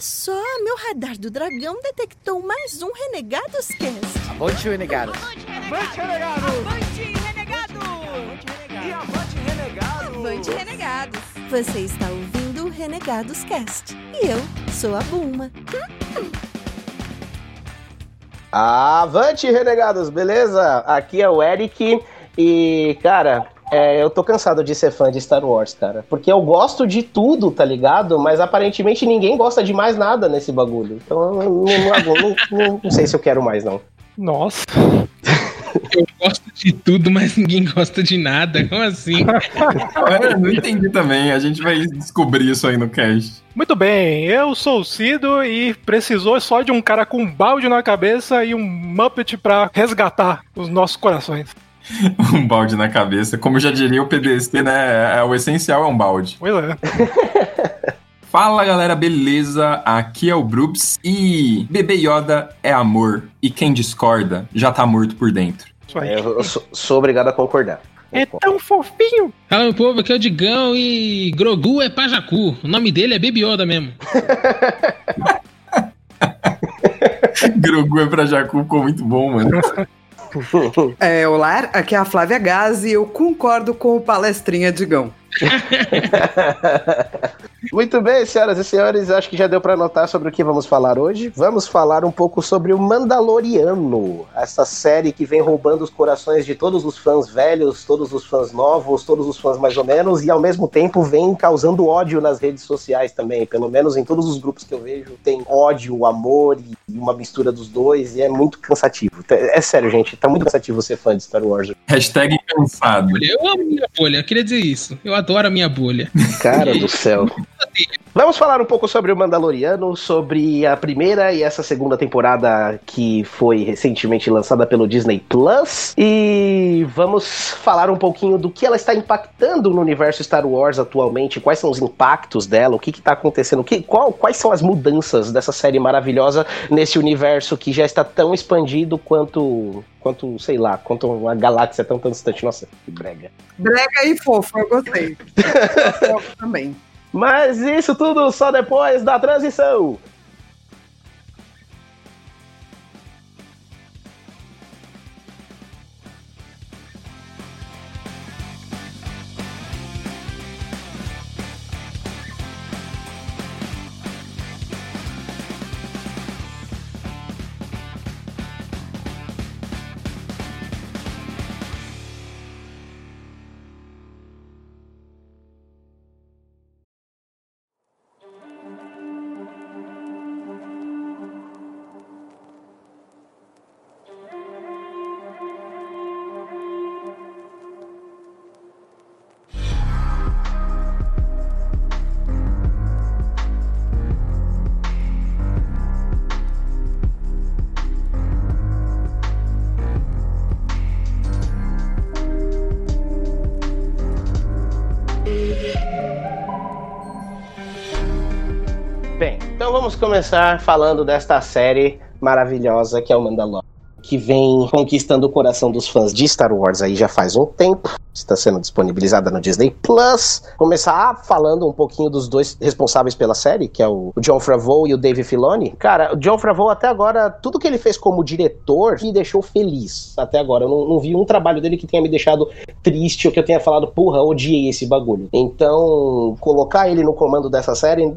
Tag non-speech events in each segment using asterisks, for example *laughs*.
Olha só, meu radar do dragão detectou mais um Renegados Cast. Avante, Renegado! Avante, renegado! Avante, renegado! E avante, renegado! Avante, renegados! Você está ouvindo o Renegados Cast. E eu sou a Bulma. Avante, renegados, beleza? Aqui é o Eric e, cara, é, eu tô cansado de ser fã de Star Wars, cara. Porque eu gosto de tudo, tá ligado? Mas aparentemente ninguém gosta de mais nada nesse bagulho. Então eu não, não, não, não sei se eu quero mais, não. Nossa. *laughs* Eu gosto de tudo, mas ninguém gosta de nada. Como assim? Eu não entendi também. A gente vai descobrir isso aí no cast. Muito bem, eu sou o Cido e precisou só de um cara com um balde na cabeça e um Muppet pra resgatar os nossos corações. *laughs* Um balde na cabeça. Como já diria o PDC, né? É, o essencial é um balde. Pois é. *laughs* Fala galera, beleza? Aqui é o Brups e Bebê Yoda é amor e quem discorda já tá morto por dentro. É, eu sou, sou obrigado a concordar. É tão fofinho. Fala meu povo, aqui é o Digão e Grogu é Pajacu. O nome dele é Baby Yoda mesmo. *laughs* Grogu é pra Jacu, ficou muito bom, mano. É, olá, aqui é a Flávia Gaz e eu concordo com o palestrinha Digão. *laughs* Muito bem, senhoras e senhores, acho que já deu para notar sobre o que vamos falar hoje. Vamos falar um pouco sobre o Mandaloriano, essa série que vem roubando os corações de todos os fãs velhos, todos os fãs novos, todos os fãs mais ou menos, e ao mesmo tempo vem causando ódio nas redes sociais também. Pelo menos em todos os grupos que eu vejo, tem ódio, amor e uma mistura dos dois, e é muito cansativo. É sério, gente, tá muito cansativo ser fã de Star Wars. Hashtag cansado. Eu amo minha bolha, eu queria dizer isso. Eu adoro a minha bolha. Cara do céu. *laughs* Vamos falar um pouco sobre o Mandaloriano, sobre a primeira e essa segunda temporada que foi recentemente lançada pelo Disney Plus. E vamos falar um pouquinho do que ela está impactando no universo Star Wars atualmente, quais são os impactos dela, o que está acontecendo, que, qual, quais são as mudanças dessa série maravilhosa nesse universo que já está tão expandido quanto. Quanto, sei lá, quanto uma galáxia tão, tão distante. Nossa, que brega. Brega e fofo, eu gostei. *laughs* Eu também. Mas isso tudo só depois da transição. Vamos começar falando desta série maravilhosa que é o Mandalorian, que vem conquistando o coração dos fãs de Star Wars aí já faz um tempo. Está sendo disponibilizada no Disney Plus. Começar falando um pouquinho dos dois responsáveis pela série, que é o John Favreau e o Dave Filoni. Cara, o John Favreau até agora, tudo que ele fez como diretor me deixou feliz. Até agora, eu não, não vi um trabalho dele que tenha me deixado triste ou que eu tenha falado, porra, odiei esse bagulho. Então, colocar ele no comando dessa série,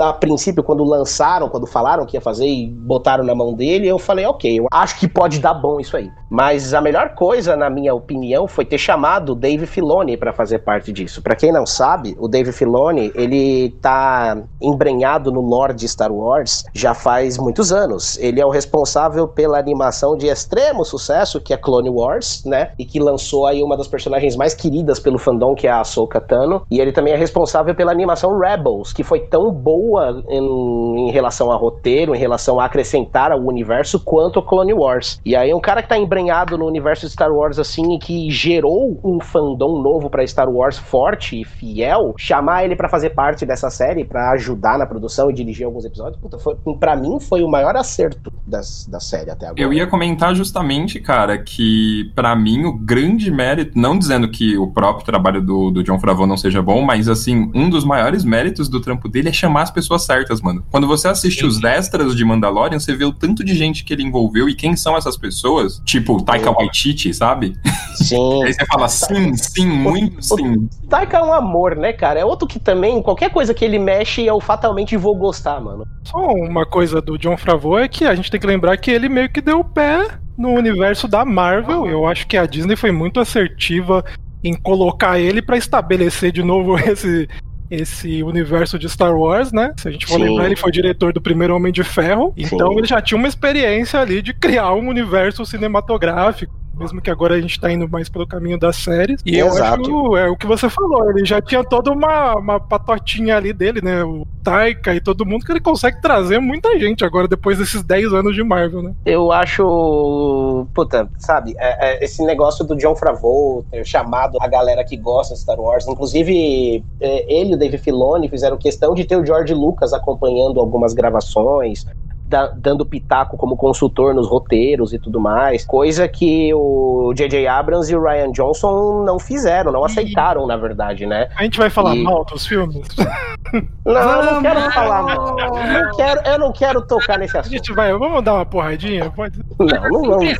a princípio, quando lançaram, quando falaram que ia fazer e botaram na mão dele, eu falei, ok, eu acho que pode dar bom isso aí. Mas a melhor coisa, na minha opinião, foi ter chamado o Dave Filoni para fazer parte disso. Para quem não sabe, o Dave Filoni, ele tá embrenhado no lore de Star Wars já faz muitos anos. Ele é o responsável pela animação de extremo sucesso, que é Clone Wars, né? E que lançou aí uma das personagens mais queridas pelo fandom, que é a Ahsoka Tano. E ele também é responsável pela animação Rebels, que foi tão boa em, em relação a roteiro, em relação a acrescentar ao universo, quanto Clone Wars. E aí um cara que tá embrenhado no universo de Star Wars, assim, e que gerou um fandom novo pra Star Wars forte e fiel, chamar ele pra fazer parte dessa série, pra ajudar na produção e dirigir alguns episódios, puta, foi, pra mim foi o maior acerto das, da série até agora. Eu ia comentar justamente, cara, que pra mim o grande mérito, não dizendo que o próprio trabalho do, do John Favreau não seja bom, mas assim, um dos maiores méritos do trampo dele é chamar as pessoas certas, mano. Quando você assiste os extras de Mandalorian, você vê o tanto de gente que ele envolveu e quem são essas pessoas, tipo Taika Waititi, sabe? Sim. *laughs* Aí você fala sim, sim, muito sim. Taika é um amor, né, cara? É outro que também, qualquer coisa que ele mexe, eu fatalmente vou gostar, mano. Só uma coisa do John Favreau é que a gente tem que lembrar que ele meio que deu o pé no universo da Marvel. Eu acho que a Disney foi muito assertiva em colocar ele pra estabelecer de novo *laughs* esse esse universo de Star Wars, né? Se a gente for Sim. lembrar, ele foi diretor do primeiro Homem de Ferro, então Sim. ele já tinha uma experiência ali de criar um universo cinematográfico. Mesmo que agora a gente tá indo mais pelo caminho das séries. E eu Exato. acho, é o que você falou, ele já tinha toda uma, uma patotinha ali dele, né? O Taika e todo mundo, que ele consegue trazer muita gente agora, depois desses 10 anos de Marvel, né? Eu acho. Puta, sabe? é- é esse negócio do John Favreau ter chamado a galera que gosta de Star Wars. Inclusive, é, ele e o Dave Filoni fizeram questão de ter o George Lucas acompanhando algumas gravações. Da- dando pitaco como consultor nos roteiros e tudo mais, coisa que o J.J. Abrams e o Ryan Johnson não fizeram, não aceitaram, na verdade, né? A gente vai falar E- mal dos filmes? Não, eu não quero falar mal. Eu não quero, eu não quero tocar nesse A assunto. gente vai, vamos dar uma porradinha? Pode. Não, não vamos.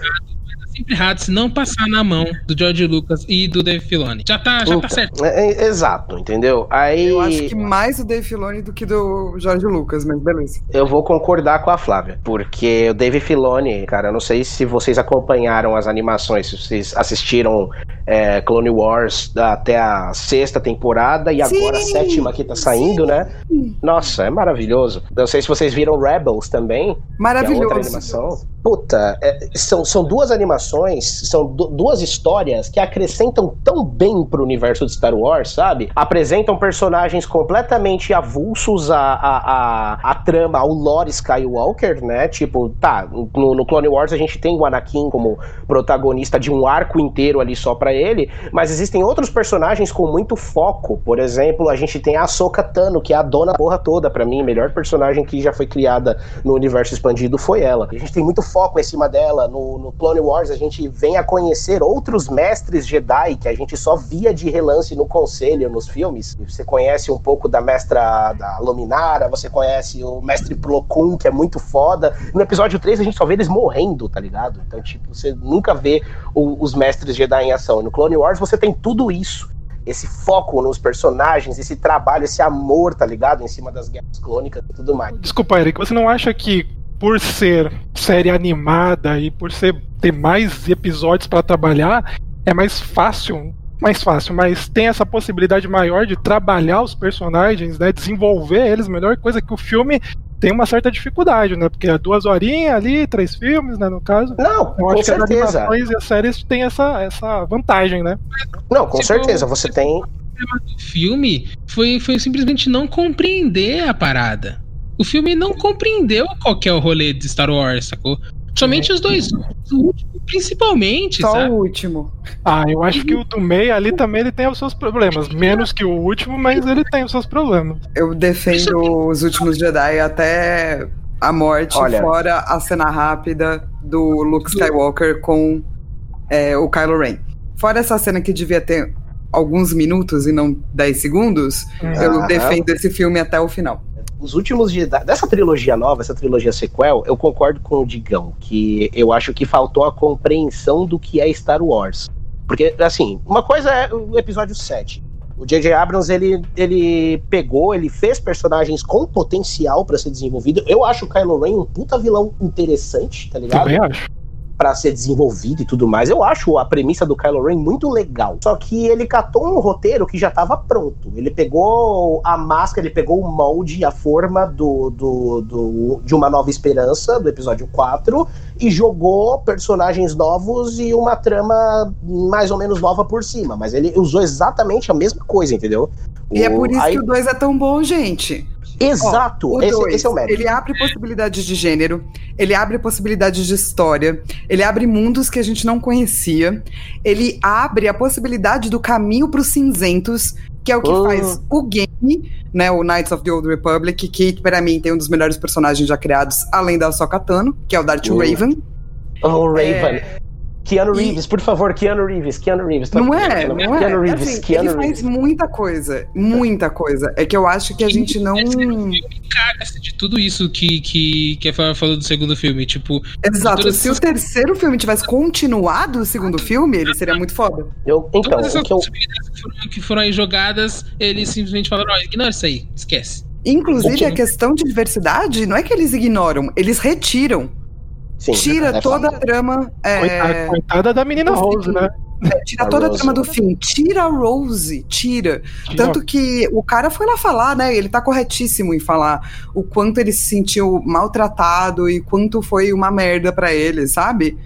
Sempre errado, se não passar na mão do George Lucas e do Dave Filoni. Já tá, já tá certo. É, é, exato, entendeu? Aí Eu acho que mais o Dave Filoni do que do Jorge Lucas, mas beleza. eu vou concordar com a Flávia, porque o Dave Filoni, cara, eu não sei se vocês acompanharam as animações, se vocês assistiram é, Clone Wars até a sexta temporada e Sim, agora a sétima que tá saindo, né? Nossa, é maravilhoso. Não sei se vocês viram Rebels também, que é outra Maravilhoso. animação. Puta, é, são, são duas animações, são du- duas histórias que acrescentam tão bem pro universo de Star Wars, sabe? Apresentam personagens completamente avulsos à, à, à, à trama, ao lore Skywalker, né? Tipo, tá, no, no Clone Wars a gente tem o Anakin como protagonista de um arco inteiro ali só pra ele, mas existem outros personagens com muito foco. Por exemplo, a gente tem a Ahsoka Tano, que é a dona da porra toda, pra mim, melhor personagem que já foi criada no universo expandido foi ela. A gente tem muito foco em cima dela. No, no Clone Wars a gente vem a conhecer outros mestres Jedi que a gente só via de relance no conselho, nos filmes. Você conhece um pouco da mestra da Luminara, você conhece o mestre Plo Koon, que é muito foda. No episódio 3 a gente só vê eles morrendo, tá ligado? Então, tipo, você nunca vê o- os mestres Jedi em ação. E no Clone Wars você tem tudo isso. Esse foco nos personagens, esse trabalho, esse amor, tá ligado? Em cima das guerras clônicas e tudo mais. Desculpa, Eric, você não acha que por ser série animada e por ser ter mais episódios pra trabalhar, é mais fácil, mais fácil, mas tem essa possibilidade maior de trabalhar os personagens, né, desenvolver eles melhor, coisa que o filme tem uma certa dificuldade, né? Porque é duas horinhas ali, três filmes, né, no caso. Não, Eu com acho que as certeza. animações e as séries têm essa, essa vantagem, né? Não, com Se certeza. for- Você tem. O filme foi, foi simplesmente não compreender a parada. O filme não compreendeu qual que é o rolê de Star Wars, sacou? Somente os dois. O último, principalmente, Só sabe? o último. Ah, eu acho que o do meio ali também ele tem os seus problemas. Menos que o último, mas ele tem os seus problemas. Eu defendo os últimos Jedi até a morte, Olha. fora a cena rápida do Luke Skywalker com é, o Kylo Ren. Fora essa cena que devia ter alguns minutos e não 10 segundos, eu Aham. defendo esse filme até o final. Os últimos de, dessa trilogia nova, essa trilogia sequel, eu concordo com o Digão, que eu acho que faltou a compreensão do que é Star Wars. Porque, assim, uma coisa é o episódio 7. O J.J. Abrams, ele, ele pegou, ele fez personagens com potencial pra ser desenvolvido. Eu acho o Kylo Ren um puta vilão interessante, tá ligado? Também acho. Pra ser desenvolvido e tudo mais. Eu acho a premissa do Kylo Ren muito legal. Só que ele catou um roteiro que já tava pronto. Ele pegou a máscara, ele pegou o molde, a forma do, do, do- de uma nova esperança, do episódio 4, e jogou personagens novos e uma trama mais ou menos nova por cima. Mas ele usou exatamente a mesma coisa, entendeu? E é O- por isso aí- que o 2 é tão bom, gente. Exato, O esse, dois, esse é o mérito. Ele abre possibilidades de gênero, ele abre possibilidades de história, ele abre mundos que a gente não conhecia, ele abre a possibilidade do caminho para os cinzentos, que é o que Oh. faz o game, né, o Knights of the Old Republic, que para mim tem um dos melhores personagens já criados, além da Ahsoka Tano, que é o Darth Oh. Raven. Oh, Raven. Keanu É. E- Reeves, por favor, Keanu Reeves, Keanu Reeves. tô Não é, Keanu- não é. Keanu É Reeves, assim, Keanu ele Reeves. faz muita coisa, muita coisa. É que eu acho que a gente não. Caga-se de tudo isso que, que, que a Flávia falou do segundo filme. Tipo, Exato. Se o terceiro filme tivesse continuado o segundo filme, ele seria muito foda. Eu- então, todas essas que eu, possibilidades que foram, que foram aí jogadas, eles simplesmente falaram: ó, ignora isso aí, esquece. Inclusive, a questão de diversidade não é que eles ignoram, eles retiram. Sim, tira é toda a trama. é, Coitada, da menina Rose, filme. né? é, tira A toda a Rose. trama do fim. Tira a Rose, tira. Tanto que o cara foi lá falar, né? Ele tá corretíssimo em falar o quanto ele se sentiu maltratado e quanto foi uma merda pra ele, sabe?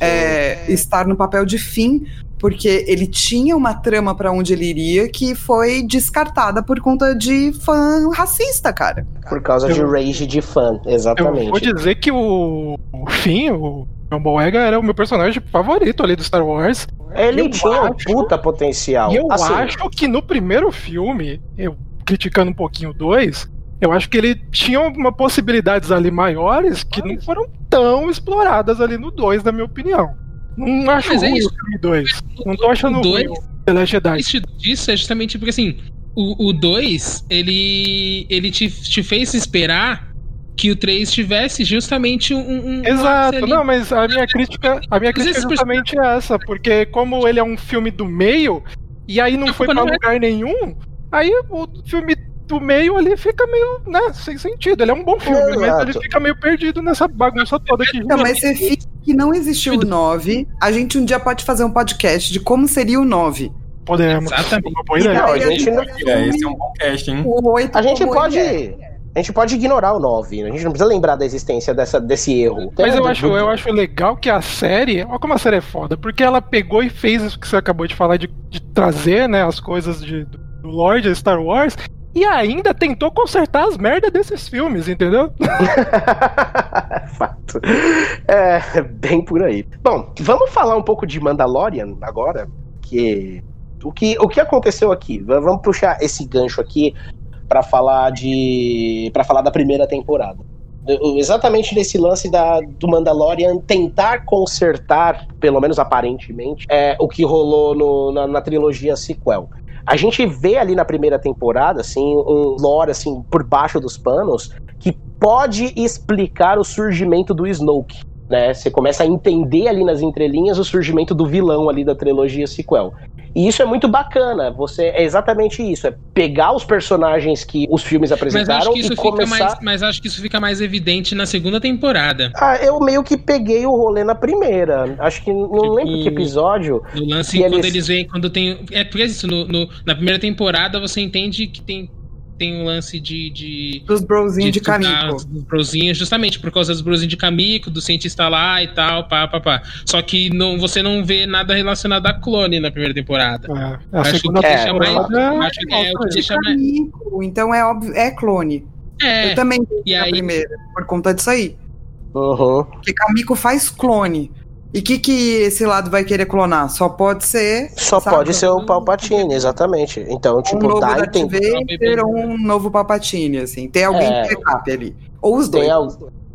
É, estar no papel de fim, porque ele tinha uma trama pra onde ele iria que foi descartada por conta de fã racista, cara. Por causa de Eu- rage de fã, Eu exatamente. vou dizer que o, o Finn, o John Boyega, era o meu personagem favorito ali do Star Wars. Ele eu tinha um acho- puta potencial. E eu Assim, acho que no primeiro filme, eu criticando um pouquinho o 2, eu acho que ele tinha uma possibilidades ali maiores que não foram tão exploradas ali no 2, na minha opinião. Não acho Mas é ruim isso. o filme 2. Não tô achando O dois- ruim o The Last Jedi. Isso disso é justamente porque assim, o 2, ele, ele te, te fez esperar que o 3 tivesse justamente um. um Exato, não, mas a minha crítica, a minha crítica é justamente essa, porque como ele é um filme do meio, e aí não foi pra é- lugar nenhum, aí o filme do meio ali fica meio, né, sem sentido. Ele é um bom filme, mas Exato. ele fica meio perdido nessa bagunça toda que Não, mas você fica que não existiu o 9. A gente um dia pode fazer um podcast de como seria o 9. podemos. Exatamente. Uma boa E ideia. Não, a daí gente não- É, esse é um bom cast, hein? O 8 a gente pode. é. A gente pode ignorar o 9. A gente não precisa lembrar da existência dessa, desse erro. Mas eu acho, eu acho legal que a série, olha como a série é foda, porque ela pegou e fez isso que você acabou de falar, de, de trazer né, as coisas de, do Lorde Star Wars, e ainda tentou consertar as merdas desses filmes, entendeu? *laughs* Fato. É, bem por aí. Bom, vamos falar um pouco de Mandalorian agora, que o que, o que aconteceu aqui? Vamos puxar esse gancho aqui pra falar de para falar da primeira temporada. Exatamente nesse lance da, do Mandalorian tentar consertar, pelo menos aparentemente, é, o que rolou no- na, na trilogia sequel. A gente vê ali na primeira temporada, assim, um lore, assim, por baixo dos panos, que pode explicar o surgimento do Snoke. Né? Você começa a entender ali nas entrelinhas o surgimento do vilão ali da trilogia sequel. E isso é muito bacana. Você é exatamente isso, é pegar os personagens que os filmes apresentaram e começar. mais. Mas acho que isso fica mais evidente na segunda temporada. Ah, eu meio que peguei o rolê na primeira. Acho que não Tipo, lembro que episódio. No lance, quando eles- eles veem, quando tem. É porque é isso, no, no- na primeira temporada você entende que tem, tem um lance de. de Dos brozinhos de, estudar Kamiko. os brozinhos, justamente por causa dos brozinhos de Kamiko, do cientista lá e tal, pá, pá, pá. Só que não, você não vê nada relacionado a clone na primeira temporada. É, Acho segunda que é, deixa mais. temporada Acho que é o que deixa mais. Então é óbvio, é clone. É, Eu também vi na aí- primeira, por conta disso aí. Uhum. Porque Kamiko faz clone. E o que, que esse lado vai querer clonar? Só pode ser. Só sabe, pode ser o Palpatine, exatamente. Então, um tipo, novo dá a Darth. Vader ou um novo Palpatine, assim. Tem alguém É. que backup ali. Ou os dois. Tem al-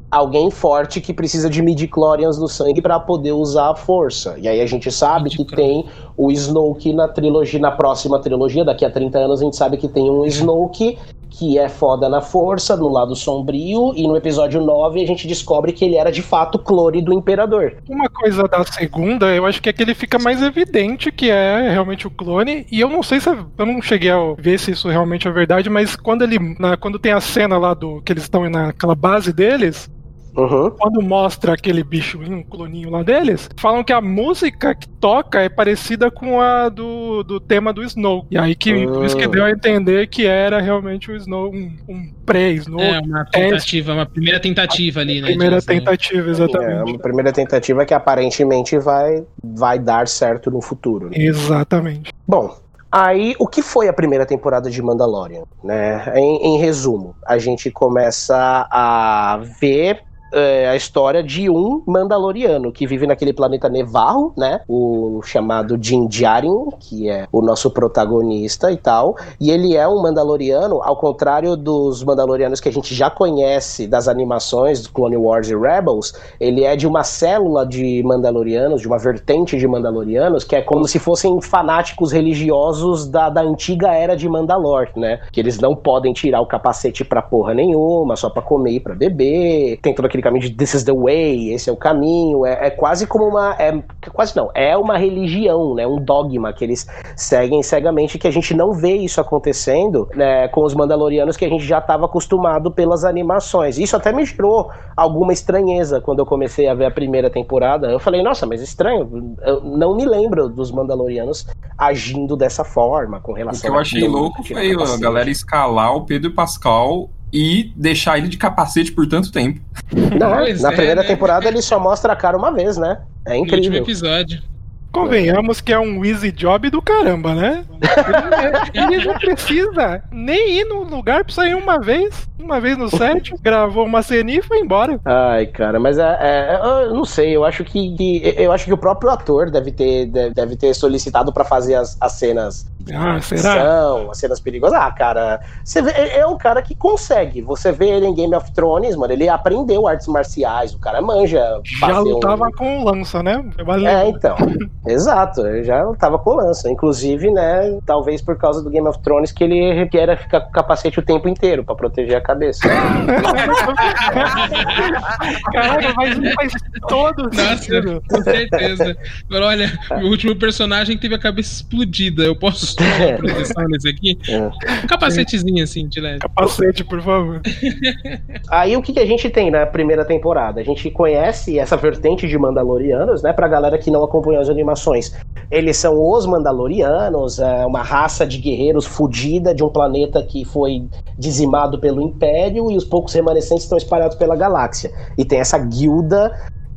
alguém forte que precisa de midi-chlorians no sangue pra poder usar a força. E aí a gente sabe que tem o Snoke na trilogia, na próxima trilogia, daqui a 30 anos a gente sabe que tem um Snoke que é foda na força, no lado sombrio, e no episódio 9 a gente descobre que ele era de fato clone do Imperador. Uma coisa da segunda, eu acho que é que ele fica mais evidente que é realmente o clone. E eu não sei se eu não cheguei a ver se isso realmente é verdade, mas quando ele, na- quando tem a cena lá do que eles estão naquela base deles, Uhum. quando mostra aquele bichoinho, um cloninho lá deles, falam que a música que toca é parecida com a do, do tema do Snow. E aí que por isso que Ah. deu a entender que era realmente o Snow, um, um pré-Snow. É, uma tentativa, uma primeira tentativa ali, né? Primeira de- tentativa, É exatamente. uma primeira tentativa que aparentemente vai, vai dar certo no futuro. né? Exatamente. Bom, Aí, o que foi a primeira temporada de Mandalorian? Né? Em, em resumo, a gente começa a ver é, a história de um Mandaloriano que vive naquele planeta Nevarro, né? O chamado Din Djarin, que é o nosso protagonista e tal. E ele é um Mandaloriano, ao contrário dos Mandalorianos que a gente já conhece das animações do Clone Wars e Rebels, ele é de uma célula de Mandalorianos, de uma vertente de Mandalorianos, que é como se fossem fanáticos religiosos da, da antiga era de Mandalor, né? Que eles não podem tirar o capacete pra porra nenhuma, só pra comer e pra beber. Tem todo aquele de This is the way, esse é o caminho. É, é quase como uma. É, quase não, é uma religião, né? Um dogma que eles seguem cegamente, que a gente não vê isso acontecendo né, com os Mandalorianos que a gente já estava acostumado pelas animações. Isso até me gerou alguma estranheza quando eu comecei a ver a primeira temporada. Eu falei, nossa, mas estranho, eu não me lembro dos Mandalorianos agindo dessa forma com O relação que eu achei louco foi a capacete. galera escalar o Pedro Pascal e deixar ele de capacete por tanto tempo. Não, Pois na é, primeira né? temporada ele só mostra a cara uma vez, né? É No último incrível. episódio. Convenhamos que é um easy job do caramba, né? *laughs* Ele, não precisa nem ir no lugar pra sair uma vez, uma vez no set, *laughs* gravou uma ceninha e foi embora. Ai, cara, mas é, é- eu não sei, eu acho que, que- eu acho que o próprio ator deve ter, deve, ter solicitado pra fazer as, as cenas Ah, ação, as cenas perigosas. Ah, cara, você vê, é é um cara que consegue. Você vê ele em Game of Thrones, mano, ele aprendeu artes marciais, o cara manja. Já fazer um- lutava com lança, né? É, então. *laughs* Exato, ele já tava com lança. Inclusive, né, talvez por causa do Game of Thrones que ele queira ficar com o capacete o tempo inteiro pra proteger a cabeça. Caraca, mas faz todo Nossa, sentido. com certeza. Agora, olha, o último personagem teve a cabeça explodida. Eu posso proteção nesse aqui? É. Um capacetezinho assim, de leve. Capacete, por favor. Aí o que, que a gente tem na primeira temporada? A gente conhece essa vertente de Mandalorianos, né? Pra galera que não acompanhou as Eles são os Mandalorianos, é uma raça de guerreiros fudida de um planeta que foi dizimado pelo Império e os poucos remanescentes estão espalhados pela galáxia. E tem essa guilda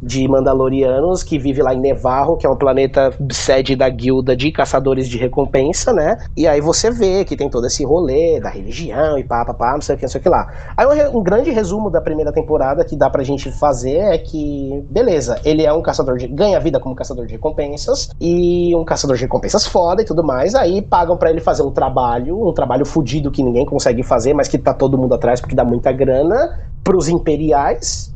de Mandalorianos que vive lá em Nevarro, que é um planeta sede da guilda de caçadores de recompensa, né? E aí você vê que tem todo esse rolê da religião e pá, pá, pá, não sei o que, não sei o que lá. Aí um, um grande resumo da primeira temporada que dá pra gente fazer é que, beleza, ele é um caçador de. ganha vida como caçador de recompensas e um caçador de recompensas foda e tudo mais. Aí pagam pra ele fazer um trabalho, um trabalho fudido que ninguém consegue fazer, mas que tá todo mundo atrás porque dá muita grana pros imperiais.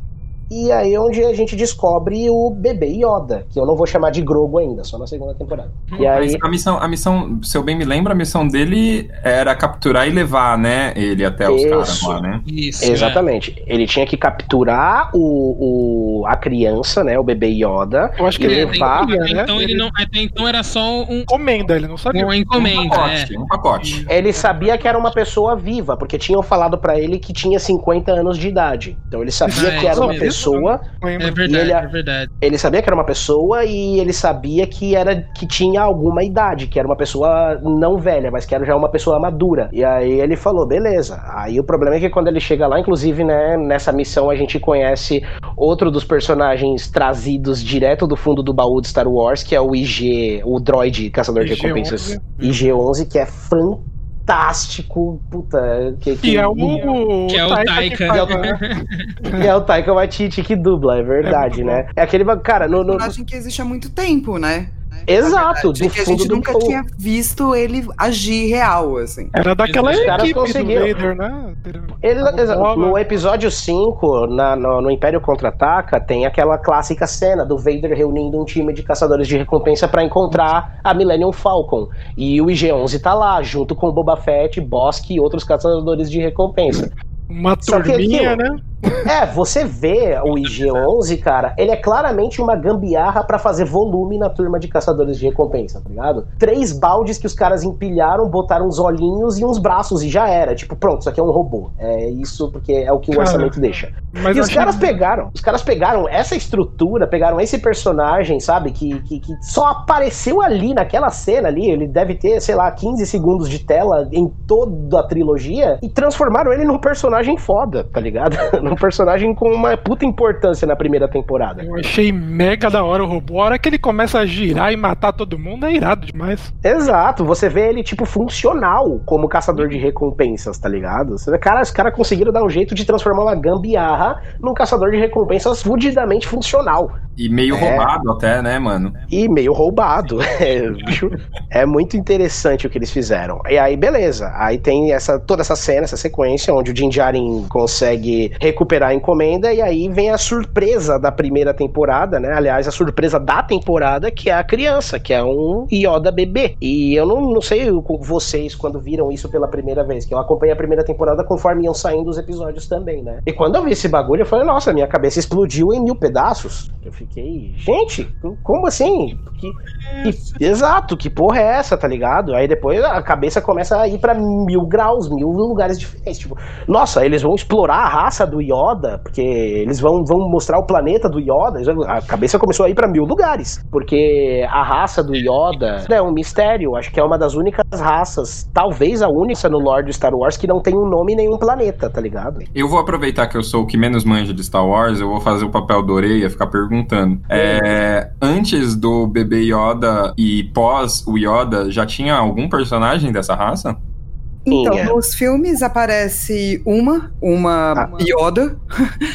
E aí é onde a gente descobre o bebê Yoda, que eu não vou chamar de Grogo ainda, só na segunda temporada. E Mas aí, a missão, a missão, se eu bem me lembro, a missão dele era capturar e levar, né, ele até os Isso. caras lá, né? Isso. exatamente, ele tinha que capturar o, o- a criança, né, o bebê Yoda, Eu acho que E É. ele Até, levar, então, até né? então ele não, até então era só um, encomenda, ele não sabia. uma Um encomenda, é. pacote, um pacote. Ele sabia que era uma pessoa viva, porque tinham falado pra ele que tinha 50 anos de idade. Então ele sabia é, que era uma mesmo. pessoa, É Lembra? verdade, ele- é verdade. ele sabia que era uma pessoa e ele sabia que era que tinha alguma idade, que era uma pessoa não velha, mas que era já uma pessoa madura. E aí ele falou, beleza. Aí o problema é que quando ele chega lá, inclusive, né, nessa missão a gente conhece outro dos personagens trazidos direto do fundo do baú de Star Wars, que é o IG, o droid caçador de IG-11. recompensas IG-11, que é fantástico, puta, que, Que é o, o Que é o Taika. que faz, né? que é o Taika Waititi que dubla, é verdade, É né? É aquele, cara, no, no- personagem que existe há muito tempo, né? Exato, Na verdade, do que a gente do nunca tinha visto ele agir real, assim. Era daquela Os caras equipe do conseguiram. Vader, né? Ele- no episódio 5, na- no, no Império Contra-Ataca, tem aquela clássica cena do Vader reunindo um time de caçadores de recompensa pra encontrar a Millennium Falcon. E o IG-11 tá lá, junto com o Boba Fett, Bossk e outros caçadores de recompensa. Uma Só que turminha, aquilo- né? É, você vê o IG-11, cara, ele é claramente uma gambiarra pra fazer volume na turma de caçadores de recompensa, tá ligado? Três baldes que os caras empilharam, botaram uns olhinhos e uns braços e já era. Tipo, pronto, isso aqui é um robô. É isso porque é o que o Cara, orçamento deixa. Mas e os caras pegaram, os caras pegaram essa estrutura, pegaram esse personagem, sabe, que, que, que só apareceu ali naquela cena ali, ele deve ter, sei lá, 15 segundos de tela em toda a trilogia, e transformaram ele num personagem foda, tá ligado? *laughs* Um personagem com uma puta importância na primeira temporada. Eu achei mega da hora o robô. A hora que ele começa a girar e matar todo mundo é irado demais. Exato, você vê ele, tipo, funcional como caçador de recompensas, tá ligado? Você vê, cara, os caras conseguiram dar um jeito de transformar uma gambiarra num caçador de recompensas fudidamente funcional. E meio É. roubado até, né, mano? E meio roubado. *laughs* É, é muito interessante o que eles fizeram. E aí, beleza. Aí tem essa, toda essa cena, essa sequência, onde o Din Consegue recuperar a encomenda, e aí vem a surpresa da primeira temporada, né? Aliás, a surpresa da temporada, que é a criança, que é um Yoda bebê. E eu não, não sei vocês quando viram isso pela primeira vez, que eu acompanhei a primeira temporada conforme iam saindo os episódios também, né? E quando eu vi esse bagulho, eu falei, nossa, minha cabeça explodiu em mil pedaços. Eu fiquei, gente, como assim? Que, que- exato, que porra é essa, tá ligado? Aí depois a cabeça começa a ir pra mil graus, mil lugares diferentes. Tipo, nossa, eles vão explorar a raça do Yoda, porque eles vão, vão mostrar o planeta do Yoda. A cabeça começou a ir pra mil lugares, porque a raça do Yoda é um mistério. Acho que é uma das únicas raças, talvez a única no lore do Star Wars que não tem um nome nem um planeta, tá ligado? Eu vou aproveitar que eu sou o que menos manja de Star Wars, eu vou fazer o papel do Orelha, ficar perguntando. É, antes do bebê Yoda e pós o Yoda, já tinha algum personagem dessa raça? Então, Tinha. nos filmes aparece uma, uma Ah. Yoda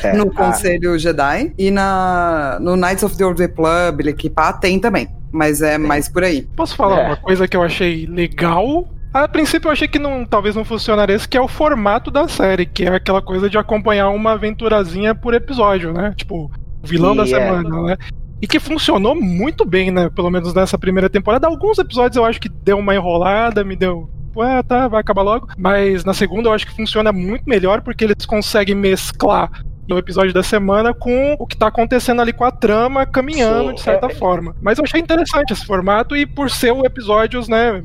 É, *laughs* no a- Conselho Jedi e na no Knights of the Old Republic, pá, tem também, mas é mais por aí. Posso falar É. uma coisa que eu achei legal? A princípio eu achei que não, talvez não funcionaria esse, que é o formato da série, que é aquela coisa de acompanhar uma aventurazinha por episódio, né? Tipo, o vilão da E é. semana, né? E que funcionou muito bem, né? Pelo menos nessa primeira temporada. Alguns episódios eu acho que deu uma enrolada, me deu. Ué, tá, vai acabar logo. Mas na segunda eu acho que funciona muito melhor porque eles conseguem mesclar no episódio da semana com o que tá acontecendo ali com a trama caminhando Sim, de certa é- forma. Mas eu achei interessante esse formato e por ser o episódios, né,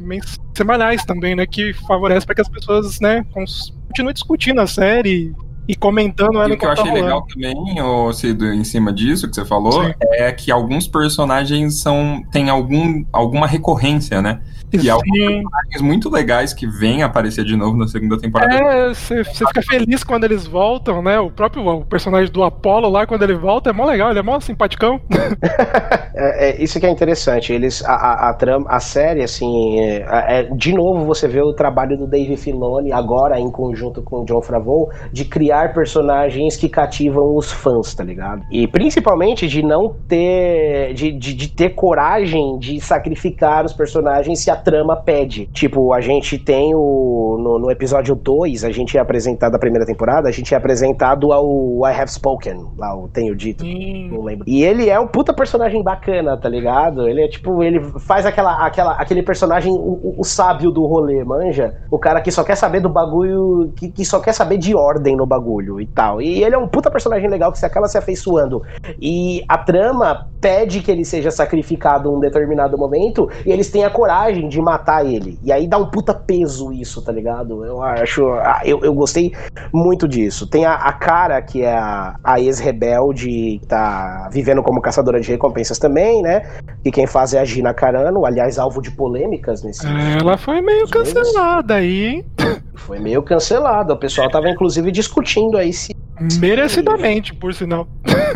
semanais também, né, que favorece para que as pessoas, né, continuem discutindo a série e comentando ela E o que eu tá achei legal rolando. também, ô Cido, em cima disso que você falou, Sim. é que alguns personagens são têm algum, alguma recorrência, né? E alguns Sim. personagens muito legais que vêm aparecer de novo na segunda temporada. É, você fica feliz quando eles voltam, né? O próprio o personagem do Apollo lá, quando ele volta, é mó legal, ele é mó simpaticão. *laughs* É, é, isso que é interessante. Eles, a, a, a trama, a série, assim, é, é, de novo você vê o trabalho do Dave Filoni, agora em conjunto com o John Favreau, de criar personagens que cativam os fãs, tá ligado? E principalmente de não ter, de, de, de ter coragem de sacrificar os personagens se a trama pede. Tipo, a gente tem o, no, no episódio 2, a gente é apresentado, a primeira temporada, a gente é apresentado ao I Have Spoken, lá o Tenho Dito. Não lembro. E ele é um puta personagem bacana, tá ligado? Ele é tipo, ele faz aquela, aquela, aquele personagem, o, o- sábio do rolê, manja? O cara que só quer saber do bagulho, que, que só quer saber de ordem no bagulho e tal. E ele é um puta personagem legal que você acaba se afeiçoando. E a trama pede que ele seja sacrificado em um determinado momento e eles têm a coragem de matar ele. E aí dá um puta peso isso, tá ligado? Eu acho. ah, Eu, eu gostei muito disso. Tem a, a cara, que é a, a ex-rebelde, que tá vivendo como caçadora de recompensas também, né? E quem faz é a Gina Carano, aliás, alvo de polêmicas nesse. Ela foi meio cancelada aí, hein? Foi meio cancelado. O pessoal tava, inclusive, discutindo aí se. Merecidamente, por sinal.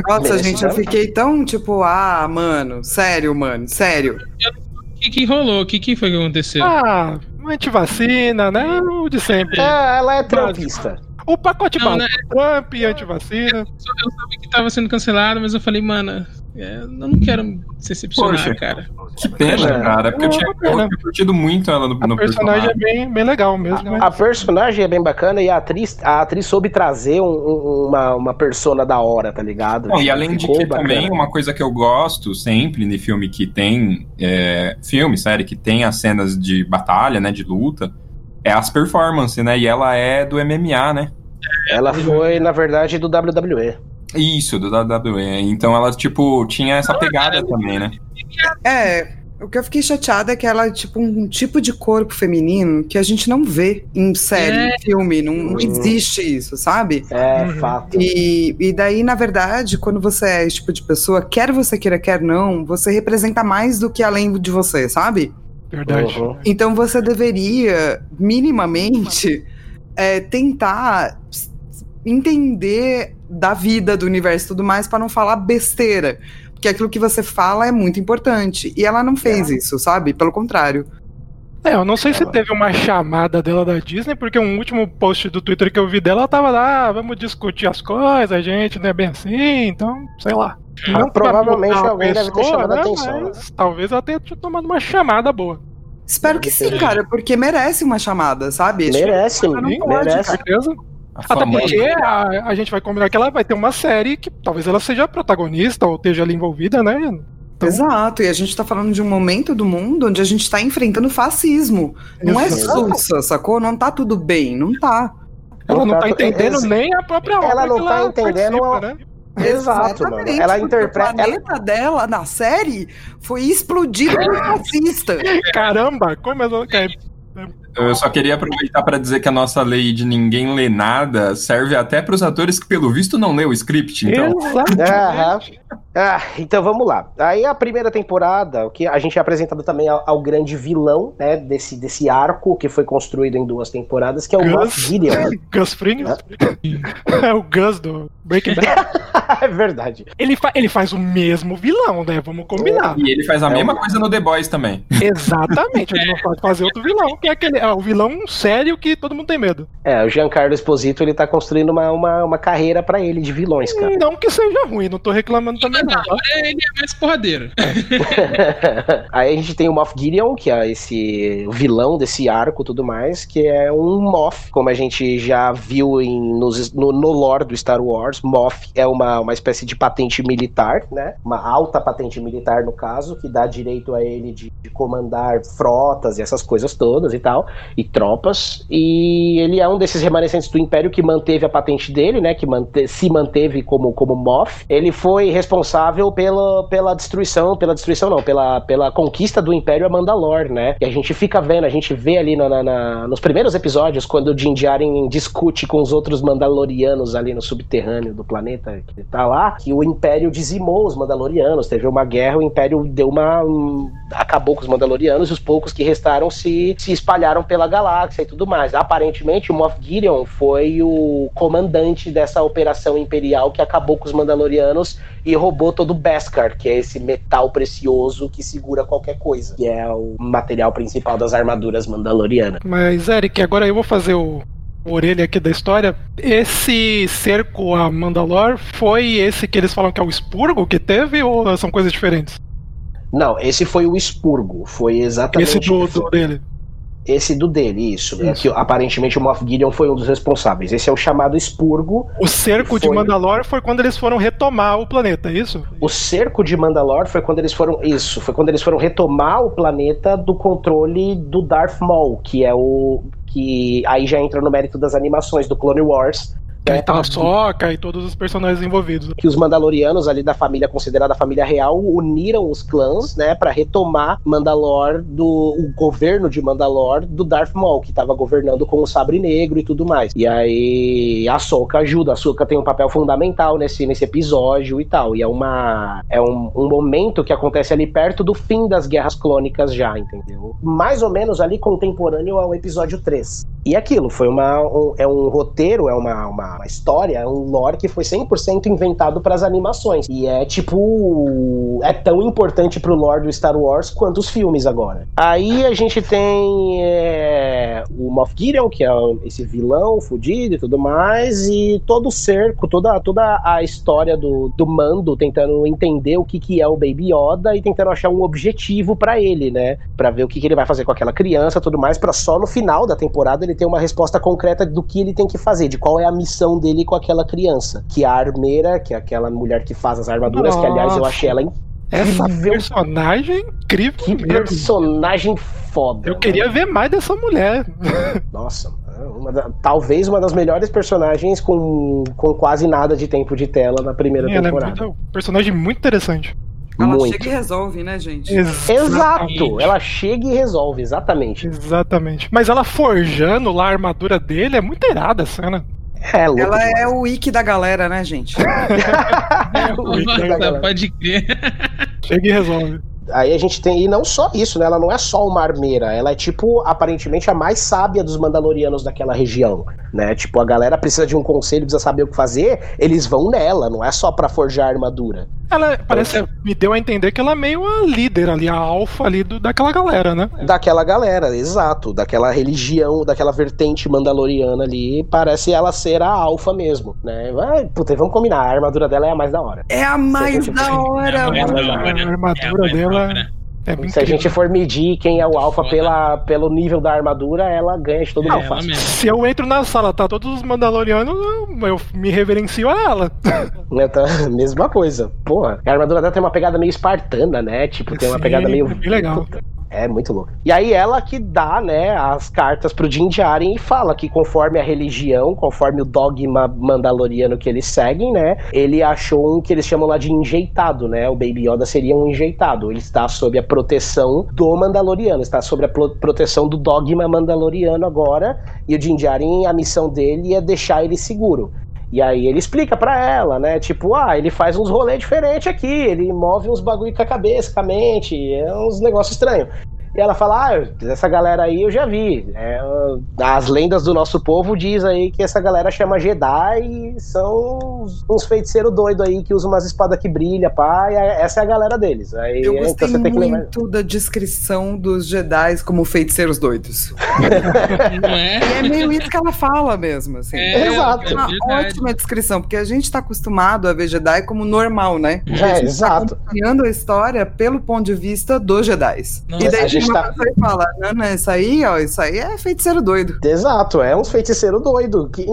Nossa, gente, eu fiquei tão tipo, ah, mano, sério, mano, sério. O que, que rolou? O que, que foi que aconteceu? Ah, antivacina, né? O de sempre. É, ela é trampista. O pacote Não, básico, Trump e antivacina. Eu sabia que tava sendo cancelado, mas eu falei, mano, é, eu não quero decepcionar, Poxa. cara. Que pena, É. cara, porque eu tinha, eu tinha curtido muito ela no, A no personagem é personagem. bem, bem legal mesmo. né? A personagem é bem bacana e a atriz, a atriz soube trazer um- um- uma, uma persona da hora, tá ligado? Bom, e além de Ficou que bacana. também uma coisa que eu gosto sempre de filme que tem é, filme, série que tem as cenas de batalha, né, de luta, é as performances, né? E ela é do MMA, né? Ela foi, na verdade, do WWE. Isso, do WWE. Então ela, tipo, tinha essa pegada também, né? É, o que eu fiquei chateada é que ela é tipo um tipo de corpo feminino que a gente não vê em série, É. em filme, não, não Uhum. existe isso, sabe? É, Uhum. fato. E, e daí, na verdade, quando você é esse tipo de pessoa, quer você queira, quer não, você representa mais do que além de você, sabe? Verdade. Uhum. Então você deveria, minimamente, é, tentar entender da vida, do universo e tudo mais, pra não falar besteira. Porque aquilo que você fala é muito importante. E ela não fez isso, sabe? Pelo contrário. É, eu não sei se teve uma chamada dela da Disney, porque um último post do Twitter que eu vi dela, ela tava lá, ah, vamos discutir as coisas, a gente não é bem assim, então, sei lá. Ah, Não provavelmente alguém deve ter chamado a atenção, né? Mas talvez ela tenha tomado uma chamada boa. Espero que sim, cara, porque merece uma chamada, sabe? Merece, Não Sim, pode, com merece. certeza. A Até famosa- porque a, a gente vai combinar que ela vai ter uma série que talvez ela seja protagonista ou esteja ali envolvida, né? Então- Exato, e a gente tá falando de um momento do mundo onde a gente tá enfrentando fascismo. Não é Exato. sussa, sacou? Não tá tudo bem, não tá. Ela não tá Exato, entendendo ex- nem a própria obra. Ela não tá entendendo a- né? Exato, mano. Exatamente, Ela interpreta. O planeta dela na série foi explodido por fascista. Caramba, como ela. *laughs* é, Eu só queria aproveitar para dizer que a nossa lei de ninguém lê nada serve até para os atores que, pelo visto, não lê o script. Então, Exato. Ah, então vamos lá. Aí a primeira temporada, o que a gente é apresentado também ao, ao grande vilão, né, desse, desse arco que foi construído em duas temporadas, que é o Gus. Moff Gideon. *laughs* Gus Fring? É o Gus do Breaking Bad. *laughs* é verdade. Ele, fa- ele faz o mesmo vilão, né? Vamos combinar. e ele faz a É mesma um- coisa no The Boys também. Exatamente. Ele não pode fazer outro vilão, que é aquele é o vilão sério que todo mundo tem medo. É, o Giancarlo Esposito, ele tá construindo uma, uma, uma carreira pra ele de vilões, cara. Não que seja ruim, não tô reclamando também, Na tá? hora ele é mais porradeiro. *laughs* Aí a gente tem o Moff Gideon, que é esse vilão desse arco e tudo mais, que é um Moff, como a gente já viu em, nos- no, no lore do Star Wars. Moff é uma, uma espécie de patente militar, né? Uma alta patente militar, no caso, que dá direito a ele de, de comandar frotas e essas coisas todas e tal, e tropas. E ele é um desses remanescentes do Império que manteve a patente dele, né? Que mante- se manteve como, como Moff. Ele foi responsável pela, pela destruição, pela destruição não, pela, pela conquista do Império a Mandalor, né? E a gente fica vendo, a gente vê ali na- na- na- nos primeiros episódios, quando o Din discute com os outros Mandalorianos ali no subterrâneo do planeta que tá lá, que o Império dizimou os Mandalorianos, teve uma guerra, o Império deu uma... um, acabou com os Mandalorianos e os poucos que restaram se, se espalharam pela galáxia e tudo mais. Aparentemente, o Moff Gideon foi o comandante dessa operação imperial que acabou com os Mandalorianos e roubou todo o Beskar, que é esse metal precioso que segura qualquer coisa, que é o material principal das armaduras mandalorianas. Mas, Eric, agora eu vou fazer o, orelha aqui da história. Esse cerco a Mandalor foi esse que eles falam que é o expurgo que teve ou são coisas diferentes? Não, esse foi o expurgo, foi exatamente Esse do, do dele. Esse do dele, isso, né, Isso. que aparentemente o Moff Gideon foi um dos responsáveis. Esse é o chamado expurgo. O cerco de Foi. Mandalor foi quando eles foram retomar o planeta, é isso? O cerco de Mandalor foi quando eles foram isso, foi quando eles foram retomar o planeta do controle do Darth Maul, que é o que aí já entra no mérito das animações do Clone Wars, Que aí É. tá a Soca e todos os personagens envolvidos. que os Mandalorianos ali da família considerada a família real uniram os clãs, né, para retomar Mandalor do o governo de Mandalor do Darth Maul, que tava governando com o sabre negro e tudo mais. E aí a Ahsoka ajuda, a Ahsoka tem um papel fundamental nesse, nesse episódio e tal. E é uma é um, um momento que acontece ali perto do fim das guerras clônicas já, entendeu? Mais ou menos ali contemporâneo ao episódio 3. E aquilo foi uma um- é um roteiro, é uma, uma, uma história, é um lore que foi 100% inventado para as animações. E é tipo é tão importante pro lore do Star Wars quanto os filmes agora. Aí a gente tem é, o Moff Gideon, que é esse vilão fudido e tudo mais, e todo o cerco, toda, toda a história do, do Mando tentando entender o que, que é o Baby Yoda e tentando achar um objetivo para ele, né? Pra ver o que, que ele vai fazer com aquela criança tudo mais, pra só no final da temporada ele ter uma resposta concreta do que ele tem que fazer, de qual é a missão dele com aquela criança. Que é a armeira, que é aquela mulher que faz as armaduras, que aliás eu Nossa. achei ela Essa personagem é incrível que mesmo. personagem foda. Eu né? queria ver mais dessa mulher. *laughs* Nossa, uma da- talvez uma das melhores personagens com, com quase nada de tempo de tela na primeira Ela é temporada. muito, um personagem muito interessante. Ela Muito. chega e resolve, né, gente? Exato, ela chega e resolve, exatamente. Exatamente. Mas ela forjando lá a armadura dele é muito irada a cena. É louco. Ela é demais. o wiki da galera, né, gente? *laughs* O da galera. pode crer. Chega e resolve. Aí a gente tem. E não só isso, né? Ela não é só uma armeira. Ela é, tipo, aparentemente a mais sábia dos Mandalorianos daquela região. Né? Tipo, a galera precisa de um conselho, precisa saber o que fazer. Eles vão nela, não é só pra forjar armadura. Ela parece, me deu a entender que ela é meio a líder ali, a alfa ali do, daquela galera, né? Daquela galera, exato. Daquela religião, daquela vertente mandaloriana ali. Parece ela ser a alfa mesmo, né? Ai, puta, vamos combinar. A armadura dela é a mais da hora. É a mais da hora, É mais mano. da hora. A armadura É dela é Se a incrível. gente for medir quem é o alfa pela, pelo nível da armadura, ela ganha de todo É mundo fácil. Se eu entro na sala, tá todos os Mandalorianos, eu, me reverencio a ela. *laughs* Né, tá? Mesma coisa. Porra, a armadura dela tem uma pegada meio espartana, né? Tipo, tem uma Sim, pegada meio. é bem legal. Puta, É muito louco. E aí ela que dá, né, as cartas pro Din Djarin e fala que conforme a religião, conforme o dogma mandaloriano que eles seguem, né, ele achou um que eles chamam lá de enjeitado, né? O Baby Yoda seria um enjeitado. Ele está sob a proteção do Mandaloriano, está sob a pro- proteção do dogma mandaloriano agora. E o Din Djarin, a missão dele é deixar ele seguro. E aí ele explica pra ela, né? Tipo, ah, ele faz uns rolês diferentes aqui, ele move uns bagulho com a cabeça, com a mente, é uns negócios estranhos. E ela fala, ah, essa galera aí eu já vi. É, as lendas do nosso povo diz aí que essa galera chama Jedi e são uns- uns feiticeiros doidos aí que usam umas espadas que brilham, pá, e essa é a galera deles. Aí, Eu então gostei você tem que lembrar. muito da descrição dos Jedi como feiticeiros doidos. Não é? E é meio isso que ela fala mesmo, assim. É, Exato. é uma verdade. ótima descrição, porque a gente tá acostumado a ver Jedi como normal, né? É, exato. Acompanhando a história pelo ponto de vista dos Jedi. Nossa, e daí a gente tá- pessoa fala, não, não, isso aí, ó, isso aí é feiticeiro doido. Exato, é uns feiticeiros doido. Que,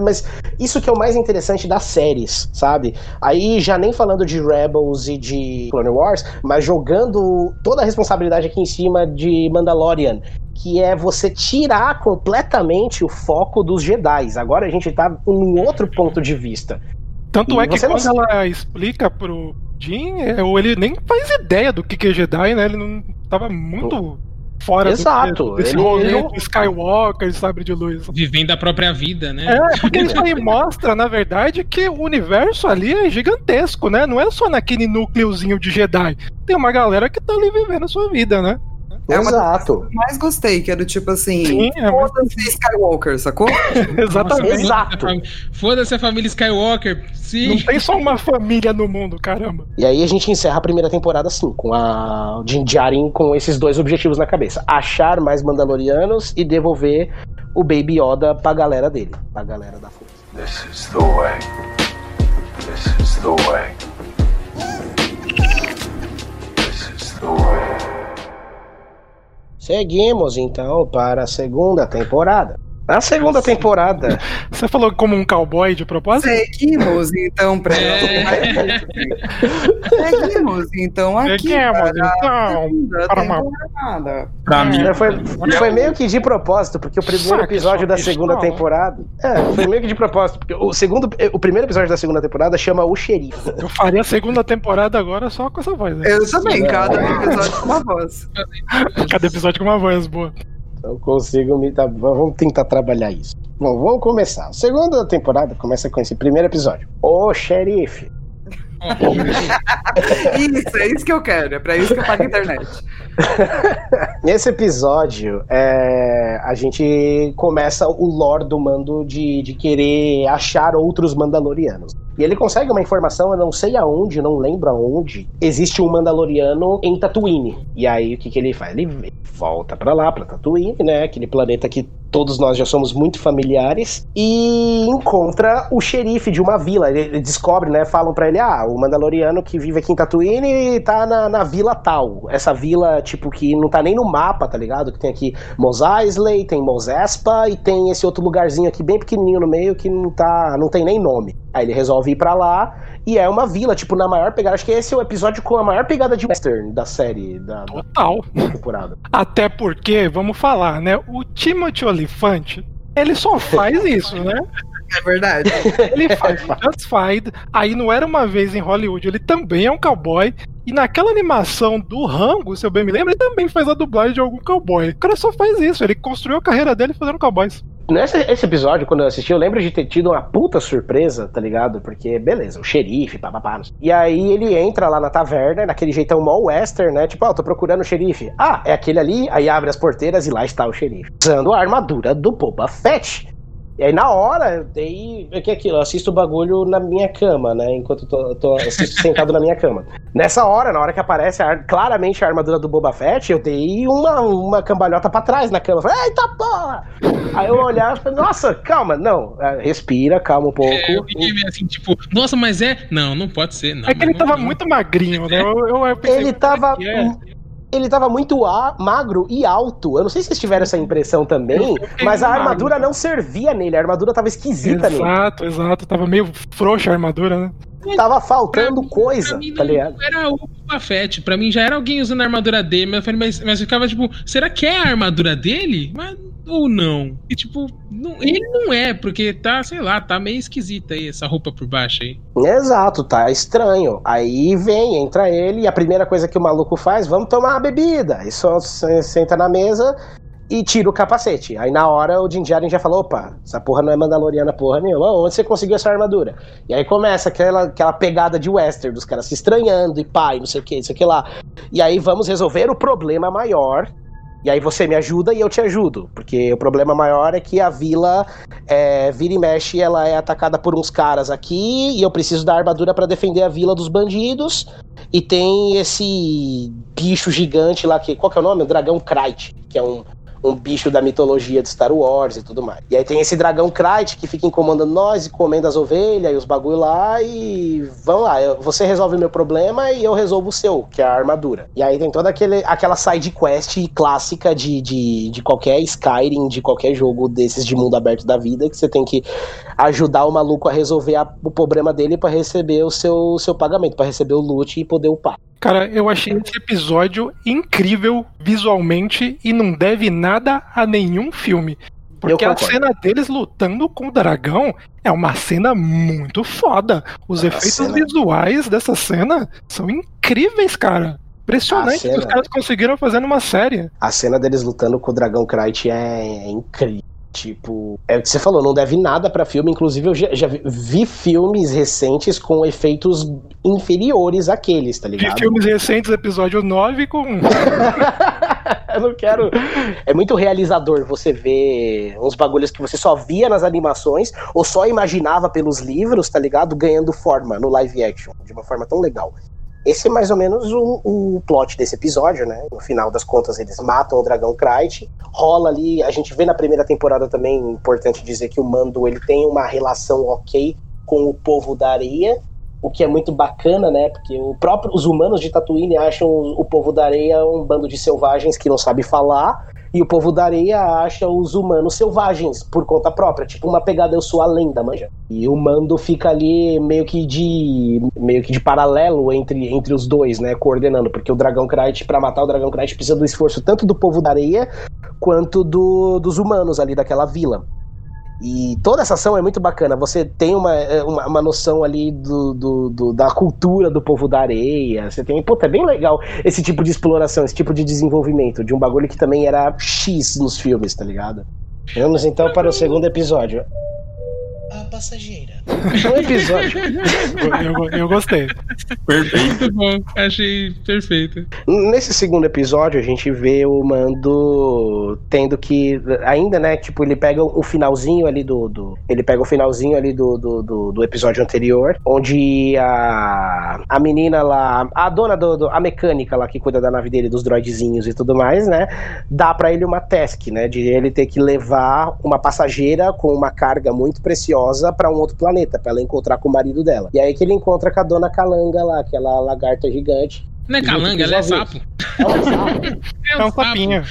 mas isso que é o mais interessante das séries, sabe? Aí já nem falando de Rebels e de Clone Wars, mas jogando toda a responsabilidade aqui em cima de Mandalorian. Que é você tirar completamente o foco dos Jedi. Agora a gente tá em outro ponto de vista. Tanto E é que você não quando ela explica pro Jin, é, ou ele nem faz ideia do que que é Jedi, né? Ele não tava muito fora do- Exato, desse ele- rolê ele- do Skywalker, sabre de luz. Vivendo a própria vida, né? É, porque isso aí mostra, na verdade, que o universo ali é gigantesco, né? Não é só naquele núcleozinho de Jedi. Tem uma galera que tá ali vivendo a sua vida, né? É uma Exato. Eu mais gostei, que era tipo assim, Sim, é muito- foda-se Skywalker, sacou? *laughs* Exatamente. Exato. foda-se a fami- Foda-se a família Skywalker. Sim. Não tem só uma família no mundo, caramba. E aí a gente encerra a primeira temporada assim, com a Din Djarin com esses dois objetivos na cabeça: achar mais Mandalorianos e devolver o Baby Yoda pra galera dele, pra galera da força. This is the way. This is the way. This is the way. Seguimos então para a segunda temporada. Na segunda temporada, Você falou como um cowboy de propósito? Seguimos então pra É. Seguimos então aqui Seguimos, então, para uma- temporada. Pra mim, né, foi, foi meio que de propósito, porque o primeiro episódio da segunda temporada. É, foi meio que de propósito, porque o segundo, o primeiro episódio da segunda temporada chama O Xerife. Eu faria a segunda temporada agora só com essa voz. Né? Eu também, cada episódio com uma voz. Cada episódio com uma voz boa. Eu consigo me. tá- vamos tentar trabalhar isso. Bom, vamos começar. A segunda temporada começa com esse primeiro episódio. O xerife. *laughs* Isso, é isso que eu quero, é pra isso que eu pago a internet. *laughs* Nesse episódio, é, a gente começa o lore do mando de, de querer achar outros Mandalorianos. E ele consegue uma informação, eu não sei aonde, não lembro aonde, existe um Mandaloriano em Tatooine. E aí o que, que ele faz? Ele volta pra lá, pra Tatooine, né? Aquele planeta que todos nós já somos muito familiares, e encontra o xerife de uma vila. Ele, descobre, né? Falam pra ele: ah, o Mandaloriano que vive aqui em Tatooine tá na, na vila tal. Essa vila, tipo, que não tá nem no mapa, tá ligado? Que tem aqui Mos Eisley, tem Mos Espa e tem esse outro lugarzinho aqui bem pequenininho no meio que não tá, não tem nem nome. Aí ele resolve ir pra lá e é uma vila, tipo, na maior pegada. Acho que esse é o episódio com a maior pegada de western da série, da, da Total. temporada. *laughs* Até porque, vamos falar, né? O Timothy Olyphant, ele só faz *laughs* isso, né? É verdade. Ele faz *laughs* Justified, aí não era uma vez em Hollywood, ele também é um cowboy. E naquela animação do Rango, se eu bem me lembro, ele também faz a dublagem de algum cowboy. O cara só faz isso, ele construiu a carreira dele fazendo cowboys. Nesse esse episódio, quando eu assisti, eu lembro de ter tido uma puta surpresa, tá ligado? Porque, beleza, o xerife, papapá. E aí ele entra lá na taverna, naquele jeitão mó western, né? Tipo, ó, tô procurando o xerife. Ah, é aquele ali. Aí abre as porteiras e lá está o xerife. Usando a armadura do Boba Fett. E aí, na hora, daí, o que é aquilo? Eu assisto o bagulho na minha cama, né? Enquanto eu tô, eu tô assisto sentado na minha cama. Nessa hora, na hora que aparece a ar- claramente a armadura do Boba Fett, eu dei uma, uma cambalhota pra trás na cama. Falei, eita porra! Aí eu olhava e falei, nossa, calma, não, é, respira, calma um pouco. É, eu fiquei meio assim, tipo, nossa, mas é. Não, não pode ser. Não, É que ele não, tava não. muito magrinho, né? Eu, eu, eu pensei, Ele tava. é? Ele tava muito a- magro e alto. Eu não sei se vocês tiveram essa impressão também, mas a magro. armadura não servia nele, a armadura tava esquisita nele. Exato, exato. Tava meio frouxa a armadura, né? Tava faltando coisa, Pra mim, tá ligado? era o Boba Fett. Pra mim já era alguém usando a armadura dele, mas eu falei, mas, mas eu ficava tipo, será que é a armadura dele? Mas, ou não? E tipo, não- ele não é, porque tá, sei lá, tá meio esquisita aí essa roupa por baixo aí. Exato, tá estranho. Aí vem, entra ele, e a primeira coisa que o maluco faz, vamos tomar uma bebida. Aí só se- senta na mesa e tira o capacete. Aí na hora o Din Djarin já falou, opa, essa porra não é mandaloriana porra nenhuma. Onde você conseguiu essa armadura? E aí começa aquela, aquela pegada de western, dos caras se estranhando e pai, não sei o que, não sei o que lá. E aí vamos resolver o problema maior. E aí você me ajuda e eu te ajudo. Porque o problema maior é que a vila é, vira e mexe, ela é atacada por uns caras aqui, e eu preciso da armadura pra defender a vila dos bandidos. E tem esse bicho gigante lá, que qual que é o nome? O dragão Krayt, que é um, um bicho da mitologia de Star Wars e tudo mais. E aí tem esse dragão Krayt que fica incomodando nós e comendo as ovelhas e os bagulho lá e vamos lá, você resolve o meu problema e eu resolvo o seu, que é a armadura. E aí tem toda aquele, aquela side quest clássica de, de, de qualquer Skyrim, de qualquer jogo desses de mundo aberto da vida, que você tem que ajudar o maluco a resolver a- o problema dele pra receber o seu, seu pagamento, pra receber o loot e poder upar. Cara, eu achei esse episódio incrível visualmente e não deve nada a nenhum filme. Porque a cena deles lutando com o dragão é uma cena muito foda. Os A efeitos cena- visuais dessa cena são incríveis, cara. Impressionante que os caras conseguiram fazer numa série. A cena deles lutando com o dragão Krayt é, é incrível. Tipo, é o que você falou, não deve nada pra filme. Inclusive, eu já, já vi, vi filmes recentes com efeitos inferiores àqueles, tá Vi ligado? filmes recentes, episódio 9, com. *laughs* eu não quero. É muito realizador você ver uns bagulhos que você só via nas animações ou só imaginava pelos livros, tá ligado? Ganhando forma no live action, de uma forma tão legal. Esse é mais ou menos o, o plot desse episódio, né? No final das contas, eles matam o dragão Krayt. Rola ali, a gente vê na primeira temporada também, importante dizer que o Mando ele tem uma relação ok com o povo da areia, o que é muito bacana, né? Porque o próprio, os humanos de Tatooine acham o, povo da areia um bando de selvagens que não sabe falar, e o povo da areia acha os humanos selvagens por conta própria, tipo uma pegada eu sou a lenda, manja. E o Mando fica ali meio que de meio que de paralelo entre, entre os dois, né, coordenando, porque o dragão Krayt para matar o dragão Krayt precisa do esforço tanto do povo da areia quanto do, dos humanos ali daquela vila. E toda essa ação é muito bacana. Você tem uma, uma, uma noção ali do, do, do- da cultura do povo da areia. Você tem. Puta, é bem legal esse tipo de exploração, esse tipo de desenvolvimento de um bagulho que também era X nos filmes, tá ligado? Vamos então para o segundo episódio. A passageira. *laughs* Um episódio. Eu, eu gostei. Perfeito. Muito bom, achei perfeito. Nesse segundo episódio, a gente vê o Mando tendo que. Ainda, né? Tipo, ele pega o finalzinho ali do. do- ele pega o finalzinho ali do, do, do, do episódio anterior, onde a, a menina lá. A dona do, do- A mecânica lá que cuida da nave dele, dos droidzinhos e tudo mais, né? Dá pra ele uma task, né? De ele ter que levar uma passageira com uma carga muito preciosa pra um outro planeta, pra ela encontrar com o marido dela. E aí que ele encontra com a dona Calanga lá, aquela lagarta gigante. Não é calanga, ela é sapo. *laughs* É um sapo. É um sapinho.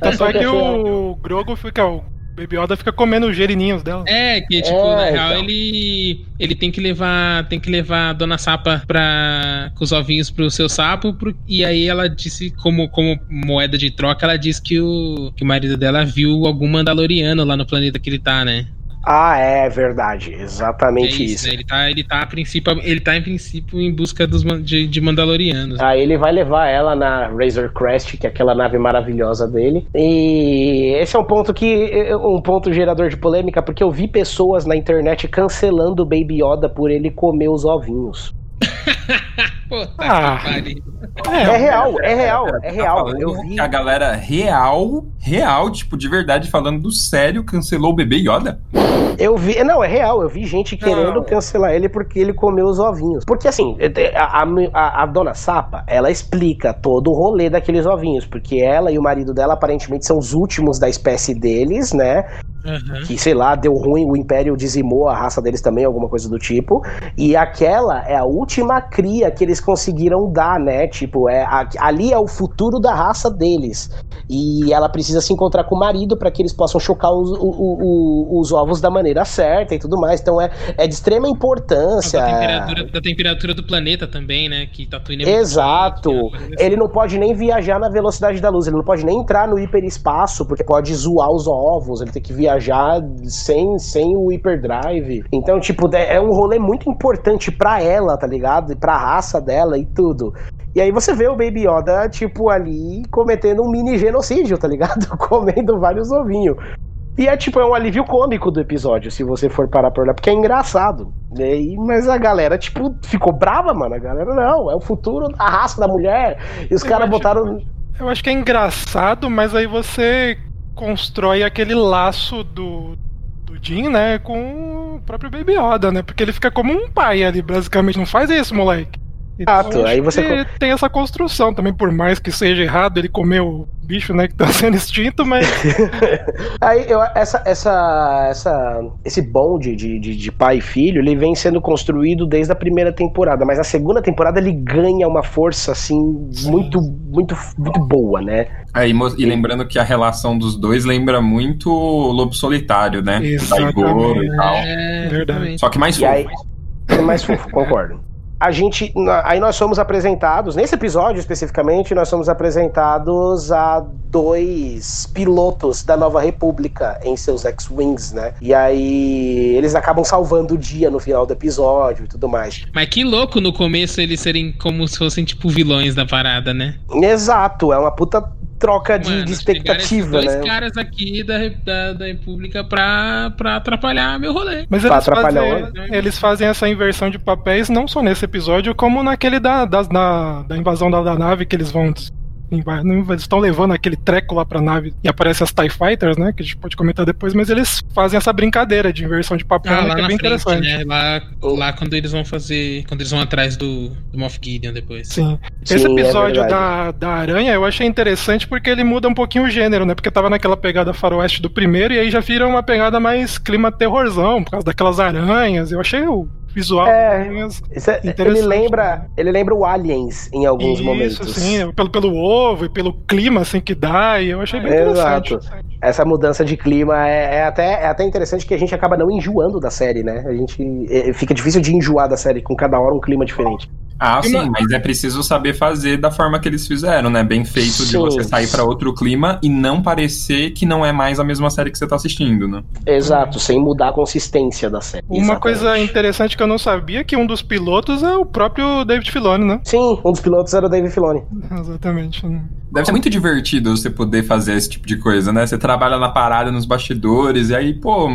Tanto é que o Grogo fica. O Baby Yoda fica comendo os gerininhos dela. É, que tipo, É, na real, então. ele. Ele tem que levar. Tem que levar a dona Sapa pra. com os ovinhos pro seu sapo. pro- e aí ela disse, como, como moeda de troca, ela disse que o, que o marido dela viu algum Mandaloriano lá no planeta que ele tá, né? Ah, é verdade. Exatamente É isso. né? Ele tá, ele tá a princípio, ele tá em princípio em busca dos, de, de Mandalorianos. Aí ele vai levar ela na Razor Crest, que é aquela nave maravilhosa dele. E esse é um ponto que um ponto gerador de polêmica, porque eu vi pessoas na internet cancelando o Baby Yoda por ele comer os ovinhos. *laughs* Puta Ah. que pariu. É real, é real, é Tá real. falando Eu vi. a galera real, real, tipo, de verdade, falando do sério, cancelou o bebê Yoda? Eu vi, não, é real, eu vi gente querendo cancelar ele porque ele comeu os ovinhos. Porque assim, a, a, a dona Sapa, ela explica todo o rolê daqueles ovinhos, porque ela e o marido dela aparentemente são os últimos da espécie deles, né? Aham. Que, sei lá, deu ruim, o Império dizimou a raça deles também, alguma coisa do tipo. E aquela é a última cria que eles conseguiram dar, né? Tipo, é, a- ali é o futuro da raça deles. E ela precisa se encontrar com o marido para que eles possam chocar os, o- o- os ovos da maneira certa e tudo mais. Então é, é de extrema importância. Da temperatura, da temperatura do planeta também, né? Que Tatooine é Exato. né? Ele não pode nem viajar na velocidade da luz, ele não pode nem entrar no hiperespaço, porque pode zoar os ovos, ele tem que viajar sem, sem o hyperdrive. Então, tipo, é um rolê muito importante pra ela, tá ligado? E pra raça dela e tudo. E aí você vê o Baby Yoda, tipo, ali cometendo um mini genocídio, tá ligado? *laughs* Comendo vários ovinhos. E é tipo, é um alívio cômico do episódio, se você for parar por olhar, porque é engraçado. E, mas a galera, tipo, ficou brava, mano. A galera, não, é o futuro da raça da mulher. E os caras botaram. Eu acho que é engraçado, mas aí você constrói aquele laço do, do Jim, né, com o próprio Baby Yoda, né? Porque ele fica como um pai ali, basicamente. Não faz isso, moleque. Exato, eu aí você tem essa construção também, por mais que seja errado ele comer o bicho, né, que tá *laughs* sendo extinto, mas *laughs* Aí eu, essa, essa, essa, esse bonde de, de, de pai e filho, ele vem sendo construído desde a primeira temporada, mas na segunda temporada ele ganha uma força assim muito, muito, muito boa, né? Aí, e lembrando que a relação dos dois lembra muito o Lobo Solitário, né? Da Igor e tal. É, Verdade. Só que mais aí, fofo. é mais fofo, concordo. A gente, aí nós somos apresentados, nesse episódio especificamente, nós somos apresentados a dois pilotos da Nova República em seus X-Wings, né? E aí eles acabam salvando o dia no final do episódio e tudo mais. Mas que louco no começo eles serem como se fossem, tipo, vilões da parada, né? Exato, é uma puta troca de, Mano, de expectativa, esses dois né? caras aqui da, da, da República pra, pra atrapalhar meu rolê. Mas Pra eles atrapalhar fazem, eles fazem essa inversão de papéis não só nesse episódio, como naquele da, das- da, da invasão da, da nave que eles vão. Eles estão levando aquele treco lá pra nave e aparece as TIE Fighters, né? Que a gente pode comentar depois, mas eles fazem essa brincadeira de inversão de papel, Ah, né, lá que é na bem frente, interessante. né? Lá, lá quando eles vão fazer. Quando eles vão atrás do, do Moff Gideon depois. Sim. Sim, Esse é episódio verdade. da, da aranha eu achei interessante porque ele muda um pouquinho o gênero, né? Porque tava naquela pegada faroeste do primeiro e aí já vira uma pegada mais clima terrorzão, por causa daquelas aranhas. Eu achei o visual É. Isso é- ele Interessante, lembra, ele lembra o Aliens em alguns Isso, momentos. sim, pelo, pelo ovo e pelo clima assim que dá, e eu achei bem Exato. interessante. Essa mudança de clima é, é até, é até interessante que a gente acaba não enjoando da série, né? A gente é, fica difícil de enjoar da série com cada hora um clima diferente. Ah, sim, mas é preciso saber fazer da forma que eles fizeram, né? Bem feito de Sim. você sair pra outro clima e não parecer que não é mais a mesma série que você tá assistindo, né? Exato, sem mudar a consistência da série. Uma Exatamente. coisa interessante que eu não sabia que um dos pilotos é o próprio David Filoni, né? Sim, um dos pilotos era o David Filoni. Exatamente. Deve ser muito divertido você poder fazer esse tipo de coisa, né? Você trabalha na parada, nos bastidores, e aí, pô,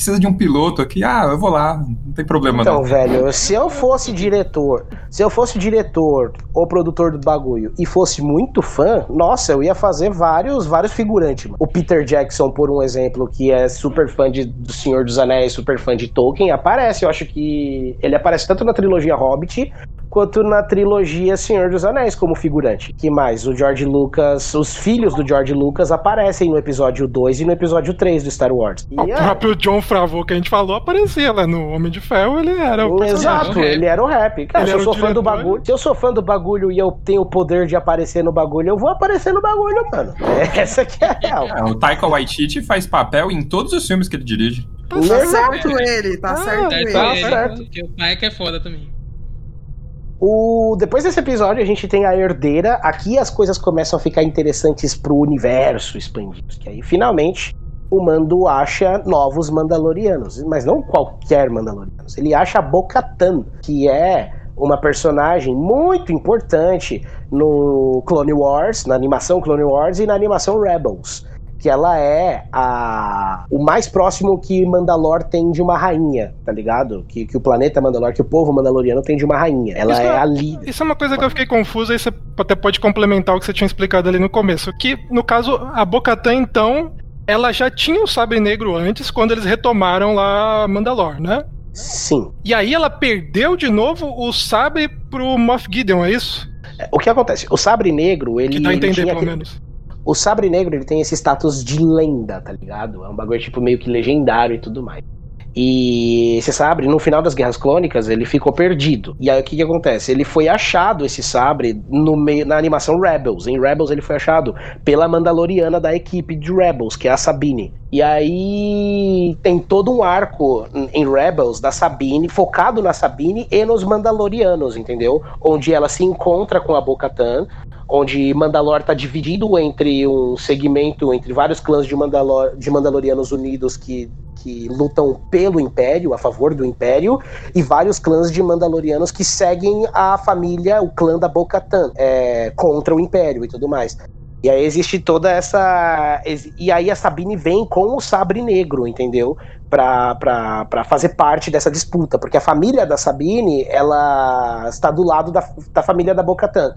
precisa de um piloto aqui, ah, eu vou lá, não tem problema Então, não. velho, se eu fosse diretor, se eu fosse diretor ou produtor do bagulho e fosse muito fã, nossa, eu ia fazer vários, vários figurantes. mano. O Peter Jackson, por um exemplo, que é super fã de, do Senhor dos Anéis, super fã de Tolkien, aparece. Eu acho que ele aparece tanto na trilogia Hobbit quanto na trilogia Senhor dos Anéis como figurante. Que mais? O George Lucas, os filhos do George Lucas aparecem no episódio 2 e no episódio 3 do Star Wars. E O é- próprio John Favreau que a gente falou aparecia lá no Homem de Ferro, ele era o. Exato, rap. ele era o rap. Cara, se eu sou fã do bagulho, se eu sou fã do bagulho e eu tenho o poder de aparecer no bagulho, eu vou aparecer no bagulho, mano. *laughs* Essa que é a real. Ah, o Taika Waititi faz papel em todos os filmes que ele dirige. Tá Exato. certo ele, tá Ah, certo Certo, ele. tá certo. Porque o que é foda também. O... Depois desse episódio, a gente tem a herdeira. Aqui as coisas começam a ficar interessantes pro universo expandido. Que aí, finalmente, o Mando acha novos Mandalorianos, mas não qualquer Mandalorianos. Ele acha a Bo-Katan, que é uma personagem muito importante no Clone Wars, na animação Clone Wars e na animação Rebels. Que ela é a, o mais próximo que Mandalor tem de uma rainha, tá ligado? Que, que o planeta Mandalor, que o povo mandaloriano tem de uma rainha. Ela Isso é é- a líder. Isso é uma coisa que eu fiquei confusa e você até pode complementar o que você tinha explicado ali no começo. Que, no caso, a Bocatã, então, ela já tinha o Sabre Negro antes, quando eles retomaram lá Mandalor, né? Sim. E aí ela perdeu de novo o Sabre pro Moff Gideon, é isso? O que acontece? O Sabre Negro, ele. Que dá a entender, pelo aquele- menos. O Sabre Negro, ele tem esse status de lenda, tá ligado? É um bagulho tipo meio que legendário e tudo mais. E esse sabre, no final das Guerras Clônicas, ele ficou perdido. E aí o que, que acontece? Ele foi achado, esse sabre, no meio, na animação Rebels. Em Rebels ele foi achado pela Mandaloriana da equipe de Rebels, que é a Sabine. E aí tem todo um arco em Rebels da Sabine, focado na Sabine e nos Mandalorianos, entendeu? Onde ela se encontra com a Bo-Katan, onde Mandalor tá dividido entre um segmento, entre vários clãs de, Mandalor, de Mandalorianos unidos que, que lutam pelo Império, a favor do Império, e vários clãs de Mandalorianos que seguem a família, o clã da Bo-Katan, é, contra o Império e tudo mais. E aí existe toda essa. E aí a Sabine vem com o sabre negro, entendeu? Pra, pra, pra fazer parte dessa disputa. Porque a família da Sabine, ela está do lado da, da família da Bo-Katan.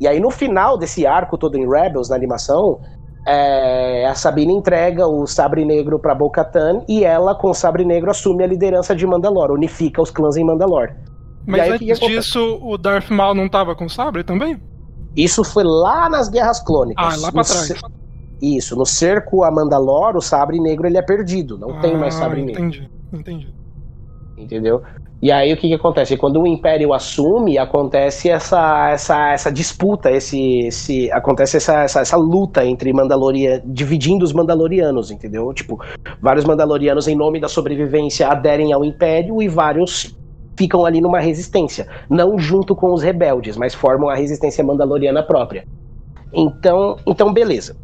E aí no final desse arco todo em Rebels, na animação, é, a Sabine entrega o sabre negro pra Bo-Katan e ela, com o sabre negro, assume a liderança de Mandalor, unifica os clãs em Mandalor. Mas aí, o antes disso, o Darth Maul não tava com sabre também? Isso foi lá nas Guerras Clônicas. Ah, lá pra trás. cer- Isso, no cerco a Mandalor, o sabre negro ele é perdido, não tem mais Ah, sabre negro. Entendi, entendi. entendeu? E aí o que, que acontece? Quando o Império assume, acontece essa, essa, essa disputa, esse, esse, acontece essa, essa, essa luta entre Mandalorianos, dividindo os Mandalorianos, entendeu? Tipo, vários Mandalorianos, em nome da sobrevivência, aderem ao Império e vários ficam ali numa resistência. Não junto com os rebeldes, mas formam a resistência mandaloriana própria. Então, então beleza.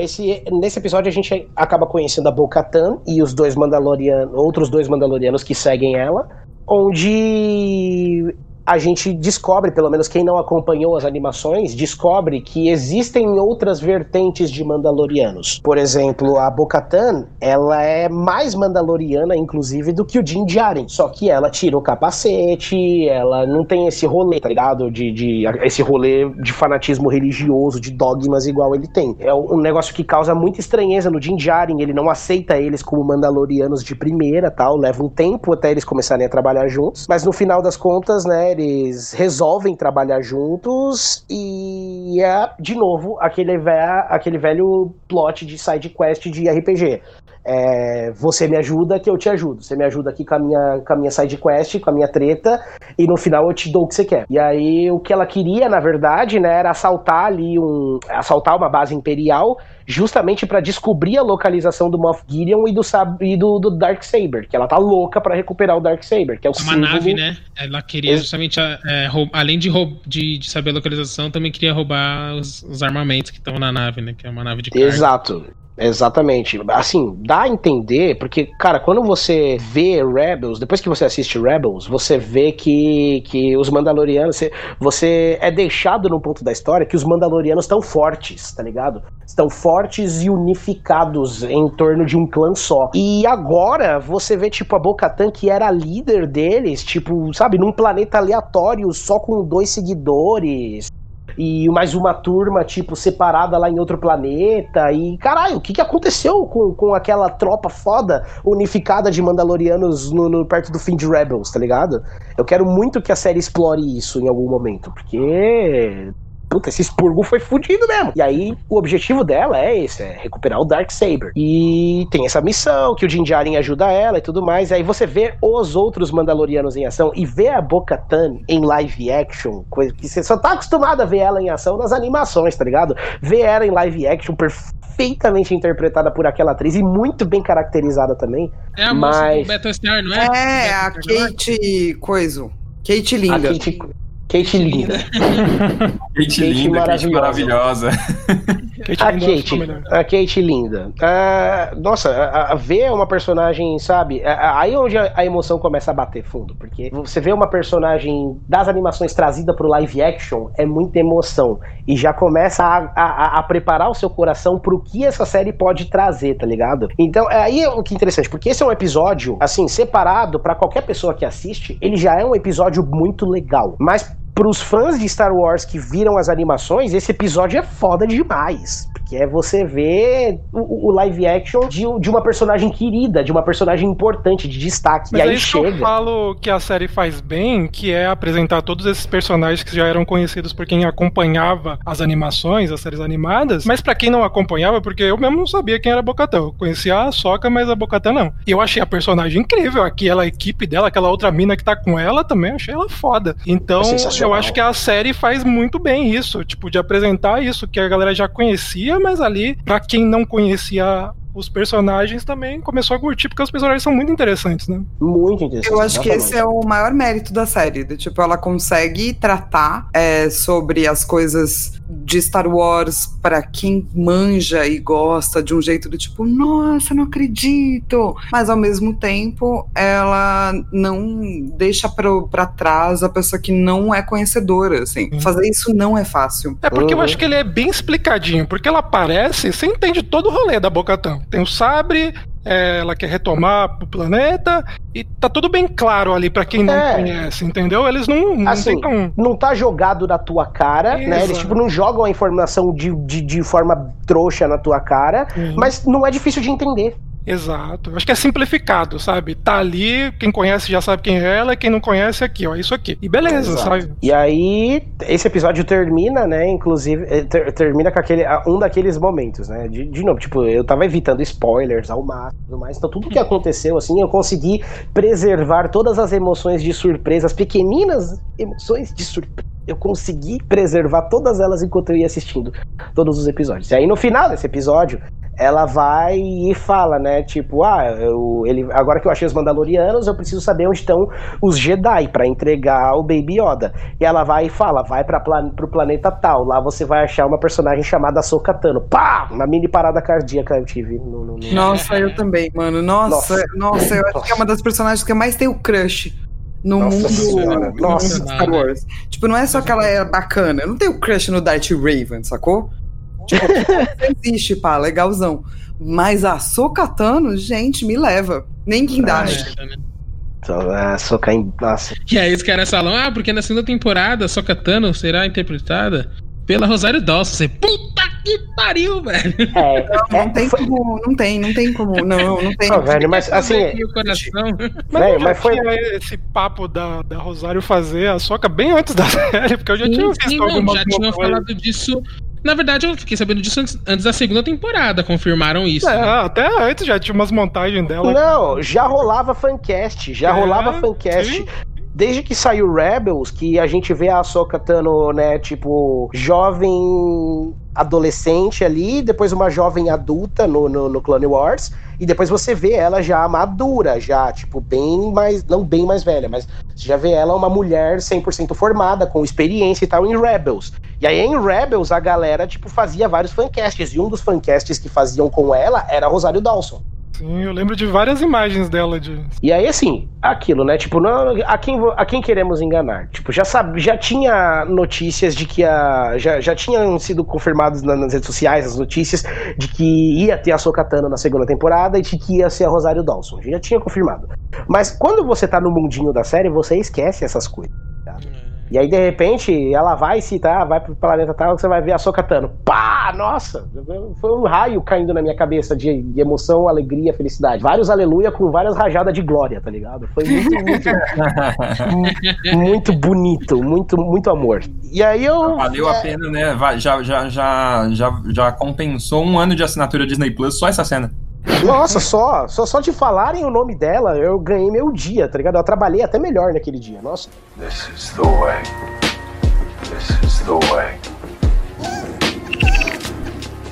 Esse, nesse episódio a gente acaba conhecendo a Bo-Katan e os dois Mandalorianos, outros dois Mandalorianos que seguem ela, onde a gente descobre, pelo menos quem não acompanhou as animações, descobre que existem outras vertentes de Mandalorianos. Por exemplo, a Bo-Katan, ela é mais Mandaloriana, inclusive, do que o Din Djarin. Só que ela tira o capacete, ela não tem esse rolê, tá ligado? De, de esse rolê de fanatismo religioso, de dogmas igual ele tem. É um negócio que causa muita estranheza no Din Djarin, ele não aceita eles como Mandalorianos de primeira, tal, leva um tempo até eles começarem a trabalhar juntos, mas no final das contas, né, eles resolvem trabalhar juntos e é, de novo, aquele, ve aquele velho plot de side quest de RPG. É, você me ajuda que eu te ajudo. Você me ajuda aqui com a minha, com a minha side quest, com a minha treta, e no final eu te dou o que você quer. E aí o que ela queria, na verdade, né, era assaltar ali um. assaltar uma base imperial, justamente para descobrir a localização do Moff Gideon e do, e do, do Dark Saber, que ela tá louca para recuperar o Dark Saber, que é o Uma símbolo- nave, né? Ela queria justamente, é, roub- além de, de, de saber a localização, também queria roubar os, os armamentos que estão na nave, né? Que é uma nave de carga. Exato. Exatamente. Assim, dá a entender, porque, cara, quando você vê Rebels, depois que você assiste Rebels, você vê que, que os Mandalorianos, você, você é deixado num ponto da história que os Mandalorianos estão fortes, tá ligado? Estão fortes e unificados em torno de um clã só. E agora você vê, tipo, a Bo-Katan, que era líder deles, tipo, sabe, num planeta aleatório, só com dois seguidores e mais uma turma, tipo, separada lá em outro planeta. E, caralho, o que, que aconteceu com, com aquela tropa foda unificada de Mandalorianos no, no- perto do fim de Rebels, tá ligado? Eu quero muito que a série explore isso em algum momento, porque. Puta, esse expurgo foi fudido mesmo. E aí, o objetivo dela é esse, é recuperar o Dark Saber. E tem essa missão que o Din Djarin ajuda ela e tudo mais. Aí você vê os outros Mandalorianos em ação e vê a Bo-Katan em live action, coisa que você só tá acostumado a ver ela em ação nas animações, tá ligado? Ver ela em live action perfeitamente interpretada por aquela atriz e muito bem caracterizada também. É a moça Mas- do Battlestar, não é? É, a? Kate Coiso. Kate A Linda. Kate, *laughs* Kate Linda. Gente Gente linda, gente maravilhosa. maravilhosa. Kate A Linda ficou Kate, a Kate linda. Ah, nossa, a, a ver uma personagem, sabe? aí onde a, a emoção começa a bater fundo, porque você vê uma personagem das animações trazida pro live action é muita emoção e já começa a, a- preparar o seu coração pro que essa série pode trazer, tá ligado? Então, é aí o que é interessante, porque esse é um episódio assim separado pra qualquer pessoa que assiste, ele já é um episódio muito legal, mas Pros fãs de Star Wars que viram as animações, esse episódio é foda demais. Porque é você ver o, o live action de, de uma personagem querida, de uma personagem importante, de destaque. Mas e é aí isso que eu chega. falo que a série faz bem, que é apresentar todos esses personagens que já eram conhecidos por quem acompanhava as animações, as séries animadas, mas pra quem não acompanhava, porque eu mesmo não sabia quem era a Bocatão. Eu conhecia a Soca, mas a Bocatão não. E eu achei a personagem incrível, aquela equipe dela, aquela outra mina que tá com ela também, achei ela foda. Então, É sensacional. Eu acho que a série faz muito bem isso, tipo, de apresentar isso que a galera já conhecia, mas ali, pra quem não conhecia os personagens também começou a curtir, porque os personagens são muito interessantes, né? Muito interessante. Eu acho que esse é exatamente. o maior mérito da série. do tipo, ela consegue tratar é, sobre as coisas de Star Wars pra quem manja e gosta de um jeito do tipo, nossa, não acredito. Mas ao mesmo tempo, ela não deixa pro, pra trás a pessoa que não é conhecedora, assim. Sim. Fazer isso não é fácil. É porque eu Uhum. acho que ele é bem explicadinho, porque ela aparece, você entende todo o rolê da Bocatão. Tem o sabre, é, ela quer retomar pro planeta, e tá tudo bem claro ali pra quem não É. conhece, entendeu? Eles não, não Assim. Não tá jogado na tua cara, né? Eles tipo, não jogam a informação de, de, de forma trouxa na tua cara, Sim. mas não é difícil de entender. Exato. Acho que é simplificado, sabe? Tá ali, quem conhece já sabe quem é ela, e quem não conhece aqui, ó. Isso aqui. E beleza, Exato. sabe? E aí, esse episódio termina, né? Inclusive, eh, ter- termina com aquele, um daqueles momentos, né? De, de novo, tipo, eu tava evitando spoilers ao máximo tudo mais. Então, tudo que aconteceu, assim, eu consegui preservar todas as emoções de surpresa, as pequeninas emoções de surpresa. Eu consegui preservar todas elas enquanto eu ia assistindo todos os episódios. E aí, no final desse episódio, ela vai e fala, né? Tipo, ah, eu, ele, agora que eu achei os Mandalorianos, eu preciso saber onde estão os Jedi pra entregar o Baby Yoda. E ela vai e fala, vai para plan, pro planeta tal. Lá você vai achar uma personagem chamada Sokatano. Pá! Uma mini parada cardíaca eu tive. No, no- no- Nossa, eu também, mano. Nossa, Nossa. nossa, eu acho que é uma das personagens que eu mais tenho crush no Nossa mundo Senhora, no nossa. mundo Star Wars. Tipo, não é só que ela é bacana. Eu não tenho crush no Darth Raven, sacou? Tipo, *laughs* existe, pá, legalzão. Mas a Sokatano, gente, me leva. Nem guindaste. Né? Ah, Soka em- Nossa. E aí os caras falam, ah, porque na segunda temporada Sokatano será interpretada pela Rosário Dawson. Você, puta que pariu, velho. É, Não, é, não tem foi- como, não tem, não tem como. Não, não tem. *laughs* Não, velho, mas assim. O coração. *laughs* Mas, Velho, mas foi- tinha esse papo da, da Rosário fazer a soca bem antes da série, porque eu já tinha Sim, visto sim, não, já tinham montagens. falado disso. Na verdade, eu fiquei sabendo disso antes, antes da segunda temporada. Confirmaram isso. É, né? até antes já tinha umas montagens dela. Não, já rolava fancast, já É, rolava fancast. sim. Desde que saiu Rebels, que a gente vê a Ahsoka Tano, né, tipo, jovem adolescente ali, depois uma jovem adulta no, no, no Clone Wars, e depois você vê ela já madura, já, tipo, bem mais, não bem mais velha, mas você já vê ela uma mulher 100% formada, com experiência e tal, em Rebels. E aí em Rebels a galera, tipo, fazia vários fancasts, e um dos fancasts que faziam com ela era Rosário Dawson. Sim, eu lembro de várias imagens dela de. E aí, assim, aquilo, né? Tipo, não, a, quem, a quem queremos enganar? Tipo, já sabe, já tinha notícias de que a. Já, já tinham sido confirmados na- nas redes sociais as notícias de que ia ter a Sokatano na segunda temporada e de que ia ser a Rosário Dawson. Já tinha confirmado. Mas quando você tá no mundinho da série, você esquece essas coisas. E aí, de repente, ela vai citar, vai pro planeta tal, você vai ver a Sokatano. Pá! Nossa! Foi um raio caindo na minha cabeça de, de emoção, alegria, felicidade. Vários aleluia com várias rajadas de glória, tá ligado? Foi muito, muito, *laughs* muito bonito, muito, muito amor. E aí eu. Valeu a pena, né? Já, já, já, já, já compensou um ano de assinatura Disney Plus só essa cena. Nossa, só, só, só de falarem o nome dela, eu ganhei meu dia, tá ligado? Eu trabalhei até melhor naquele dia. Nossa. This is the way. This is the way.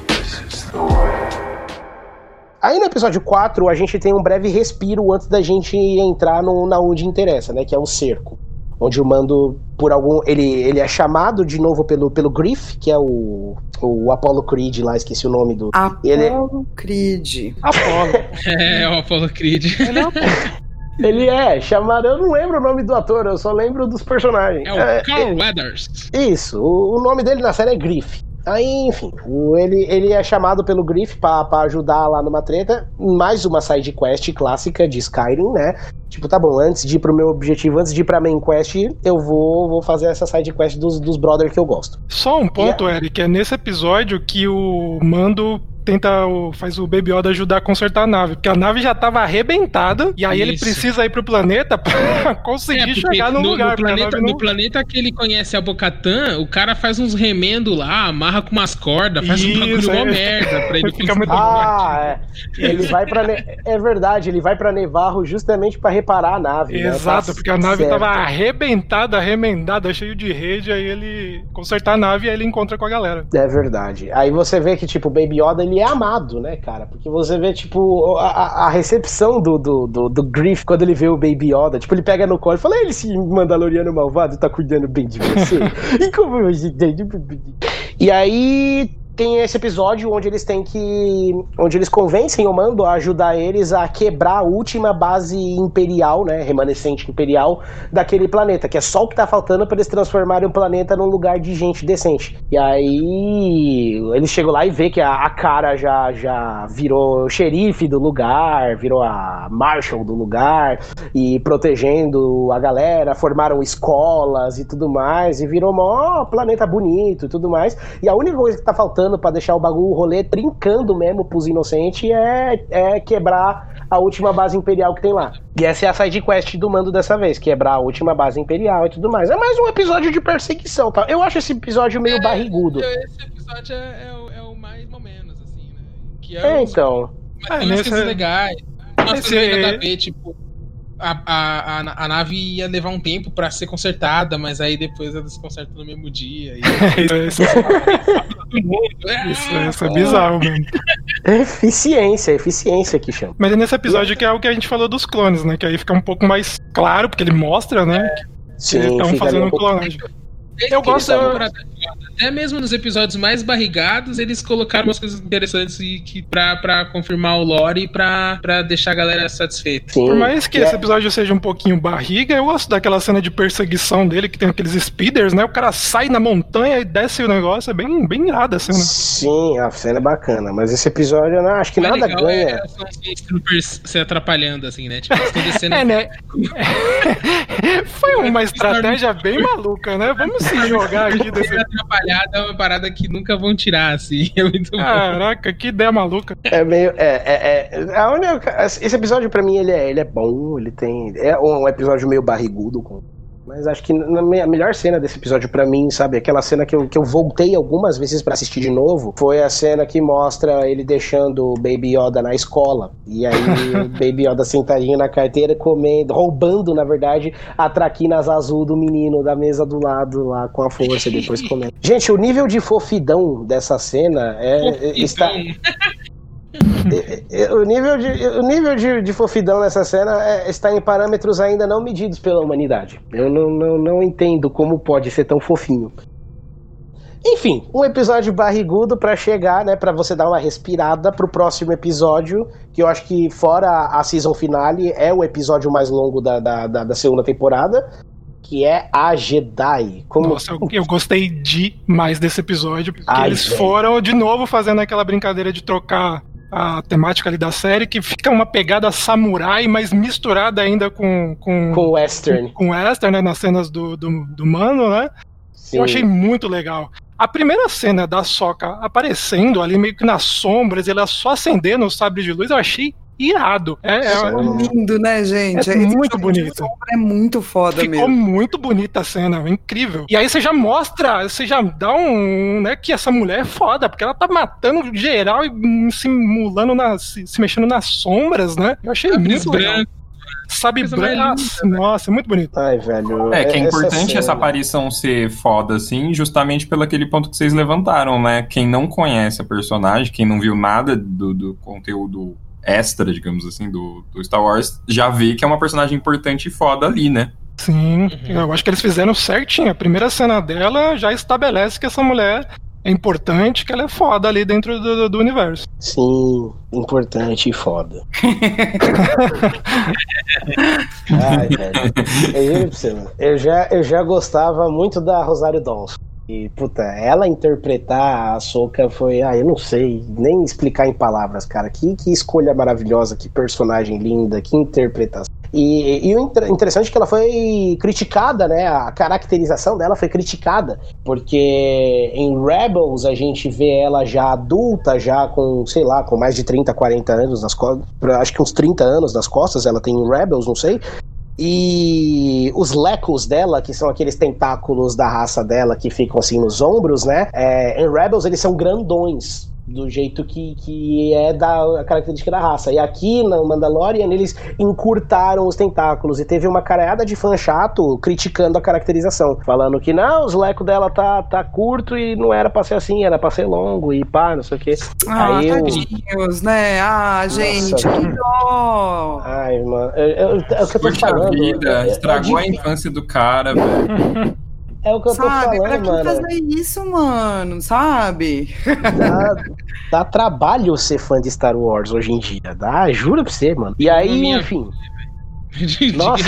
This is the way. Aí no episódio 4, a gente tem um breve respiro antes da gente entrar no, na onde interessa, né? Que é o cerco. Onde o Mando, por algum. Ele, ele é chamado de novo pelo, pelo Griff, que é o, o Apollo Creed lá, esqueci o nome do. Ele- Apollo Creed. *laughs* Apolo. É, o Apollo Creed. Ele é. Ele é chamado. Eu não lembro o nome do ator, eu só lembro dos personagens. É o Carl Weathers. Isso, o, o nome dele na série é Griff. Aí, enfim, o- ele, ele é chamado pelo Griff pra, pra ajudar lá numa treta. Mais uma side quest clássica de Skyrim, né? Tipo, tá bom, antes de ir pro meu objetivo, antes de ir pra main quest, eu vou, vou fazer essa side quest dos, dos brother que eu gosto. Só um ponto, Eric, é nesse episódio que o Mando tenta o, faz o Baby Yoda ajudar a consertar a nave, porque a nave já tava arrebentada e aí ele Isso. precisa ir pro planeta *laughs* pra conseguir É, chegar no, no, lugar. no planeta, não- no planeta que ele conhece a Bocatã, o cara faz uns remendo lá, amarra com umas cordas, faz um Isso, bagulho mó é. merda pra ele *laughs* Fica muito Ah, é. Ele vai pra. Ne- É verdade, ele vai pra Nevarro justamente pra reparar a nave. né? Exato, Tá porque a nave certo. tava arrebentada, remendada, cheio de rede, aí ele consertar a nave e aí ele encontra com a galera. É verdade. Aí você vê que, tipo, o Baby Yoda, ele é amado, né, cara? Porque você vê, tipo, a, a- recepção do, do, do, do Griff quando ele vê o Baby Yoda. Tipo, ele pega no colo e fala, ele, esse Mandaloriano malvado, tá cuidando bem de você. *laughs* e como eu... E aí tem esse episódio onde eles têm que. onde eles convencem o Mando a ajudar eles a quebrar a última base imperial, né? Remanescente imperial daquele planeta, que é só o que tá faltando para eles transformarem o planeta num lugar de gente decente. E aí eles chegam lá e vê que a, a cara já, já virou xerife do lugar, virou a marshal do lugar, e protegendo a galera, formaram escolas e tudo mais, e virou mó planeta bonito e tudo mais. E a única coisa que tá faltando pra deixar o bagulho o rolê trincando mesmo pros inocentes é, é quebrar a última base imperial que tem lá. E essa é a side quest do mando dessa vez, quebrar a última base imperial e tudo mais. É mais um episódio de perseguição, tá? Eu acho esse episódio meio barrigudo. Esse episódio é, é o, é o mais ou menos, assim, né? Que é, É, então. Mas É, tem umas nesse- coisas legais. Umas Esse- coisas nada a ver, tipo. A, a, a, a nave ia levar um tempo pra ser consertada, mas aí depois ela se conserta no mesmo dia. E... *laughs* Isso, isso, é, isso, é bizarro mesmo. Eficiência, eficiência que chama. Mas é nesse episódio que é o que a gente falou dos clones, né? Que aí fica um pouco mais claro, porque ele mostra, né? Que Sim, eles estão fazendo um pouco- clonagem. Desde Eu gosto- pra- Até mesmo nos episódios mais barrigados, eles colocaram umas coisas interessantes e que, pra, pra confirmar o lore e pra, pra deixar a galera satisfeita. Sim. Por mais que É. esse episódio seja um pouquinho barriga, eu gosto daquela cena de perseguição dele, que tem aqueles speeders, né? O cara sai na montanha e desce o negócio, é bem, bem irada a cena. Sim, a cena é bacana, mas esse episódio, eu não, acho que nada legal ganha. É, são os troopers se atrapalhando, assim, né? Tipo, eles estão descendo. É, né? *laughs* *laughs* Foi uma estratégia bem maluca, né? Vamos se jogar aqui desse. Ser atrapalhado é uma parada que nunca vão tirar, assim. *laughs* É muito bom. Caraca, que ideia maluca. É meio. É, é, é, a única- esse episódio, pra mim, ele é, ele é bom, ele tem. É um episódio meio barrigudo, com- mas acho que a melhor cena desse episódio pra mim, sabe, aquela cena que eu, que eu voltei algumas vezes pra assistir de novo, foi a cena que mostra ele deixando o Baby Yoda na escola. E aí o *laughs* Baby Yoda sentadinho na carteira, comendo, roubando, na verdade, a traquinas azul do menino da mesa do lado lá com a força e depois comendo. *laughs* Gente, o nível de fofidão dessa cena é, está. Então, *laughs* O nível, de, o nível de, de fofidão nessa cena é- está em parâmetros ainda não medidos pela humanidade. Eu não, não, não entendo como pode ser tão fofinho. Enfim, um episódio barrigudo pra chegar, né, Pra você dar uma respirada pro próximo episódio, que eu acho que fora a season finale é o episódio mais longo da, da, da, da segunda temporada, que é a Jedi. Como Nossa, eu, eu gostei demais desse episódio, porque Ai, eles foram de novo fazendo aquela brincadeira de trocar a temática ali da série, que fica uma pegada samurai, mas misturada ainda com, com, com western. com western, né? Nas cenas do, do, do Mano, né? Sim. Eu achei muito legal. A primeira cena da Soca aparecendo ali meio que nas sombras, ela só acendendo o sabre de luz, eu achei irado. É, é- Sim. Lindo, né, gente? É Esse muito bonito. É muito foda Ficou mesmo. muito bonita a cena, incrível. E aí você já mostra, você já dá um, né, que essa mulher é foda, porque ela tá matando geral e simulando, na, se, se mexendo nas sombras, né? Eu achei Sabres muito legal. Sabe branco, nossa, muito bonito. Ai, velho. É, que é importante cena- essa aparição ser foda, assim, justamente pelo aquele ponto que vocês levantaram, né? Quem não conhece a personagem, quem não viu nada do, do conteúdo extra, digamos assim, do, do Star Wars, já vê que é uma personagem importante e foda ali, né? Sim, Uhum. eu acho que eles fizeram certinho. A primeira cena dela já estabelece que essa mulher é importante, que ela é foda ali dentro do, do universo. Sim, importante e foda. *laughs* Ai, velho. Eu você, mano. Eu já, eu já gostava muito da Rosário Dawson. E, puta, ela interpretar a Soca foi. Ah, eu não sei nem explicar em palavras, cara. Que, que escolha maravilhosa, que personagem linda, que interpretação. E, e o inter- interessante é que ela foi criticada, né? A caracterização dela foi criticada. Porque em Rebels a gente vê ela já adulta, já com, sei lá, com mais de 30, 40 anos nas costas. Acho que uns 30 anos nas costas ela tem em Rebels, não sei. E os lecos dela, que são aqueles tentáculos da raça dela que ficam assim nos ombros, né? É, em Rebels eles são grandões. Do jeito que, que é da característica da raça. E aqui no Mandalorian eles encurtaram os tentáculos. E teve uma caraiada de fã chato criticando a caracterização. Falando que não, os lecos dela tá, tá curto e não era pra ser assim, era pra ser longo e pá, não sei o quê. Ah, Aí eu- tadinhos, né? Ah, gente, Nossa. que dó. Ai, mano, eu- eu- é o que eu tô Puxa falando. vida, é- é estragou a infância do cara, velho. *laughs* É o que eu tô Sabe, pra falando, que mano. fazer isso, mano? Sabe? Dá, dá trabalho ser fã de Star Wars hoje em dia. Dá, juro pra você, mano. E aí, enfim. Nossa.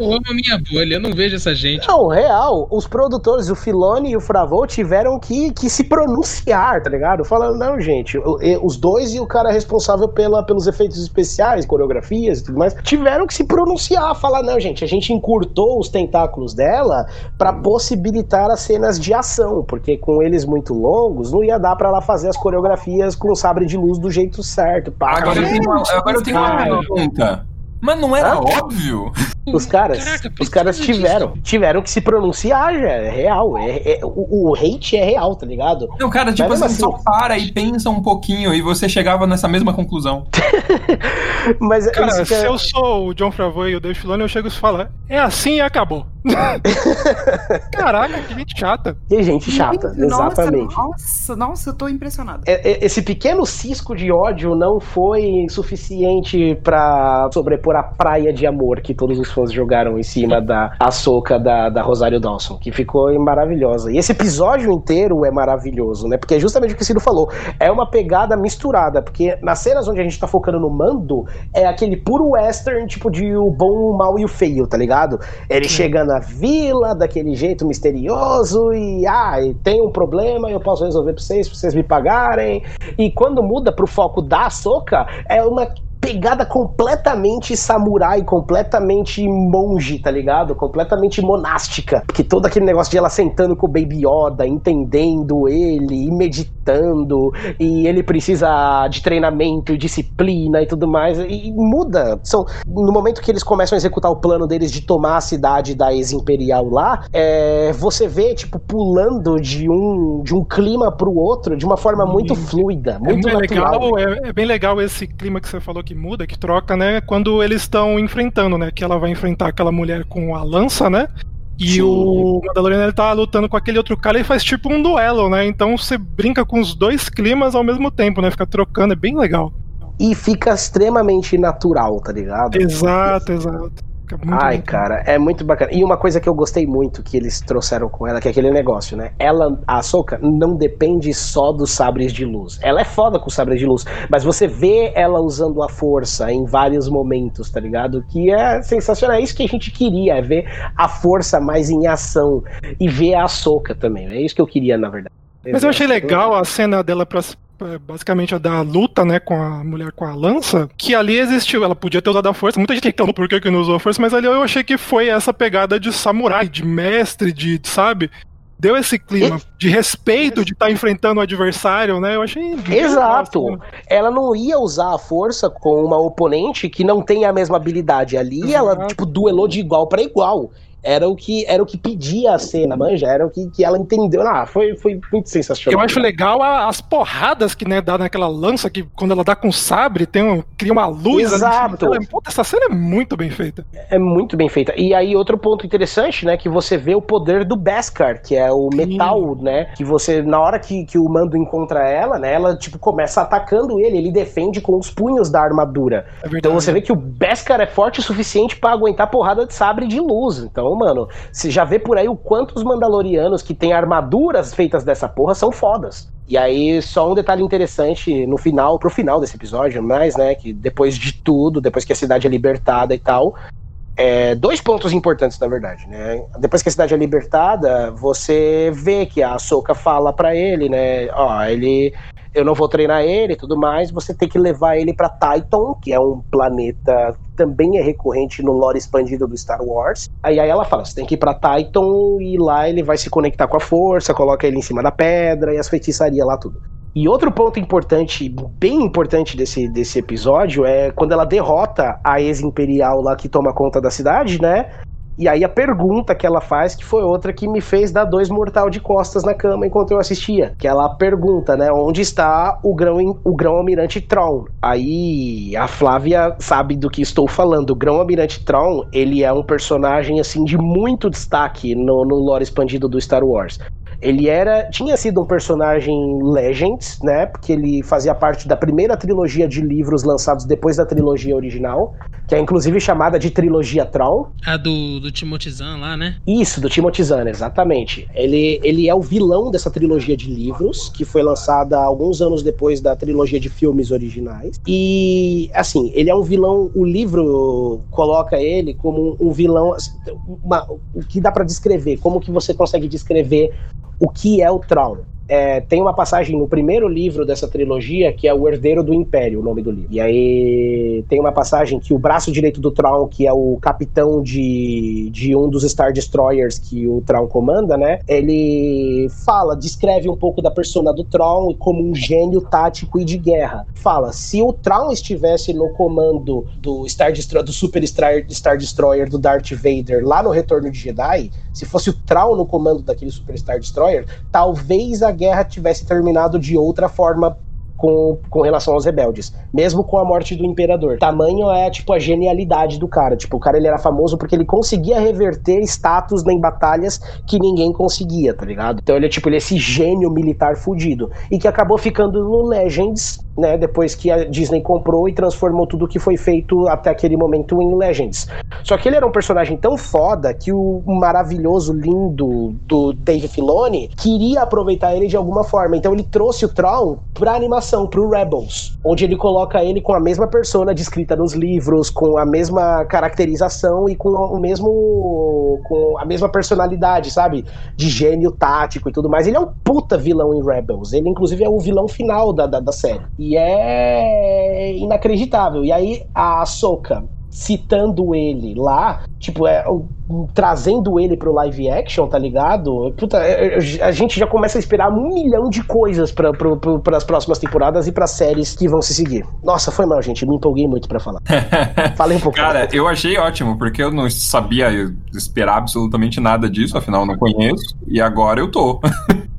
Eu amo a minha bolha, eu não vejo essa gente. Não, real, os produtores, o Filoni e o Fravô, tiveram que, que se pronunciar, tá ligado? Falando, não, gente, e- os dois e o cara responsável pela, pelos efeitos especiais, coreografias e tudo mais, tiveram que se pronunciar, falar, não, gente, a gente encurtou os tentáculos dela pra possibilitar as cenas de ação, porque com eles muito longos, não ia dar pra ela fazer as coreografias com o sabre de luz do jeito certo. Pá, Agora eu tenho uma, agora eu tenho uma pergunta. Mas não era Hã? óbvio? Os caras, Caraca, os caras tiveram, tiveram que se pronunciar, já, é real. É, é- o, o hate é real, tá ligado? Não, cara, tipo Mas assim, só assim- para e pensa um pouquinho e você chegava nessa mesma conclusão. *laughs* Mas Cara, isso que se é- eu sou o John Favreau e o Dave Filoni, eu chego e falo, é assim e acabou. *laughs* Caraca, que gente chata. Que gente chata, Nossa, exatamente. Nossa, nossa, eu tô impressionada. É- é- Esse pequeno cisco de ódio não foi suficiente pra sobrepor a praia de amor que todos os fãs jogaram em cima da açoca da, da Rosário Dawson, que ficou maravilhosa. E esse episódio inteiro é maravilhoso, né? Porque é justamente o que o Ciro falou. É uma pegada misturada, porque nas cenas onde a gente tá focando no mando, é aquele puro western, tipo de o bom, o mal e o feio, tá ligado? Ele chega na vila daquele jeito misterioso e, ah, tem um problema, eu posso resolver pra vocês, pra vocês me pagarem. E quando muda pro foco da Soca, é uma pegada completamente samurai, completamente monge, tá ligado? Completamente monástica. Porque todo aquele negócio de ela sentando com o Baby Yoda, entendendo ele, e meditando, e ele precisa de treinamento, disciplina e tudo mais, e, e muda. São, no momento que eles começam a executar o plano deles de tomar a cidade da ex-imperial lá, é, você vê, tipo, pulando de um, de um clima pro outro de uma forma muito fluida, É muito bem, natural. legal, é, é bem legal esse clima que você falou que muda, que troca, né? Quando eles estão enfrentando, né? Que ela vai enfrentar aquela mulher com a lança, né? E Sim. o Mandaloriano ele tá lutando com aquele outro cara e faz tipo um duelo, né? Então você brinca com os dois climas ao mesmo tempo, né? Fica trocando, é bem legal. E fica extremamente natural, tá ligado? Exato, exato. Fica muito Ai, cara, é muito bacana. E uma coisa que eu gostei muito que eles trouxeram com ela, que é aquele negócio, né? Ela, a Ahsoka, não depende só dos sabres de luz. Ela é foda com sabres de luz, mas você vê ela usando a força em vários momentos, tá ligado? Que é sensacional. É isso que a gente queria, é ver a força mais em ação e ver a Ahsoka também. É isso que eu queria, na verdade. Mas eu achei legal a cena dela basicamente a da luta, né, com a mulher com a lança, que ali existiu. Ela podia ter usado a força. Muita gente reclamou por que que não usou a força, mas ali eu achei que foi essa pegada de samurai, de mestre, de, sabe? Deu esse clima de respeito de estar enfrentando o adversário, né? Eu achei. Exato. legal, assim. Ela não ia usar a força com uma oponente que não tem a mesma habilidade. Ali ela, Exato. tipo, duelou de igual para igual. Era o que era o que pedia a cena, manja, era o que, que ela entendeu. Ah, foi, foi muito sensacional. Eu acho legal a- as porradas que né, dá naquela lança, que quando ela dá com sabre, tem um, cria uma luz. ali Exato. dela. Puta, essa cena é muito bem feita. É muito bem feita. E aí, outro ponto interessante, né? Que você vê o poder do Beskar, que é o metal, né? Que você, na hora que, que o Mando encontra ela, né? Ela, tipo, começa atacando ele. Ele defende com os punhos da armadura. É. Então você vê que o Beskar é forte o suficiente pra aguentar porrada de sabre de luz. Então, mano, você já vê por aí o quanto os Mandalorianos que têm armaduras feitas dessa porra são fodas. E aí, só um detalhe interessante no final, pro final desse episódio, mas, né, que depois de tudo, depois que a cidade é libertada e tal, é, dois pontos importantes, na verdade, né? Depois que a cidade é libertada, você vê que a Ahsoka fala pra ele, né? Ó, ele. Eu não vou treinar ele e tudo mais, você tem que levar ele pra Titan, que é um planeta também é recorrente no lore expandido do Star Wars. Aí, aí ela fala: você tem que ir pra Titan e lá ele vai se conectar com a força, coloca ele em cima da pedra e as feitiçarias lá tudo. E outro ponto importante, bem importante desse, desse episódio, é quando ela derrota a ex-imperial lá que toma conta da cidade, né? E aí a pergunta que ela faz, que foi outra que me fez dar dois mortal de costas na cama enquanto eu assistia. Que ela pergunta, né? Onde está o grão, o grão almirante Tron? Aí a Flávia sabe do que estou falando. O grão almirante Tron, ele é um personagem, assim, de muito destaque no, no lore expandido do Star Wars. Ele era, tinha sido um personagem Legends, né? Porque ele fazia parte da primeira trilogia de livros lançados depois da trilogia original, que é inclusive chamada de trilogia Tron. A do, do Timothy Zahn lá, né? Isso, do Timothy Zahn, exatamente. Ele, ele é o vilão dessa trilogia de livros, que foi lançada alguns anos depois da trilogia de filmes originais. E, assim, ele é um vilão. O livro coloca ele como um vilão. assim, uma- o que dá pra descrever? Como que você consegue descrever o que é o Tron? É, tem uma passagem no primeiro livro dessa trilogia que é o Herdeiro do Império, o nome do livro. E aí tem uma passagem que o braço direito do Tron, que é o capitão de, de um dos Star Destroyers que o Tron comanda, né? Ele fala, descreve um pouco da persona do Tron como um gênio tático e de guerra. Fala, se o Tron estivesse no comando do Star do Super Star, Star Destroyer do Darth Vader lá no Retorno de Jedi, se fosse o Tron no comando daquele Super Star Destroyer, talvez a guerra tivesse terminado de outra forma com, com relação aos rebeldes, mesmo com a morte do imperador. Tamanho é tipo a genialidade do cara. Tipo, o cara ele era famoso porque ele conseguia reverter status em batalhas que ninguém conseguia, tá ligado? Então ele é tipo ele é esse gênio militar fudido e que acabou ficando no Legends, né, depois que a Disney comprou e transformou tudo que foi feito até aquele momento em Legends. Só que ele era um personagem tão foda que o maravilhoso, lindo do Dave Filoni queria aproveitar ele de alguma forma. Então ele trouxe o Tron pra animação, pro Rebels, onde ele coloca ele com a mesma persona descrita nos livros, com a mesma caracterização e com o mesmo com a mesma personalidade, sabe? De gênio tático e tudo mais. Ele é um puta vilão em Rebels. Ele inclusive é o vilão final da, da, da série. E é inacreditável. E aí a Ahsoka citando ele lá, tipo, é, um- trazendo ele pro live action, tá ligado? Puta, é, é, a gente já começa a esperar um milhão de coisas para as próximas temporadas e para séries que vão se seguir. Nossa, foi mal, gente. Me empolguei muito pra falar. *laughs* Falei um pouco. Cara, eu achei ótimo, porque eu não sabia esperar absolutamente nada disso, afinal eu não conheço, e agora eu tô. *laughs*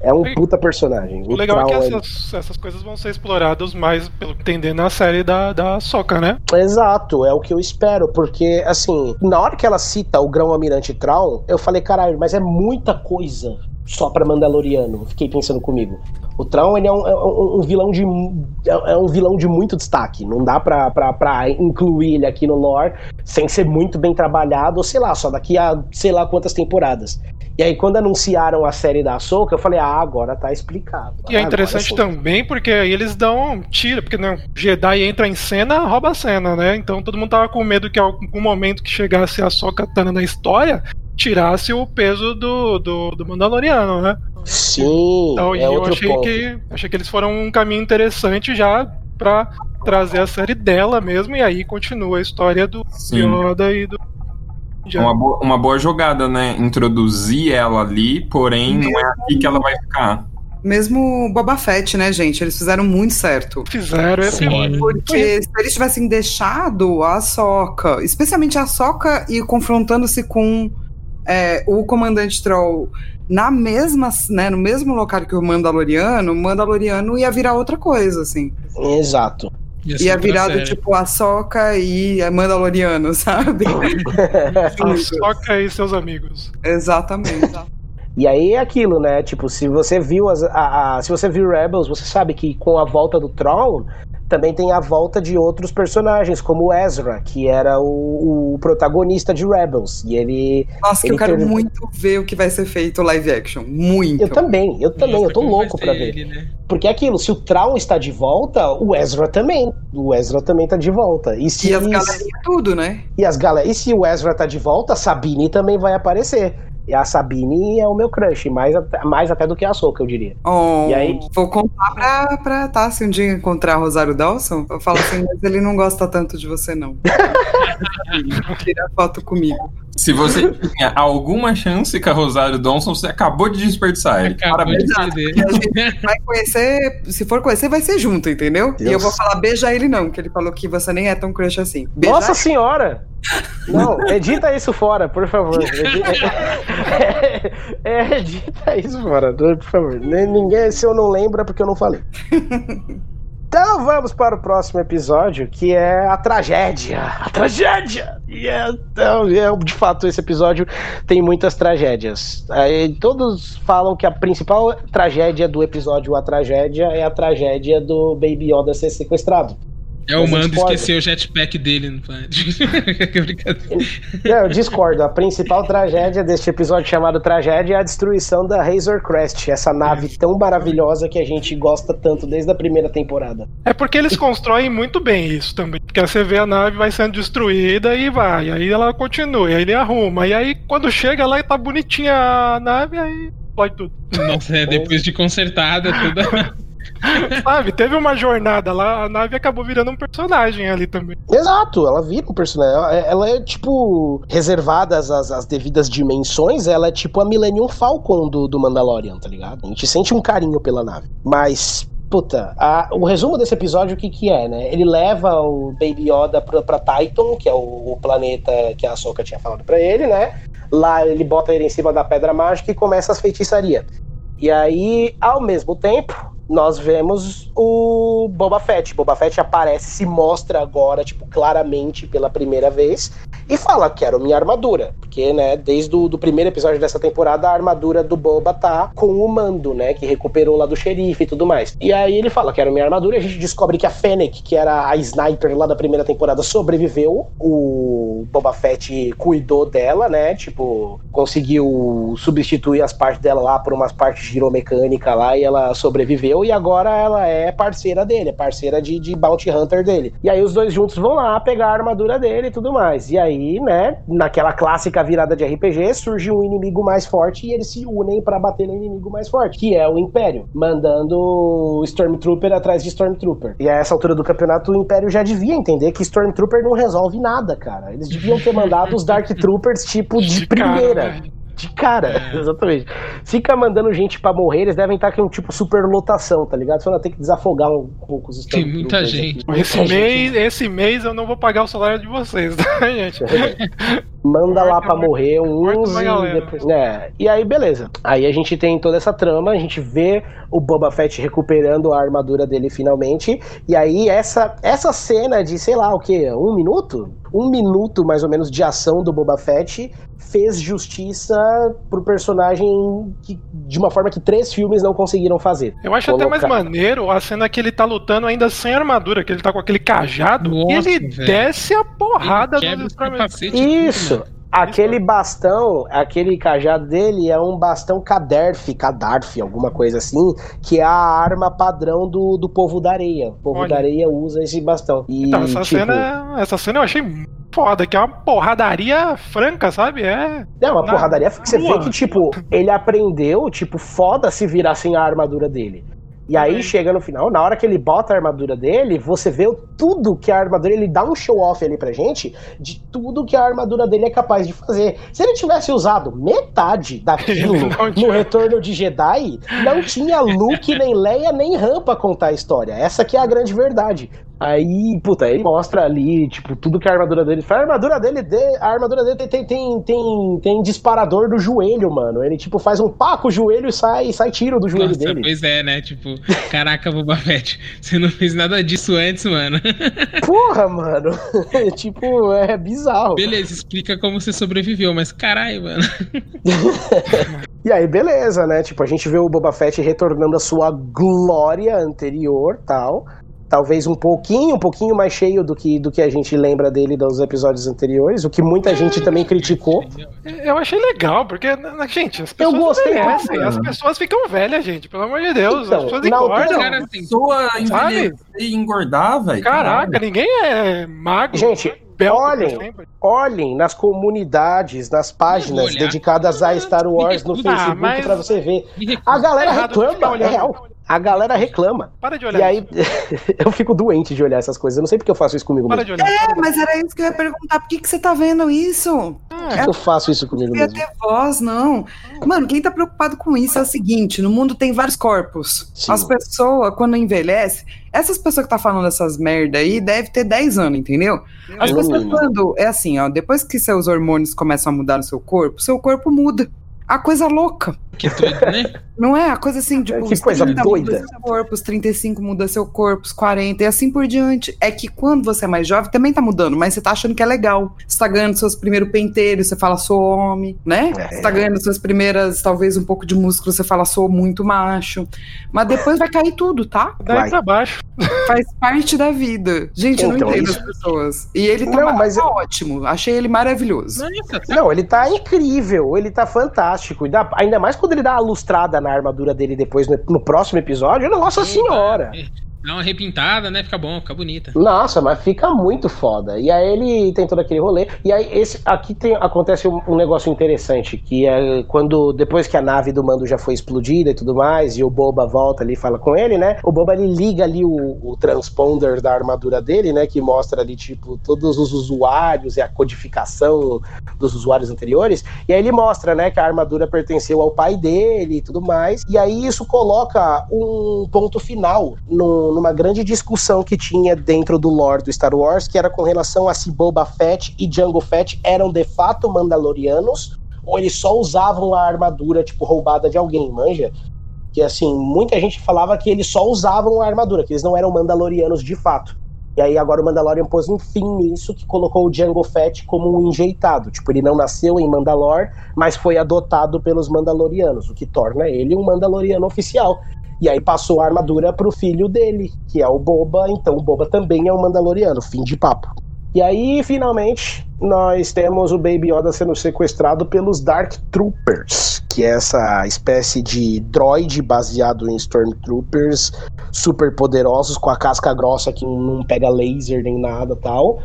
É um puta personagem. O legal é que essas, essas coisas vão ser exploradas mais, pelo que entender, na série da, da Soca, né? Exato, é o que eu espero, porque, assim, na hora que ela cita o Grão Almirante Traum, eu falei, caralho, mas é muita coisa só pra Mandaloriano. Fiquei pensando comigo. O Traum, ele é um, é um- um vilão de é é um vilão de muito destaque. Não dá pra, pra, pra incluir ele aqui no lore sem ser muito bem trabalhado, ou sei lá, só daqui a sei lá quantas temporadas. E aí, quando anunciaram a série da Ahsoka, eu falei, ah, agora tá explicado. E é Ah, interessante também porque aí eles dão tira, porque né, Jedi entra em cena, rouba a cena, né? Então todo mundo tava com medo que algum momento que chegasse a Soca Tana na história, tirasse o peso do, do, do Mandaloriano, né? Sim, Então, e é eu achei ponto. que achei que eles foram um caminho interessante já pra trazer a série dela mesmo, e aí continua a história do Sim. Yoda e do. É Uma boa, uma boa jogada, né? Introduzir ela ali, porém não é aqui que ela vai ficar. Mesmo Boba Fett, né, gente? Eles fizeram muito certo. Fizeram esse Sim. Porque se eles tivessem deixado a Soca, especialmente a Soca, e confrontando-se com é, o comandante Troll na mesma, né, no mesmo local que o Mandaloriano, o Mandaloriano ia virar outra coisa, assim. Exato. Ia virar do tipo a Soca e a Mandaloriano, *laughs* sabe? *laughs* A Soca e seus amigos. Exatamente. E aí é aquilo, né? Tipo, se você viu as, a, a- se você viu Rebels, você sabe que com a volta do Tron também tem a volta de outros personagens, como o Ezra, que era o, o protagonista de Rebels. E ele. Nossa, que Ele eu quero teve- muito ver o que vai ser feito live action. Muito. Eu também, eu também, Nossa, eu tô louco pra ver. ele, né? Porque é aquilo, se o Traum está de volta, o Ezra também. O Ezra também tá de volta. E se E as galerinhas tudo, né? E, as galera, e se o Ezra tá de volta, a Sabine também vai aparecer. E a Sabine é o meu crush, mais, até- mais até do que a Soca, eu diria. Oh, E aí? Vou contar pra, pra se um dia encontrar Rosário Dawson, eu falo assim, mas ele não gosta tanto de você, não. *laughs* Tira foto comigo. Se você *laughs* tinha alguma chance com a Rosário Dawson, você acabou de desperdiçar ele. Parabéns. de E vai conhecer, se for conhecer, vai ser junto, entendeu? E Deus. eu vou falar beija ele não, que ele falou que você nem é tão crush assim. Beija Nossa senhora! Não, *laughs* edita isso fora, por favor. É, *laughs* é, edita isso fora, por favor. Ninguém, se eu não lembro, é porque eu não falei. Então vamos para o próximo episódio, que é a tragédia. A tragédia! E é, então, é, de fato, esse episódio tem muitas tragédias. Aí, todos falam que a principal tragédia do episódio A Tragédia é a tragédia do Baby Yoda ser sequestrado. É o Mando esqueceu o jetpack dele no *laughs* Que brincadeira. Não, eu discordo. A principal tragédia deste episódio chamado Tragédia é a destruição da Razor Crest, essa nave tão maravilhosa que a gente gosta tanto desde a primeira temporada. É porque eles constroem muito bem isso também. Porque você vê a nave vai sendo destruída e vai. Aí ela continua, aí ele arruma. E aí quando chega lá e tá bonitinha a nave, aí explode tudo. Nossa, é, depois de consertada toda. *laughs* *laughs* Sabe? Teve uma jornada lá, a nave acabou virando um personagem ali também. Exato, ela vira um personagem. Ela, ela é tipo, reservadas as, as devidas dimensões, ela é tipo a Millennium Falcon do, do Mandalorian, tá ligado? A gente sente um carinho pela nave. Mas. Puta, a- o resumo desse episódio, o que que é, né? Ele leva o Baby Yoda pra, pra Titan, que é o, o planeta que a Ahsoka tinha falado pra ele, né? Lá ele bota ele em cima da pedra mágica e começa as feitiçarias. E aí, ao mesmo tempo, nós vemos o Boba Fett. Boba Fett aparece, se mostra agora, tipo, claramente pela primeira vez e fala: Quero minha armadura. Porque, né, desde o do primeiro episódio dessa temporada, a armadura do Boba tá com o mando, né, que recuperou lá do xerife e tudo mais. E aí ele fala: Quero minha armadura. E a gente descobre que a Fennec, que era a sniper lá da primeira temporada, sobreviveu. O Boba Fett cuidou dela, né, tipo, conseguiu substituir as partes dela lá por umas partes giromecânica lá e ela sobreviveu. E agora ela é parceira dele, é parceira de, de Bounty Hunter dele. E aí os dois juntos vão lá pegar a armadura dele e tudo mais. E aí, né, naquela clássica virada de RPG, surge um inimigo mais forte e eles se unem pra bater no inimigo mais forte, que é o Império, mandando Stormtrooper atrás de Stormtrooper. E a essa altura do campeonato, o Império já devia entender que Stormtrooper não resolve nada, cara. Eles deviam ter mandado os Dark Troopers, tipo, de, cara, primeira. velho. De cara, É. *laughs* exatamente. Fica mandando gente pra morrer, eles devem estar com um tipo superlotação, tá ligado? Falando, tem que desafogar um pouco os Tem muita gente. aqui. Esse Muita mês, gente. esse mês eu não vou pagar o salário de vocês, tá, gente? *laughs* Manda lá uma- morrer uns e depois. né? E aí, beleza. Aí a gente tem toda essa trama, a gente vê o Boba Fett recuperando a armadura dele finalmente. E aí, essa, essa cena de, sei lá, o quê? Um minuto? Um minuto mais ou menos de ação do Boba Fett fez justiça pro personagem que, de uma forma que três filmes não conseguiram fazer. Eu acho até mais Colocar- maneiro a cena que ele tá lutando ainda sem armadura, que ele tá com aquele cajado Nossa, e ele velho. desce a porrada dos. Isso. Aquele bastão, aquele cajado dele é um bastão Cadarf, Cadarf, alguma coisa assim, que é a arma padrão do, do povo da areia. O povo Olha. da areia usa esse bastão. E, Então, essa, tipo, cena, essa cena eu achei foda, que é uma porradaria franca, sabe? É. É uma porradaria que você vê que, tipo, ele aprendeu, tipo, foda se virar sem a armadura dele. E aí Também. chega no final, na hora que ele bota a armadura dele, você vê o- tudo que a armadura, ele dá um show off ali pra gente de tudo que a armadura dele é capaz de fazer. Se ele tivesse usado metade daquilo *laughs* no retorno de Jedi, não tinha Luke, nem Leia, nem Han pra contar a história. Essa que é a grande verdade. Aí, puta, ele mostra ali, tipo, tudo que a armadura dele faz. A armadura dele, de- a armadura dele tem, tem, tem, tem, tem disparador do joelho, mano. Ele, tipo, faz um pá com o joelho e sai, sai tiro do joelho Nossa, dele. pois é, né? Tipo, caraca, Boba Fett, você não fez nada disso antes, mano. *laughs* Porra, mano. *laughs* tipo, é bizarro. Beleza, explica como você sobreviveu, mas caralho, mano. *laughs* E aí, beleza, né? Tipo, a gente vê o Boba Fett retornando à sua glória anterior, tal. Talvez um pouquinho, um pouquinho mais cheio do que, do que a gente lembra dele dos episódios anteriores, o que muita gente também criticou. Eu achei legal, porque, na- gente, as pessoas gostei envelhecem, muito, as pessoas ficam velhas, gente, pelo amor de Deus. Então, as pessoas engordam. Cara, assim, Pessoa Sabe? envelhecer e engordar, velho. Caraca, ninguém é magro. Gente, olhem, olhem nas comunidades, nas páginas dedicadas a Star Wars no Ah, Facebook mas- pra você ver. A galera reclama, é real. A galera reclama. Para de olhar. E aí, isso. *laughs* eu fico doente de olhar essas coisas. Eu não sei porque eu faço isso comigo Para mesmo. de olhar. É, mas era isso que eu ia perguntar. Por que, que você tá vendo isso? É, Eu faço isso comigo Não ia mesmo. ter voz, não. Mano, quem tá preocupado com isso é o seguinte: no mundo tem vários corpos. Sim. As pessoas, quando envelhecem, essas pessoas que tá falando essas merda aí devem ter 10 anos, entendeu? As pessoas, quando. É assim, ó, depois que seus hormônios começam a mudar no seu corpo, seu corpo muda. A coisa louca. Que doido, né? *laughs* Não é? A coisa assim, tipo, Que os coisa 30 doida. muda seu corpo, os 35 muda seu corpo, os 40 e assim por diante. É que quando você é mais jovem, também tá mudando, mas você tá achando que é legal. Você tá ganhando seus primeiros penteiros, você fala, sou homem, né? É. Você tá ganhando suas primeiras, talvez um pouco de músculo, você fala, sou muito macho. Mas depois vai cair tudo, tá? daí vai. pra baixo. Faz parte da vida. Gente, eu não Então, entendo isso- as pessoas. E ele tá, Não, mas tá eu- ótimo. Achei ele maravilhoso. Nossa, tá Não, ele tá incrível, ele tá fantástico. E dá- ainda mais quando ele dá a lustrada na armadura dele depois no, no próximo episódio. Nossa senhora! Dá uma repintada, né? Fica bom, fica bonita. Nossa, mas fica muito foda. E aí ele tem todo aquele rolê. E aí esse aqui tem, acontece um, um negócio interessante, que é quando depois que a nave do Mando já foi explodida e tudo mais, e o Boba volta ali e fala com ele, né? O Boba ele liga ali o, o transponder da armadura dele, né? Que mostra ali, tipo, todos os usuários e a codificação dos usuários anteriores. E aí ele mostra, né, que a armadura pertenceu ao pai dele e tudo mais. E aí isso coloca um ponto final no- numa grande discussão que tinha dentro do lore do Star Wars, que era com relação a se Boba Fett e Jango Fett eram de fato Mandalorianos ou eles só usavam a armadura, tipo, roubada de alguém, manja? Que assim, muita gente falava que eles só usavam a armadura, que eles não eram Mandalorianos de fato. E aí agora o Mandalorian pôs um fim nisso, que colocou o Jango Fett como um enjeitado. Tipo, ele não nasceu em Mandalor, mas foi adotado pelos Mandalorianos, o que torna ele um Mandaloriano oficial. E aí passou a armadura pro filho dele, que é o Boba, então o Boba também é um Mandaloriano, fim de papo. E aí, finalmente, nós temos o Baby Yoda sendo sequestrado pelos Dark Troopers, que é essa espécie de droid baseado em Stormtroopers super poderosos, com a casca grossa que não pega laser nem nada tal.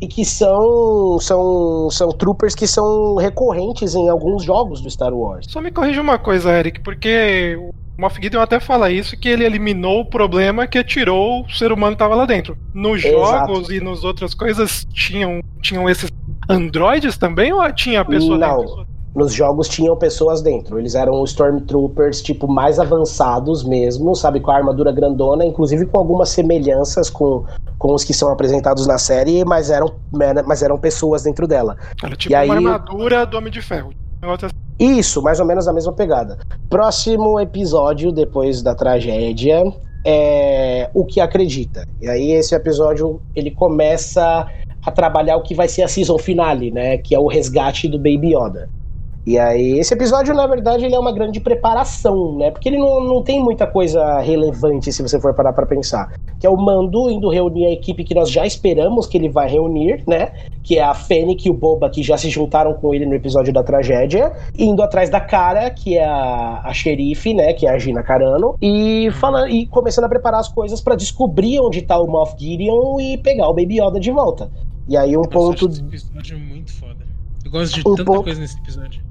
E que são, são, são troopers que são recorrentes em alguns jogos do Star Wars. Só me corrija uma coisa, Eric, porque Moff Gideon até fala isso, que ele eliminou o problema que tirou o ser humano que tava lá dentro. Nos Exato. jogos e nas outras coisas tinham, tinham esses androides também ou tinha a pessoa Não. dentro? Nos jogos tinham pessoas dentro. Eles eram Stormtroopers, tipo, mais avançados mesmo, sabe? Com a armadura grandona, inclusive com algumas semelhanças com, com os que são apresentados na série, mas eram, mas eram pessoas dentro dela. Era tipo E aí- uma armadura do Homem de Ferro. Um negócio assim. Isso, mais ou menos a mesma pegada. Próximo episódio, depois da tragédia, é o que acredita. E aí esse episódio ele começa a trabalhar o que vai ser a season finale, né? Que é o resgate do Baby Yoda. E aí, esse episódio, na verdade, ele é uma grande preparação, né? Porque ele não, não tem muita coisa relevante se você for parar pra pensar. Que é o Mando indo reunir a equipe que nós já esperamos que ele vai reunir, né? Que é a Fennec e o Boba, que já se juntaram com ele no episódio da tragédia. Indo atrás da cara, que é a, a xerife, né? Que é a Gina Carano. E, falando, e começando a preparar as coisas pra descobrir onde tá o Moff Gideon e pegar o Baby Yoda de volta. E aí, um eu ponto esse episódio muito foda. Eu gosto de Um tanta ponto- coisa nesse episódio.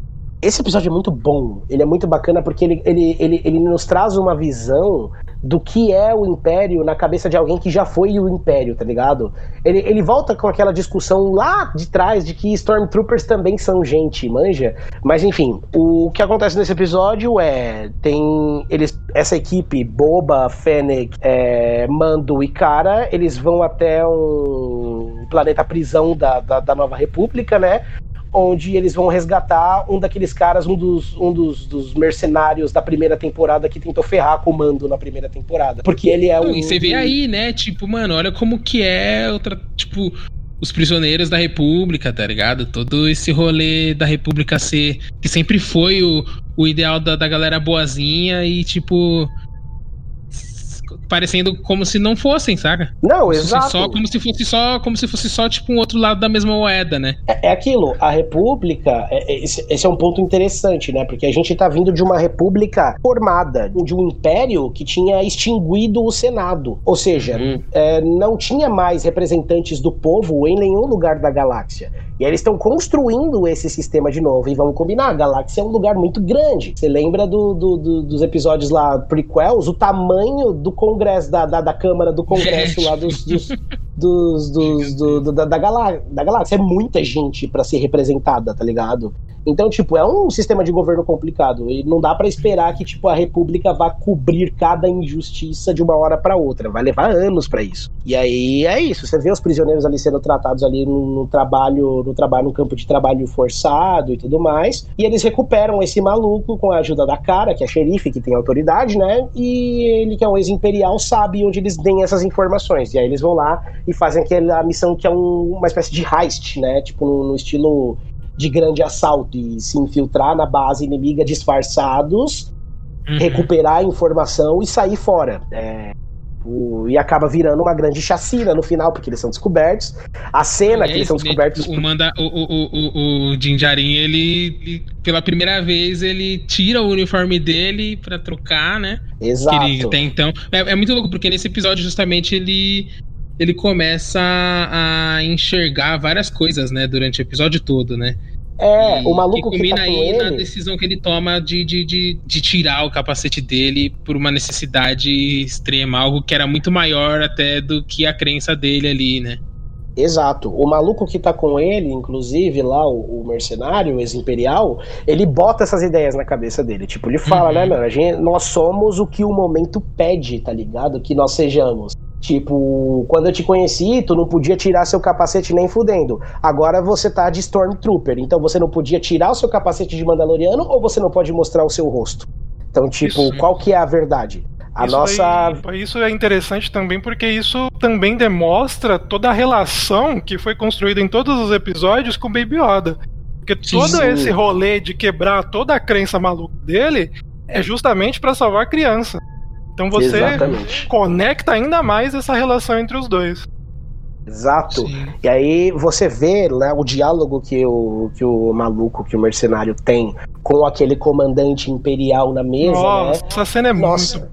Esse episódio é muito bom. Ele é muito bacana porque ele, ele, ele, ele nos traz uma visão do que é o Império na cabeça de alguém que já foi o Império, tá ligado? Ele, ele volta com aquela discussão lá de trás de que Stormtroopers também são gente, manja? Mas enfim, o que acontece nesse episódio é. Tem. Eles. Essa equipe, Boba, Fennec, é, Mando e Cara, eles vão até um planeta prisão da, da, da Nova República, né? Onde eles vão resgatar um daqueles caras, um dos, um dos, dos mercenários da primeira temporada que tentou ferrar com o Mando na primeira temporada. Porque ele é um. E você vê aí, né? Tipo, mano, olha como que é outra. Tipo, os prisioneiros da República, tá ligado? Todo esse rolê da República ser. Que sempre foi o, o ideal da, da galera boazinha e, tipo. Parecendo como se não fossem, saca? Não, exato. Só, como se fosse só, como se fosse só tipo um outro lado da mesma moeda, né? É, é aquilo, a república, é- é- esse, esse é um ponto interessante, né? Porque a gente tá vindo de uma república formada, de um império que tinha extinguido o Senado. Ou seja, Uhum. é, não tinha mais representantes do povo em nenhum lugar da galáxia. E aí eles estão construindo esse sistema de novo. E vamos combinar, a galáxia é um lugar muito grande. Você lembra do- do- do- dos episódios lá, prequels, o tamanho do Congresso, da, da, da Câmara do Congresso lá dos, dos, *laughs* dos, dos- do- do- da, da, galá- da galáxia. É muita gente pra ser representada, tá ligado? Então, tipo, é um sistema de governo complicado. E não dá pra esperar que, tipo, a República vá cobrir cada injustiça de uma hora pra outra. Vai levar anos pra isso. E aí é isso. Você vê os prisioneiros ali sendo tratados ali no, no trabalho, no trabalho, no campo de trabalho forçado e tudo mais. E eles recuperam esse maluco com a ajuda da cara, que é xerife, que tem autoridade, né? E ele, que é um ex-imperial, sabe onde eles têm essas informações. E aí eles vão lá e fazem aquela missão que é um- uma espécie de heist, né? Tipo, no, no estilo de grande assalto e se infiltrar na base inimiga disfarçados, Uhum. recuperar a informação e sair fora. É, o- e acaba virando uma grande chacina no final, porque eles são descobertos. A cena que eles são Aliás, descobertos. O, manda, o, o, o, o, o Jinjarin, ele, ele, pela primeira vez, ele tira o uniforme dele pra trocar, né? Que ele Exato. até então. É, é muito louco, porque nesse episódio, justamente, ele. Ele começa a enxergar várias coisas, né? Durante o episódio todo, né? É, E- o maluco que que combina tá com aí na ele. decisão que ele toma de, de, de, de tirar o capacete dele por uma necessidade extrema, algo que era muito maior até do que a crença dele ali, né? Exato. O maluco que tá com ele, inclusive, lá, o, o mercenário, o ex-imperial, ele bota essas ideias na cabeça dele. Tipo, ele fala, Uhum. né, mano? A gente, nós somos o que o momento pede, tá ligado? Que nós sejamos. Tipo, quando eu te conheci, tu não podia tirar seu capacete nem fudendo. Agora você tá de Stormtrooper, então você não podia tirar o seu capacete de Mandaloriano ou você não pode mostrar o seu rosto? Então, tipo, Isso. qual que é a verdade? A isso nossa. isso é interessante também porque isso também demonstra toda a relação que foi construída em todos os episódios com Baby Yoda. Porque Sim. todo esse rolê de quebrar toda a crença maluca dele é justamente pra salvar a criança. Então você Exatamente. conecta ainda mais essa relação entre os dois. Exato. Sim. E aí você vê né, o diálogo que o, que o maluco, que o mercenário tem com aquele comandante imperial na mesa, Nossa, né? essa cena é Nossa, muito.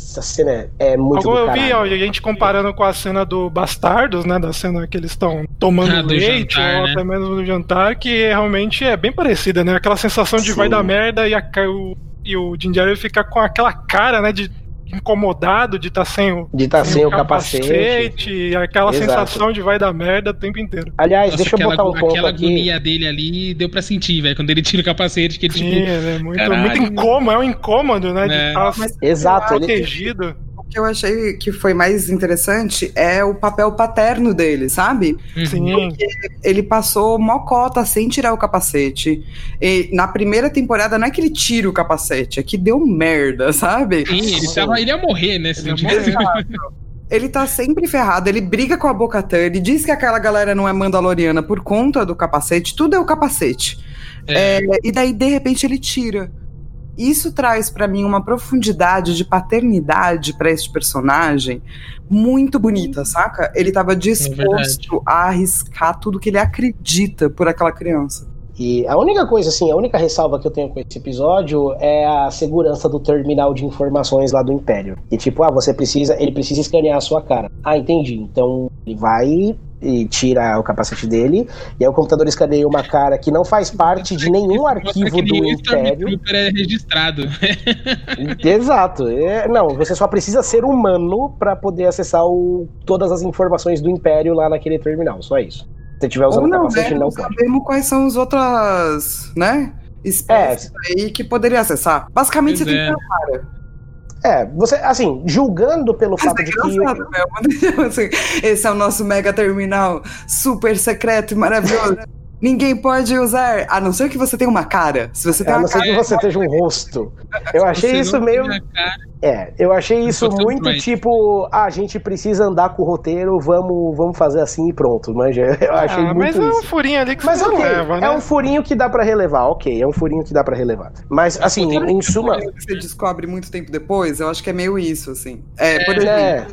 essa cena é- é muito Agora eu vi ó, a gente comparando com a cena do Bastardos, né? Da cena que eles estão tomando Ah, leite, jantar, ou né? até mesmo no jantar, que realmente é bem parecida, né? Aquela sensação de Sim. vai dar merda e, a, o, e o Din Djarin fica com aquela cara, né? De incomodado de estar sem o, De estar sem o capacete. e aquela Exato. sensação de vai dar merda o tempo inteiro. Aliás, Nossa, deixa eu botar um ponto aquela aqui. agonia dele ali deu pra sentir, velho. Quando ele tira o capacete, que ele, Sim, tipo. é muito, caralho. muito incômodo, é um incômodo, né? De É. estar Mas Exato, ele, protegido. o que eu achei que foi mais interessante é o papel paterno dele, sabe? uhum. Sim, Ele passou mocota sem tirar o capacete. E na primeira temporada não é que ele tira o capacete, é que deu merda, sabe? Sim, ele, tava, ele ia morrer, né? Ele. Ele tá sempre ferrado, ele briga com a Bocatã, ele diz que aquela galera não é mandaloriana por conta do capacete, tudo é o capacete. É. É, e daí, de repente, ele tira. Isso traz pra mim uma profundidade de paternidade pra este personagem muito bonita, saca? Ele tava disposto a arriscar tudo que ele acredita por aquela criança. E a única coisa, assim, a única ressalva que eu tenho com esse episódio é a segurança do terminal de informações lá do Império. E tipo, ah, você precisa, ele precisa escanear a sua cara. Ah, entendi. Então ele vai e tira o capacete dele. E aí o computador escaneia uma cara que não faz parte de nenhum arquivo do o Império. Stormtrooper é registrado. *laughs* Exato. É, não, você só precisa ser humano pra poder acessar o- todas as informações do Império lá naquele terminal. Só isso. Se você estiver usando Ou o não, capacete, né? não Não pode. sabemos quais são as outras, né? Espécies aí que poderia acessar. Basicamente, Pois você é. tem que ter uma cara. É, você, assim, julgando pelo Mas fato é de que. né? *laughs* Assim, Esse é o nosso mega terminal super secreto e maravilhoso. Ninguém pode usar, a não ser que você tenha uma cara. Se você tem A uma não ser cara, que você esteja um rosto. Eu achei isso meio. É, eu achei isso muito tipo, ah, a gente precisa andar com o roteiro, vamos, vamos fazer assim e pronto, manja. Eu achei Ah, muito mas é um isso. furinho ali que Mas você ok, leva, né? é um furinho que dá pra relevar, ok, é um furinho que dá pra relevar. Mas assim, em suma, que você descobre muito tempo depois, eu acho que é meio isso, assim. É, por exemplo, é,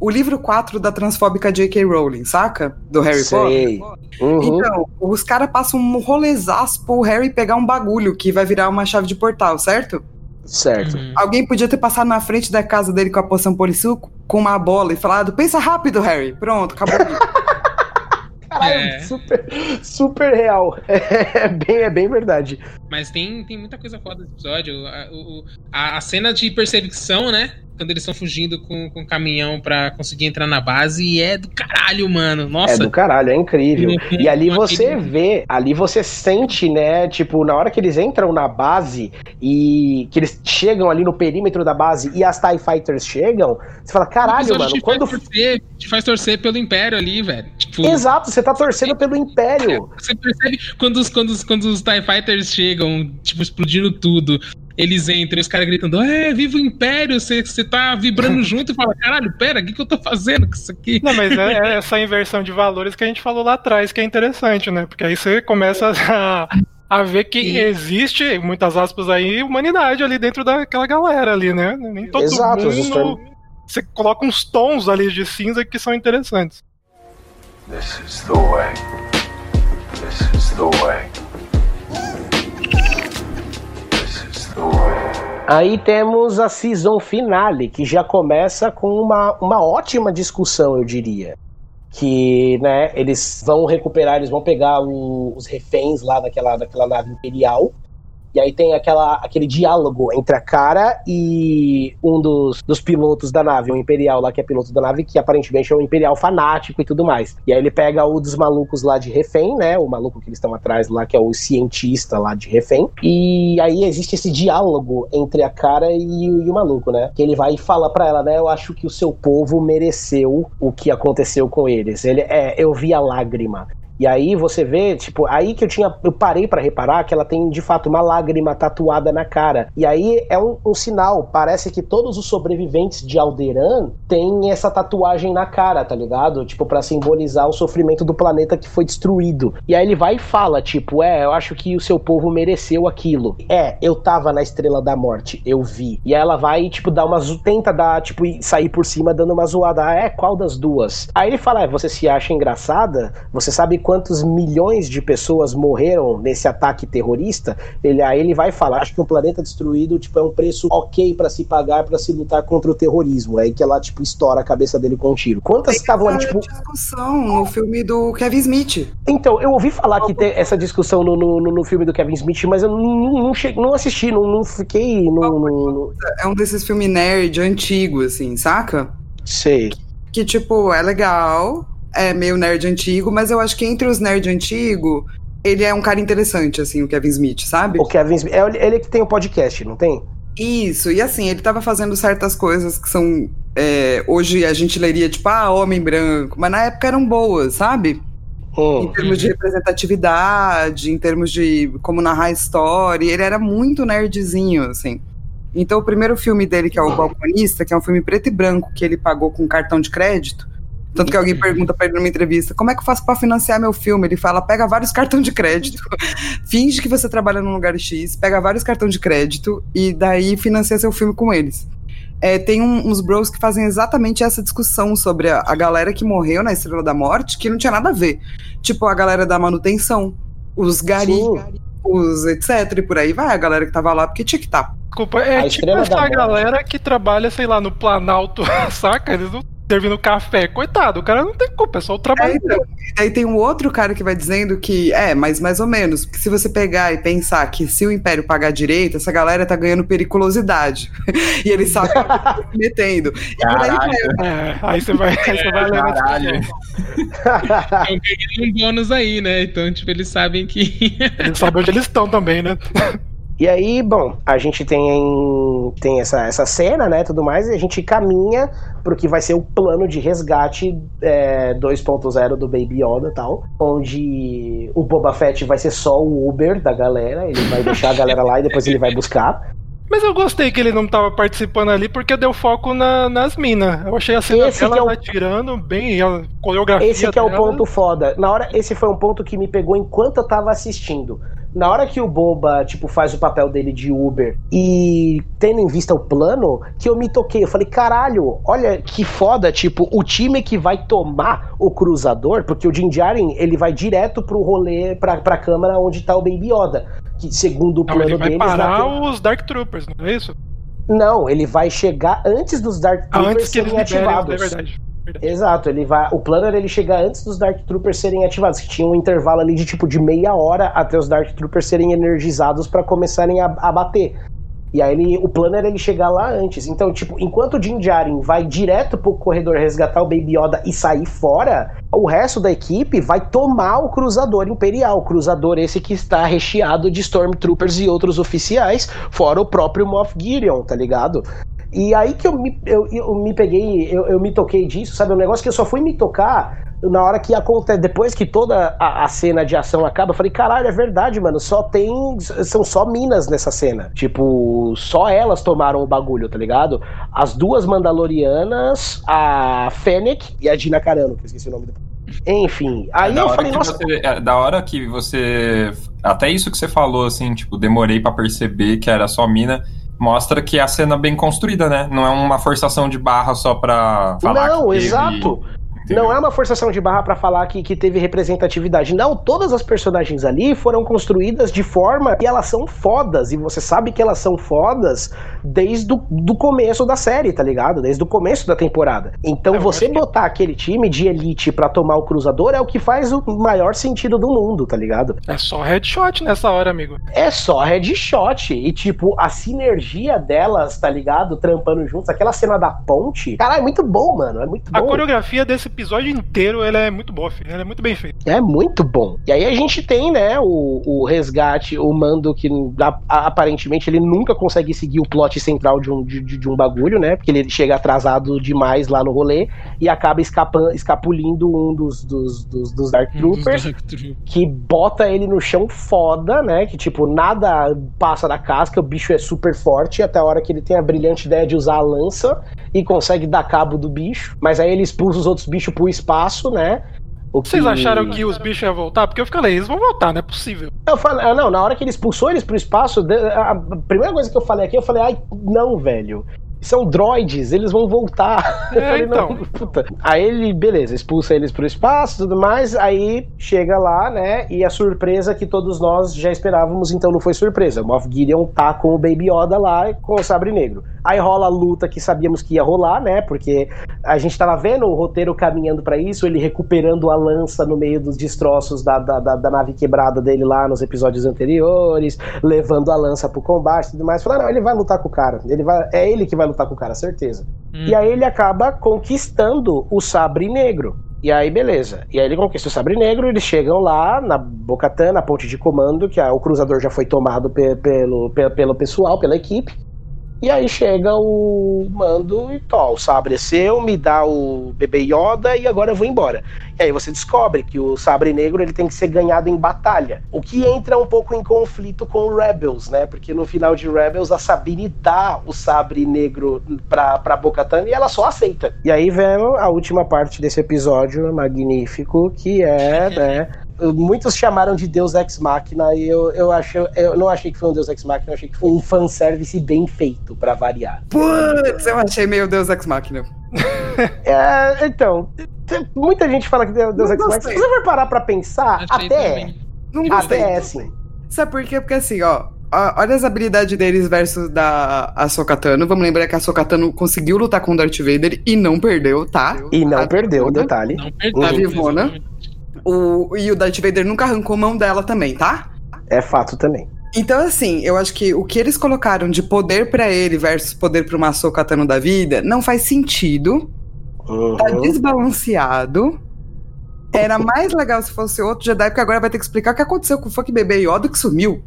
o livro 4 da transfóbica J.K. Rowling, saca? Do Harry Potter. sei. Uhum. Então, os caras passam um rolezaço pro Harry pegar um bagulho que vai virar uma chave de portal, certo? Certo. Uhum. Alguém podia ter passado na frente da casa dele com a poção polissuco, com uma bola e falado: pensa rápido, Harry. Pronto, acabou. *laughs* Caralho, É. super, super real. *laughs* É bem, é bem verdade. Mas tem, tem muita coisa foda nesse episódio. A, o- a, a cena de perseguição, né? Quando eles estão fugindo com, com o caminhão pra conseguir entrar na base, e é do caralho, mano. Nossa. É do caralho, é incrível. Uhum. E ali você Aquele- vê, ali você sente, né? Tipo, na hora que eles entram na base e que eles chegam ali no perímetro da base e as TIE Fighters chegam, você fala, caralho, mano, te quando. Faz torcer, te faz torcer pelo Império ali, velho. Tipo, Exato, você tá torcendo pelo Império. Você percebe quando os, quando, os, quando os TIE Fighters chegam, tipo, explodindo tudo. Eles entram e os caras gritando: É, viva o Império! Você você tá vibrando *laughs* junto e fala: Caralho, pera, o que, que eu tô fazendo com isso aqui? Não, mas é, é essa inversão de valores que a gente falou lá atrás que é interessante, né? Porque aí você começa a, a ver que Sim. existe, muitas aspas aí, humanidade ali dentro daquela galera ali, né? Nem todo Exato, os mundo. Você coloca uns tons ali de cinza que são interessantes. This is the way. This is the way. This is the way. Aí temos a season finale, que já começa com uma, uma ótima discussão, eu diria. Que, né, eles vão recuperar, eles vão pegar o- os reféns lá daquela, daquela nave imperial. E aí tem aquela, aquele diálogo entre a cara e um dos, dos pilotos da nave, o Imperial lá, que é piloto da nave, que aparentemente é um Imperial fanático e tudo mais. E aí ele pega o dos malucos lá de refém, né? O maluco que eles estão atrás lá, que é o cientista lá de refém. E aí existe esse diálogo entre a cara e, e o maluco, né? Que ele vai e fala pra ela, né? Eu acho que o seu povo mereceu o que aconteceu com eles. Ele é, eu vi a lágrima. E aí você vê, tipo, aí que eu tinha. Eu parei pra reparar que ela tem de fato uma lágrima tatuada na cara. E aí é um, um sinal. Parece que todos os sobreviventes de Alderan têm essa tatuagem na cara, tá ligado? Tipo, pra simbolizar o sofrimento do planeta que foi destruído. E aí ele vai e fala, tipo, é, eu acho que o seu povo mereceu aquilo. É, eu tava na Estrela da Morte, eu vi. E aí ela vai, tipo, dar uma. Tenta dar, tipo, sair por cima dando uma zoada. Ah, é, qual das duas? Aí ele fala, é, você se acha engraçada? Você sabe quantos milhões de pessoas morreram nesse ataque terrorista? Ele, aí ele vai falar, acho que um planeta destruído, tipo, é um preço ok pra se pagar pra se lutar contra o terrorismo. É aí que ela, tipo, estoura a cabeça dele com um tiro. Quantas estavam ali, Essa tipo. discussão no filme do Kevin Smith. Então, eu ouvi falar que tem essa discussão no, no, no- no filme do Kevin Smith, mas eu não, não, não, che- não assisti, não, não fiquei. Não- É um desses filmes nerd antigo, assim, saca? sei. Que, tipo, é legal, é meio nerd antigo, mas eu acho que entre os nerd antigo, ele é um cara interessante, assim, o Kevin Smith, sabe? O Kevin Smith. É ele que tem o podcast, não tem? Isso, e assim, ele tava fazendo certas coisas que são. é, hoje a gente leria, tipo, ah, homem branco, mas na época eram boas, sabe? Hum. Em termos de representatividade, em termos de como narrar a história, ele era muito nerdzinho, assim. Então, o primeiro filme dele, que é O Balconista, que é um filme preto e branco, que ele pagou com cartão de crédito. Tanto que alguém pergunta pra ele numa entrevista: como é que eu faço pra financiar meu filme? Ele fala: pega vários cartões de crédito, *laughs* finge que você trabalha num lugar X, pega vários cartões de crédito e daí financia seu filme com eles. É, tem um- uns bros que fazem exatamente essa discussão sobre a, a galera que morreu na Estrela da Morte, que não tinha nada a ver. Tipo, a galera da manutenção, os gari, os etc. E por aí vai, a galera que tava lá, porque tinha que estar. Desculpa, é A tipo essa Morte. galera que trabalha, sei lá, no Planalto, *laughs* saca? Eles não servindo café. Coitado, o cara não tem culpa, é só o É, trabalho então, e daí tem um outro cara que vai dizendo que é, mas mais ou menos, porque se você pegar e pensar que se o Império pagar direito, essa galera tá ganhando periculosidade. *laughs* e eles sabem que tá se metendo. E por aí vai. É, aí você vai, aí você vai lendo a Caralho. *laughs* Então ganhando um bônus aí, né? Então, tipo, eles sabem que. Eles sabem onde eles estão também, né? *laughs* E aí, bom, a gente tem, tem essa, essa cena, né, tudo mais, e a gente caminha pro que vai ser o plano de resgate é, 2.0 do Baby Yoda e tal, onde o Boba Fett vai ser só o Uber da galera, ele vai deixar a galera lá e depois ele vai buscar. Mas eu gostei que ele não tava participando ali porque deu foco na- nas minas. Eu achei a cena Esse dela é o- atirando bem, a coreografia Esse que é o dela. ponto foda. Na hora, esse foi um ponto que me pegou enquanto eu tava assistindo. Na hora que o Boba, tipo, faz o papel dele de Uber e tendo em vista o plano, que eu me toquei. Eu falei, caralho, olha que foda, tipo, o time que vai tomar o cruzador, porque o Din Djarin, ele vai direto pro rolê, pra, pra câmara onde tá o Baby Yoda. Que segundo o Não, plano ele vai deles... parar na te- os Dark Troopers, não é isso? Não, ele vai chegar antes dos Dark Ah, Troopers antes que eles serem liberem, é ativados. verdade. Exato, ele vai. O plano era ele chegar antes dos Dark Troopers serem ativados, que tinha um intervalo ali de tipo de meia hora até os Dark Troopers serem energizados pra começarem a, a bater. E aí ele, o plano era ele chegar lá antes. Então, tipo, enquanto o Din vai direto pro corredor resgatar o Baby Yoda e sair fora, o resto da equipe vai tomar o cruzador imperial. O cruzador esse que está recheado de Stormtroopers e outros oficiais, fora o próprio Moff Gideon, tá ligado? E aí que eu me, eu, eu me peguei, eu, eu me toquei disso, sabe? Um negócio que eu só fui me tocar na hora que acontece, depois que toda a, a cena de ação acaba, eu falei, caralho, é verdade, mano, só tem, são só minas nessa cena. Tipo, só elas tomaram o bagulho, tá ligado? As duas Mandalorianas, a Fennec e a Gina Carano, que eu esqueci o nome. *laughs* Enfim, aí É eu falei, nossa, você- é da hora que você. Até isso que você falou, assim, tipo, demorei pra perceber que era só mina. Mostra que é a cena bem construída, né? Não é uma forçação de barra só pra falar. não, que teve, exato. Entendeu? Não é uma forçação de barra pra falar que, que teve representatividade. Não, todas as personagens ali foram construídas de forma que elas são fodas. E você sabe que elas são fodas desde o do começo da série, tá ligado? Desde o começo da temporada. Então É, você acho que- botar aquele time de elite pra tomar o cruzador é o que faz o maior sentido do mundo, tá ligado? É só headshot nessa hora, amigo. É só headshot. E, tipo, a sinergia delas, tá ligado? Trampando juntos. Aquela cena da ponte. Caralho, é muito bom, mano. É muito A bom. coreografia desse episódio inteiro ela é muito boa, filho. Ela é muito bem feita. É muito bom. E aí a gente tem, né, o, o resgate, o mando que a- a- aparentemente ele nunca consegue seguir o plot central de um, de, de- de um bagulho, né? Porque ele chega atrasado demais lá no rolê e acaba escapando, escapulindo um dos, dos, dos, dos Dark Troopers. que bota ele no chão foda, né? Que tipo, nada passa da casca, o bicho é super forte, até a hora que ele tem a brilhante ideia de usar a lança e consegue dar cabo do bicho. Mas aí ele expulsa os outros bichos pro espaço, né? O que- Vocês acharam que os bichos iam voltar? Porque eu falei, eles vão voltar, não é possível. Eu falei, ah, não, na hora que ele expulsou eles pro espaço, a primeira coisa que eu falei aqui, eu falei, ai, não, velho. São droids, eles vão voltar. *laughs* Eu É, falei, então. Aí ele, beleza, expulsa eles pro espaço e tudo mais. Aí chega lá, né? E a surpresa que todos nós já esperávamos, então não foi surpresa. O Moff Gideon tá com o Baby Yoda lá com o Sabre Negro. Aí rola a luta que sabíamos que ia rolar, né? Porque a gente tava vendo o roteiro caminhando pra isso, ele recuperando a lança no meio dos destroços da, da, da- da nave quebrada dele lá nos episódios anteriores, levando a lança pro combate e tudo mais. Falei, não, ele vai lutar com o cara. Ele vai, é ele que vai lutar com o cara, certeza. Hum. E aí ele acaba conquistando o Sabre Negro. E aí, beleza. E aí ele conquista o Sabre Negro, eles chegam lá na Bocatã, na ponte de comando, que a- o cruzador já foi tomado pe- pelo, pe- pelo pessoal, pela equipe. E aí chega o mando e tó, o sabre é seu, me dá o bebê Yoda e agora eu vou embora. E aí você descobre que o sabre negro ele tem que ser ganhado em batalha. O que entra um pouco em conflito com o Rebels, né? Porque no final de Rebels a Sabine dá o sabre negro pra, pra Bo-Katan e ela só aceita. E aí vem a última parte desse episódio magnífico, que é, né? *laughs* Muitos chamaram de Deus Ex Machina e eu, eu, acho, eu não achei que foi um Deus Ex Machina, eu achei que foi um fanservice bem feito, pra variar. Putz, eu achei meio Deus Ex Machina. *laughs* É, então, muita gente fala que Deus Deus Não Ex Machina. Se você for parar pra pensar, Achei até é. Não gostei. Até é assim. Sabe por quê? Porque assim, ó, olha as habilidades deles versus da Ahsoka Tano. Vamos lembrar que a Ahsoka Tano conseguiu lutar com o Darth Vader e não perdeu, tá? E não Tá perdeu, vivona. detalhe. Não perdeu. vivona. O, e o Darth Vader nunca arrancou mão dela também, tá? É fato também. Então, assim, eu acho que o que eles colocaram de poder pra ele versus poder pra uma Ahsoka Tano da vida não faz sentido. Tá Uhum. desbalanceado. Era mais legal se fosse outro Jedi, porque agora vai ter que explicar o que aconteceu com o fuck bebê Yoda que sumiu.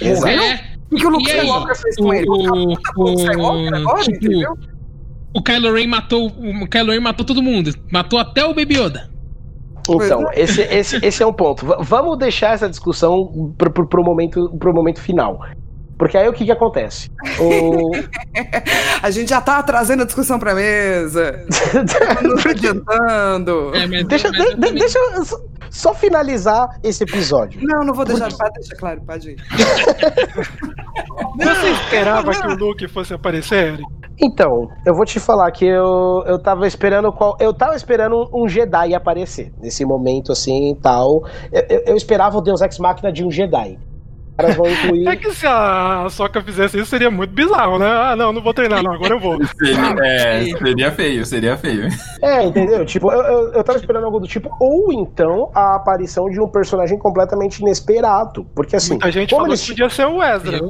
Exato. É, O que o Luke E? Skywalker fez com o, ele? O, puta com o Skywalker agora, tipo, entendeu? o Kylo Ren matou. O Kylo Ren matou todo mundo. Matou até o Baby Yoda. Então, Pois esse, esse, esse é um ponto. V- vamos deixar essa discussão pro, pro, pro momento, pro momento final. Porque aí o que que acontece? O... *laughs* A gente já tá trazendo a discussão pra mesa. Nos *laughs* adiantando. É, mas, deixa, mas de- de- também- deixa eu só- finalizar esse episódio. Não, não vou deixar. Pode deixar claro, pode ir. *laughs* Você esperava que o Luke fosse aparecer, Eric? Então, eu vou te falar que eu, eu tava esperando qual. Eu tava esperando um Jedi aparecer nesse momento assim e tal. Eu, eu- eu esperava o Deus Ex Machina de um Jedi. Caras vão É incluir. que se a Soca fizesse isso, seria muito bizarro, né? Ah, não, não vou treinar, não, agora eu vou. *laughs* Seria, é, seria feio, seria feio. É, entendeu? Tipo, eu, eu, eu tava esperando algo do tipo. Ou então a aparição de um personagem completamente inesperado. Porque assim. Muita gente como falou eles que podia ser o Ezra. Eu,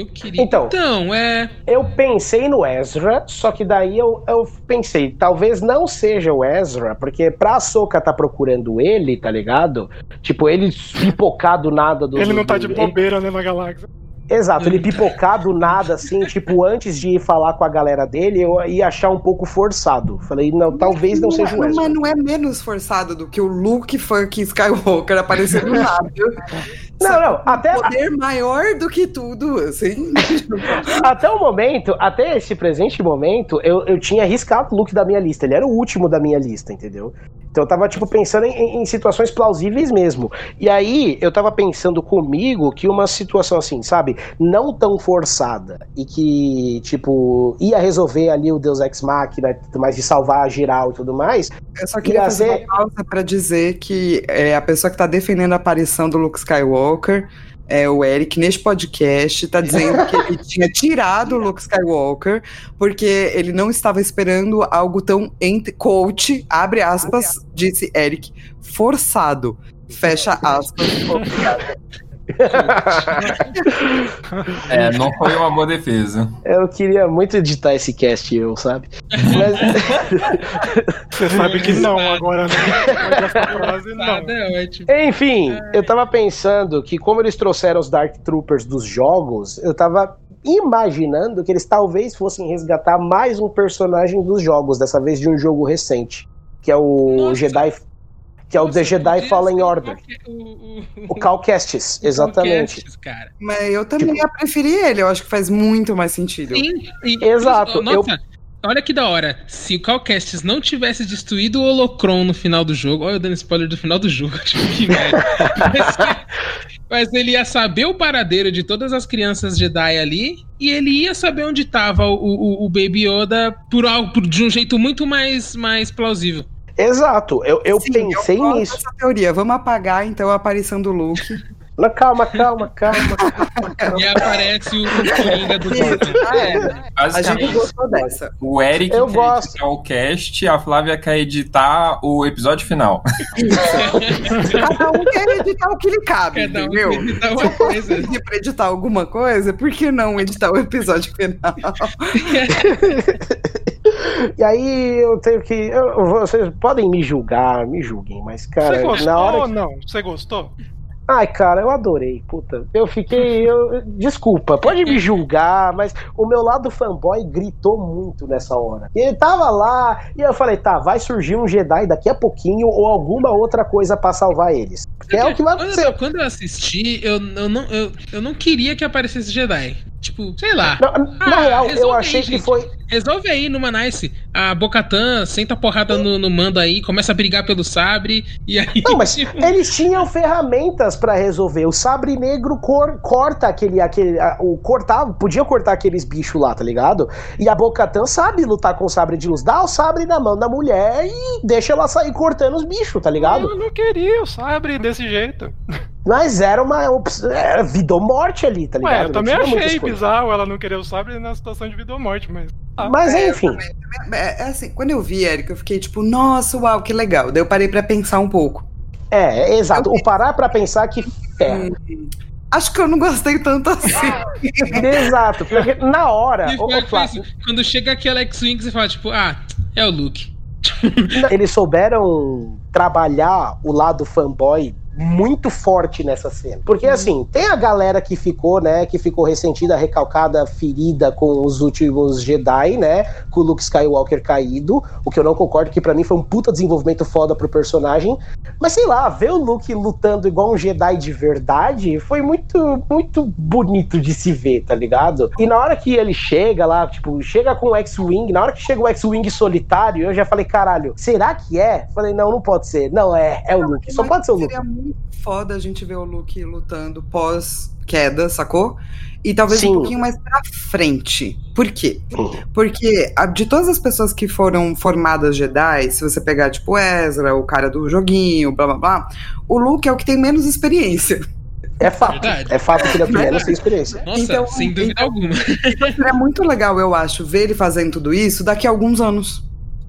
eu queria. Então. Então, é. Eu pensei no Ezra, só que daí eu, eu pensei, talvez não seja o Ezra, porque pra Soka tá procurando ele, tá ligado? Tipo, ele pipocar do nada do. Ele não tá de ele- bobeira, né, na galáxia. Exato, ele pipocar do nada, assim, *laughs* tipo, antes de ir falar com a galera dele, eu ia achar um pouco forçado. Falei, não, talvez não, seja o é- Ezra. Mas não é menos forçado do que o Luke Funk Skywalker aparecer do nada. *laughs* Não, não, até, Poder maior do que tudo, assim. *laughs* até o momento, até esse presente momento, eu, eu tinha arriscado o look da minha lista. Ele era o último da minha lista, entendeu? Então eu tava, tipo, pensando em, em situações plausíveis mesmo. E aí, eu tava pensando comigo que uma situação assim, sabe? Não tão forçada. E que, tipo, ia resolver ali o Deus Ex Machina, e tudo mais de salvar a geral e tudo mais. Eu só queria Ia fazer ser- uma pausa pra dizer que é, a pessoa que tá defendendo a aparição do Luke Skywalker é o Eric, neste podcast, tá dizendo que ele *laughs* tinha tirado o Luke Skywalker porque ele não estava esperando algo tão ent- coach, abre aspas, disse Eric, forçado. Fecha aspas. *laughs* É, não foi uma boa defesa. Eu queria muito editar esse cast, eu, sabe? Mas, *laughs* Você sabe que não agora, né? Frase, não. É ótimo. enfim, eu tava pensando que, como eles trouxeram os Dark Troopers dos jogos, eu tava imaginando que eles talvez fossem resgatar mais um personagem dos jogos, dessa vez de um jogo recente, que é o Nossa. Jedi. Que é o The Jedi Fallen Order. O, o, O Cal Kestis, *laughs* exatamente. Cara. Mas eu também ia preferir ele, eu acho que faz muito mais sentido. Sim, e- Exato, Nossa, olha que da hora. Se o Calcastes não tivesse destruído o Holocron no final do jogo, olha eu dando spoiler do final do jogo, *laughs* tipo, que merda. mas, mas ele ia saber o paradeiro de todas as crianças Jedi ali, e ele ia saber onde tava o, o, o Baby Yoda por algo por- de um jeito muito mais, mais plausível. Exato, eu, eu Sim, pensei eu nisso. dessa teoria. Vamos apagar então a aparição do Luke. Não, calma, calma, calma. *laughs* E aparece o, Coringa do Batman. Ah, é. A gente gostou dessa. o Eric Eu quer gosto. editar o cast, a Flávia quer editar o episódio final. Cada um quer editar o que lhe cabe, Cada um entendeu? quer editar uma coisa. Se pra editar alguma coisa, por que não editar o episódio final? *laughs* E aí eu tenho que. eu- vocês podem me julgar, me julguem, mas, cara, Você gostou na hora ou que. não? Você gostou? Ai, cara, eu adorei, puta. Eu fiquei. eu- Desculpa, pode me julgar, mas o meu lado fanboy gritou muito nessa hora. Ele tava lá, e eu falei, tá, vai surgir um Jedi daqui a pouquinho ou alguma outra coisa pra salvar eles. Que é o que vai Quando, acontecer. eu- quando eu assisti, eu, eu, não, eu, eu não queria que aparecesse Jedi. Tipo, sei lá. Na, na Ah, real, eu resolve achei aí, que gente. foi. Resolve aí numa Nice. A Bocatan senta a porrada no, no mando aí, começa a brigar pelo sabre, e aí. Não, mas tipo, eles tinham ferramentas pra resolver. O sabre negro cor- corta aquele. aquele a- o cortar, podia cortar aqueles bichos lá, tá ligado? E a Bocatan sabe lutar com o sabre de luz. Dá o sabre na mão da mulher e deixa ela sair cortando os bichos, tá ligado? Eu não queria o sabre desse jeito. Mas era uma opção. Era vida ou morte ali, tá ligado? Ué, eu Não também achei bizarro ela não querer o sabre na situação de vida ou morte, mas. Ah, Mas É, eu enfim. também. É, é assim, quando eu vi, Érica, eu fiquei tipo, nossa, uau, que legal. Daí eu parei pra pensar um pouco. É, é exato. O parar pra pensar que ferra. Acho que eu não gostei tanto assim. *laughs* Exato. Porque na hora. E que foi Flávio, isso. Quando chega aqui Alex Wing, você fala, tipo, ah, é o Luke. eles souberam trabalhar o lado fanboy muito forte nessa cena. Porque assim, tem a galera que ficou, né, que ficou ressentida, recalcada, ferida com os últimos Jedi, né, com o Luke Skywalker caído, o que eu não concordo, que pra mim foi um puta desenvolvimento foda pro personagem. Mas sei lá, ver o Luke lutando igual um Jedi de verdade foi muito, muito bonito de se ver, tá ligado? E na hora que ele chega lá, tipo, chega com o X-Wing, na hora que chega o X-Wing solitário, eu já falei, caralho, será que é? Falei, não, não pode ser. Não, é, é o Luke. Só pode ser o Luke. Muito foda a gente ver o Luke lutando pós-queda, sacou? E talvez Sim. um pouquinho mais pra frente. Por quê? Porque a- de todas as pessoas que foram formadas Jedi, se você pegar, tipo, Ezra, o cara do joguinho, blá blá blá, o Luke é o que tem menos experiência. É fato. Verdade. É fato que ele é o que menos Verdade. tem experiência. Nossa, Então, sem dúvida então- alguma. Seria muito legal, eu acho, ver ele fazendo tudo isso daqui a alguns anos.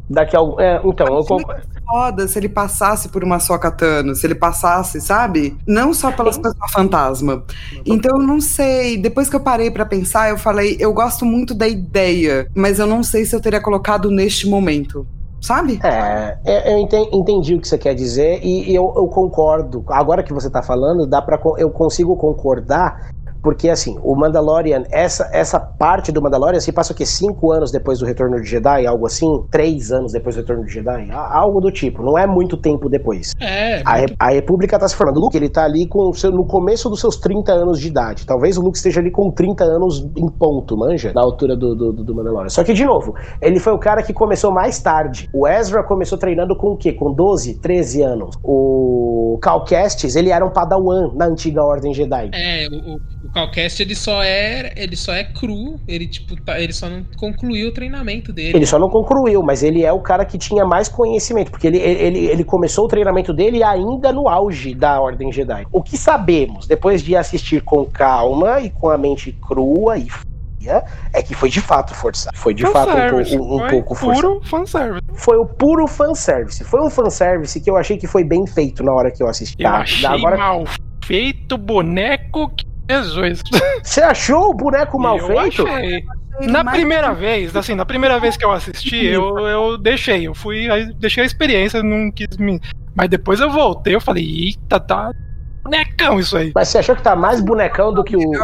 Daqui a algum. É, então, eu concordo. Foda se ele passasse por uma só katana, se ele passasse, sabe? Não só pelas pessoas fantasma. Então eu não sei. Depois que eu parei pra pensar, eu falei, eu gosto muito da ideia, mas eu não sei se eu teria colocado neste momento. Sabe? É, é, eu enten- entendi o que você quer dizer e, eu, eu concordo. Agora que você tá falando, dá para eu consigo concordar. Porque, assim, o Mandalorian, essa, essa parte do Mandalorian se passa o quê? Cinco anos depois do Retorno de Jedi? Algo assim? Três anos depois do Retorno de Jedi? Algo do tipo. Não é muito tempo depois. É, A, a República tá se formando. Luke, ele tá ali com seu- no começo dos seus 30 anos de idade. Talvez o Luke esteja ali com 30 anos em ponto, manja? Na altura do, do, do Mandalorian. Só que, de novo, ele foi o cara que começou mais tarde. O Ezra começou treinando com o quê? Com 12, 13 anos. O Cal Kestis, ele era um padawan na antiga Ordem Jedi. É, o, o Calcast ele só é. Ele só é cru, ele, tipo, tá- ele só não concluiu o treinamento dele. Ele só não concluiu, mas ele é o cara que tinha mais conhecimento, porque ele, ele, ele começou o treinamento dele ainda no auge da Ordem Jedi. O que sabemos, depois de assistir com calma e com a mente crua e fria, é que foi de fato forçado. Foi de fato um, pouco- um, um foi pouco forçado. puro fanservice. Foi o puro fanservice. Foi um fanservice que eu achei que foi bem feito na hora que eu assisti. Eu Ah, achei agora, mal feito, boneco, que Jesus. você achou o boneco mal eu feito? achei. Na primeira vez, assim, na primeira vez que eu assisti, eu, eu deixei, eu fui, aí deixei a experiência, não quis me. Mas depois eu voltei, eu falei, eita, tá bonecão isso aí. Mas você achou que tá mais bonecão do que o.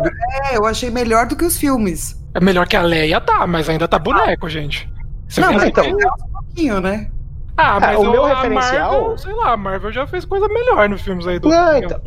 É, eu achei melhor do que os filmes. É melhor que a Leia, tá, mas ainda tá boneco, gente. Você Não, mas assim, então. melhor um pouquinho, né? Ah, mas o meu referencial- Marvel, sei lá, a Marvel já fez coisa melhor nos filmes aí dos Não, então.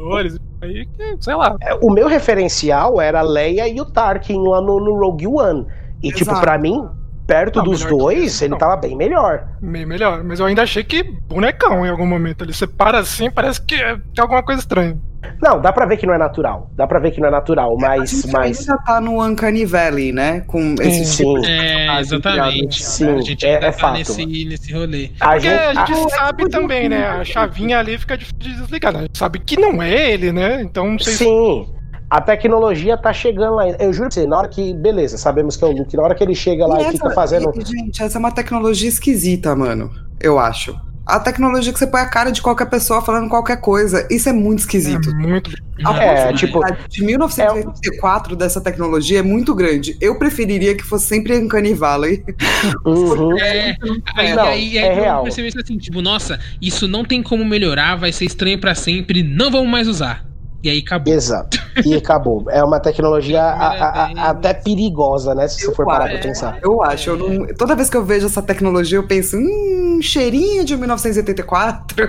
Aí, sei lá. É, O meu referencial era a Leia e o Tarkin lá no, no Rogue One. E, tipo, Exato. pra mim, perto Não, dos dois, ele tava bem melhor. Meio melhor. Mas eu ainda achei que bonecão em algum momento. Ele separa assim, parece que é, é alguma coisa estranha. Não, dá pra ver que não é natural. Dá pra ver que não é natural, A mas. gente mas... ainda tá no Uncanny Valley, né? Com esse Sim. tipo É, personagem exatamente. Sim, a gente é- ainda é tá fato. nesse, nesse rolê. A Porque gente, a gente a- sabe também, né? A chavinha ali fica difícil de desligar. Né? A gente sabe que não é ele, né? Então não sei se. Sim. A tecnologia tá chegando lá. Eu juro pra você, na hora que. Beleza, sabemos que é o Luke. Na hora que ele chega lá e, essa- fica fazendo. e, gente, essa é uma tecnologia esquisita, mano. Eu acho. A tecnologia que você põe a cara de qualquer pessoa falando qualquer coisa. Isso é muito esquisito. É muito. A É, tipo- De 1984 dessa tecnologia é muito grande. Eu preferiria que fosse sempre Uncanny Valley. *laughs* Uhum. É, aí, Não, aí, aí é eu real. percebi isso assim, tipo, nossa, isso não tem como melhorar, vai ser estranho pra sempre, não vamos mais usar. E aí acabou. Exato. E acabou. É uma tecnologia *laughs* a- a- a- até perigosa, né? Se você for parar pra pensar. Eu acho. Eu não- toda vez que eu vejo essa tecnologia, eu penso, hum, cheirinho de 1984.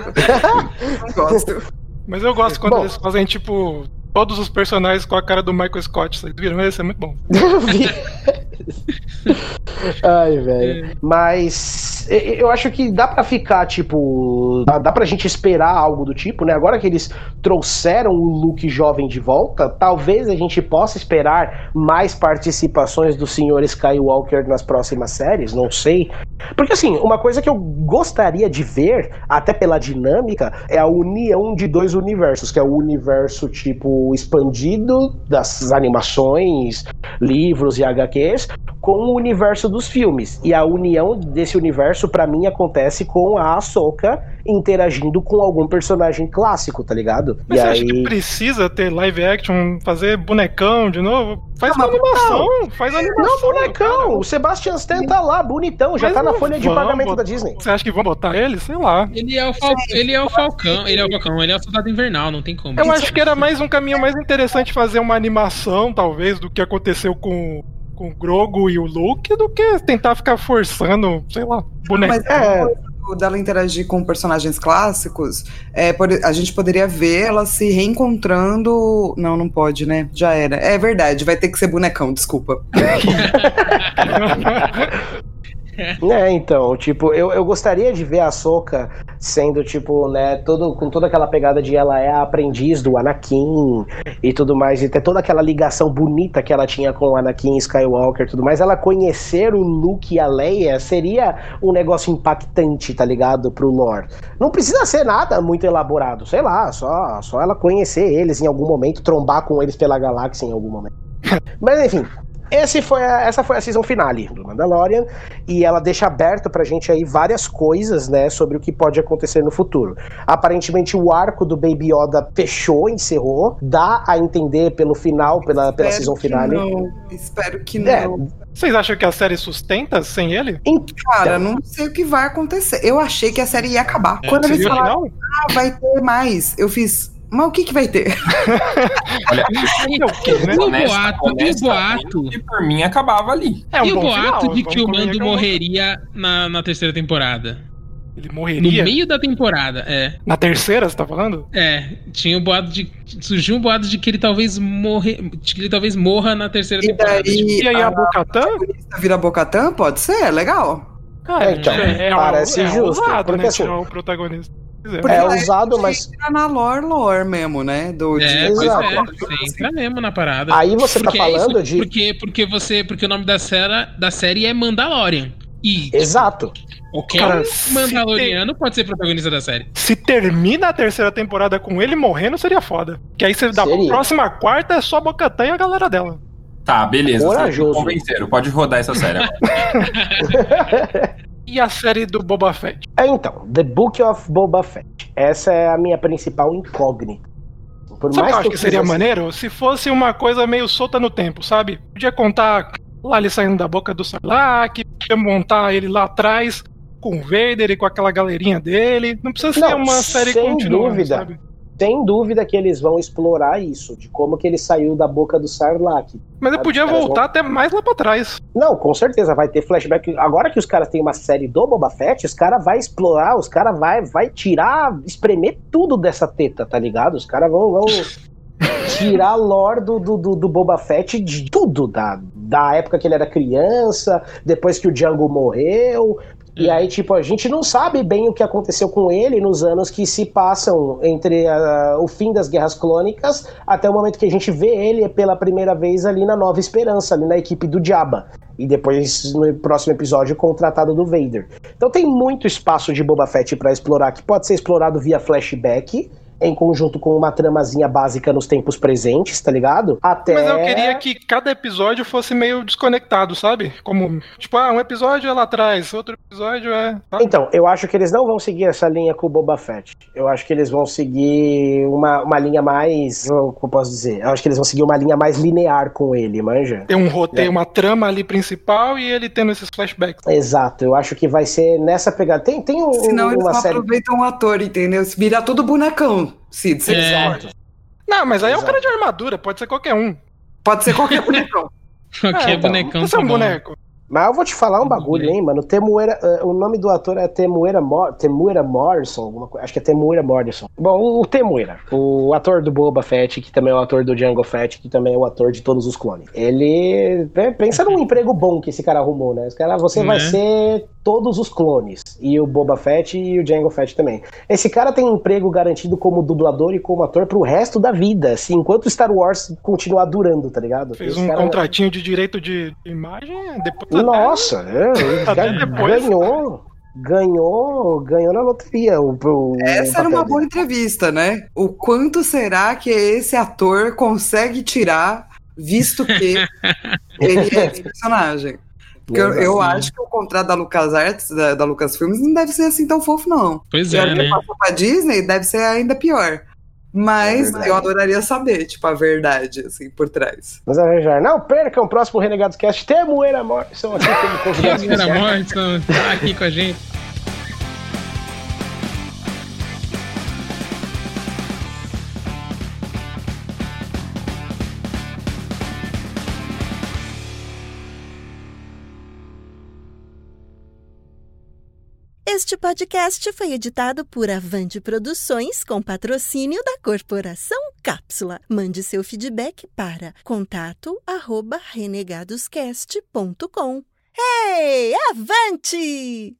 não *laughs* gosto. Mas eu gosto quando Bom. eles fazem, tipo, todos os personagens com a cara do Michael Scott. Vocês viram? Esse é muito bom. *laughs* Eu vi. *laughs* Ai, velho. Mas e- eu acho que dá pra ficar, tipo. Dá, dá pra gente esperar algo do tipo, né? Agora que eles trouxeram o Luke jovem de volta, talvez a gente possa esperar mais participações do Sr. Skywalker nas próximas séries, não sei. Porque, assim, uma coisa que eu gostaria de ver, até pela dinâmica, é a união de dois universos, que é o universo, tipo, expandido das animações, livros e HQs, com o universo dos filmes. E a união desse universo, pra mim, acontece com a Ahsoka interagindo com algum personagem clássico, tá ligado? Mas e você aí... acha que precisa ter live action, fazer bonecão de novo? Faz uma Não, animação, faz animação. Não, bonecão! O Sebastian Stan tá lá, bonitão, já Mas tá na não folha de pagamento botar- da Disney. Você acha que vão botar ele? Sei lá. Ele é o, fal... ele é o Falcão, ele é o Falcão, ele é o Soldado Invernal, não tem como. Eu acho que era mais um caminho mais interessante fazer uma animação, talvez, do que aconteceu com, com o Grogo e o Luke, do que tentar ficar forçando, sei lá, boneco. Mas É. dela interagir com personagens clássicos, é, a gente poderia ver ela se reencontrando. Não, não pode, né? Já era. É verdade, vai ter que ser bonecão, desculpa. *laughs* *laughs* É, então, tipo, eu, eu gostaria de ver a Soka sendo, tipo, né, todo, com toda aquela pegada de ela é a aprendiz do Anakin e tudo mais, e ter toda aquela ligação bonita que ela tinha com o Anakin Skywalker e tudo mais, ela conhecer o Luke e a Leia seria um negócio impactante, tá ligado, pro lore. Não precisa ser nada muito elaborado, sei lá, só, só ela conhecer eles em algum momento, trombar com eles pela galáxia em algum momento. *laughs* Mas enfim, esse foi a- essa foi a season finale do Mandalorian e ela deixa aberto pra gente aí várias coisas, né, sobre o que pode acontecer no futuro. Aparentemente o arco do Baby Yoda fechou, encerrou, dá a entender pelo final, pela, pela Espero season que finale. Não, espero que É, não. Vocês acham que a série sustenta sem ele? Cara, não sei o que vai acontecer. Eu achei que a série ia acabar. Quando eles Seria o falaram, final? ah, vai ter mais, eu fiz. Mas o que, que vai ter? *laughs* Olha, É o quê, né? E o honesta- boato, e o boato. por mim acabava ali. É um e o boato final, de que o Mando é um morreria na, na terceira temporada. Ele No morreria? meio da temporada, é. Na terceira, você tá falando? É, tinha o boato de. Surgiu um boato de que ele talvez morre. De que ele talvez morra na terceira E temporada. daí E aí a a Bocatã? vira Bocatã? Pode ser, legal. Cara, então, é, é, parece é justo, ousado, porque né, assim- o protagonista. É. Porque É usado, mas entra na lore, lore mesmo, né? Do, de- É, pois Exato. é, você entra mesmo na parada. Aí você tá Porque é falando isso, de- Porque, porque você. Porque o nome da série, da série é Mandalorian. E Exato. qualquer Cara, um se Mandaloriano pode ser protagonista da série. Se termina a terceira temporada com ele morrendo, seria foda. Que aí você dá pra Seria. próxima quarta é só a Bocatã e a galera dela. Tá, beleza. Corajoso. Convenceram, pode rodar essa série. *laughs* E a série do Boba Fett? É, então, The Book of Boba Fett. Essa é a minha principal incógnita. Por Sabe o que eu acho eu que seria quisesse- maneiro? Se fosse uma coisa meio solta no tempo, sabe? Podia contar lá ele saindo da boca do Sarlacc, podia montar ele lá atrás com o Vader e com aquela galerinha dele. Não precisa ser Não, uma série sem dúvida. sabe? Sem dúvida que eles vão explorar isso, de como que ele saiu da boca do Sarlacc. Mas ele podia voltar até mais lá pra trás. Não, com certeza vai ter flashback. Agora que os caras têm uma série do Boba Fett, os caras vai explorar, os caras vai, vai tirar, espremer tudo dessa teta, tá ligado? Os caras vão, vão *laughs* tirar a lore do, do, do, do Boba Fett de tudo, da, da época que ele era criança, depois que o Django morreu. E aí, tipo, a gente não sabe bem o que aconteceu com ele nos anos que se passam entre ah, o fim das Guerras Clônicas até o momento que a gente vê ele pela primeira vez ali na Nova Esperança, ali na equipe do Jabba. E depois, no próximo episódio, com o Tratado do Vader. Então tem muito espaço de Boba Fett pra explorar, que pode ser explorado via flashback, em conjunto com uma tramazinha básica nos tempos presentes, tá ligado? Até... Mas eu queria que cada episódio fosse meio desconectado, sabe? Como, tipo, ah, um episódio é lá atrás, outro episódio é. Então, eu acho que eles não vão seguir essa linha com o Boba Fett. Eu acho que eles vão seguir uma, uma linha mais. Como eu posso dizer? Eu acho que eles vão seguir uma linha mais linear com ele, manja? Tem um roteiro, É. uma trama ali principal e ele tendo esses flashbacks. Exato, eu acho que vai ser nessa pegada. Tem, tem um, Senão eles não série. aproveitam o ator, entendeu? Vira tudo bonecão, Cid. Cid, É. Não, mas aí é um Exato. cara de armadura, pode ser qualquer um. Pode ser qualquer *laughs* bonecão. Qualquer É, então, bonecão. Pode ser tá um bom. boneco. Mas eu vou te falar um bagulho, hein, mano. Temuera, eh, o nome do ator é Temuera, Mor Temuera Morrison, alguma coisa. Acho que é Temuera Morrison. Bom, o, Temuera, o ator do Boba Fett, que também é o ator do Django Fett, que também é o ator de todos os clones. Ele. é, Pensa num emprego bom que esse cara arrumou, né? Esse cara, você vai Né? ser todos os clones. E o Boba Fett e o Jango Fett também. Esse cara tem emprego garantido como dublador e como ator pro resto da vida, assim, enquanto Star Wars continuar durando, tá ligado? Fez Esse um cara- contratinho de direito de imagem, depois tá Nossa, é, ele *laughs* Até depois. ganhou. Ganhou, ganhou na loteria. O, o- Essa o era uma papel boa dele. entrevista, né? O quanto será que esse ator consegue tirar, visto que *laughs* ele é esse personagem? Porque eu, eu acho que o contrato da LucasArts, da, da Lucasfilmes, não deve ser assim tão fofo, não. Pois E é, né? passou pra Disney, deve ser ainda pior. Mas É eu adoraria saber, tipo, a verdade, assim, por trás. Mas é já. Não percam o próximo Renegados Cast. Temoeira Morrison aqui como convidado Era especial. morte, não, tá aqui com a gente. Este podcast foi editado por Avante Produções com patrocínio da Corporação Cápsula. Mande seu feedback para contato@renegadoscast.com. Hey, avante!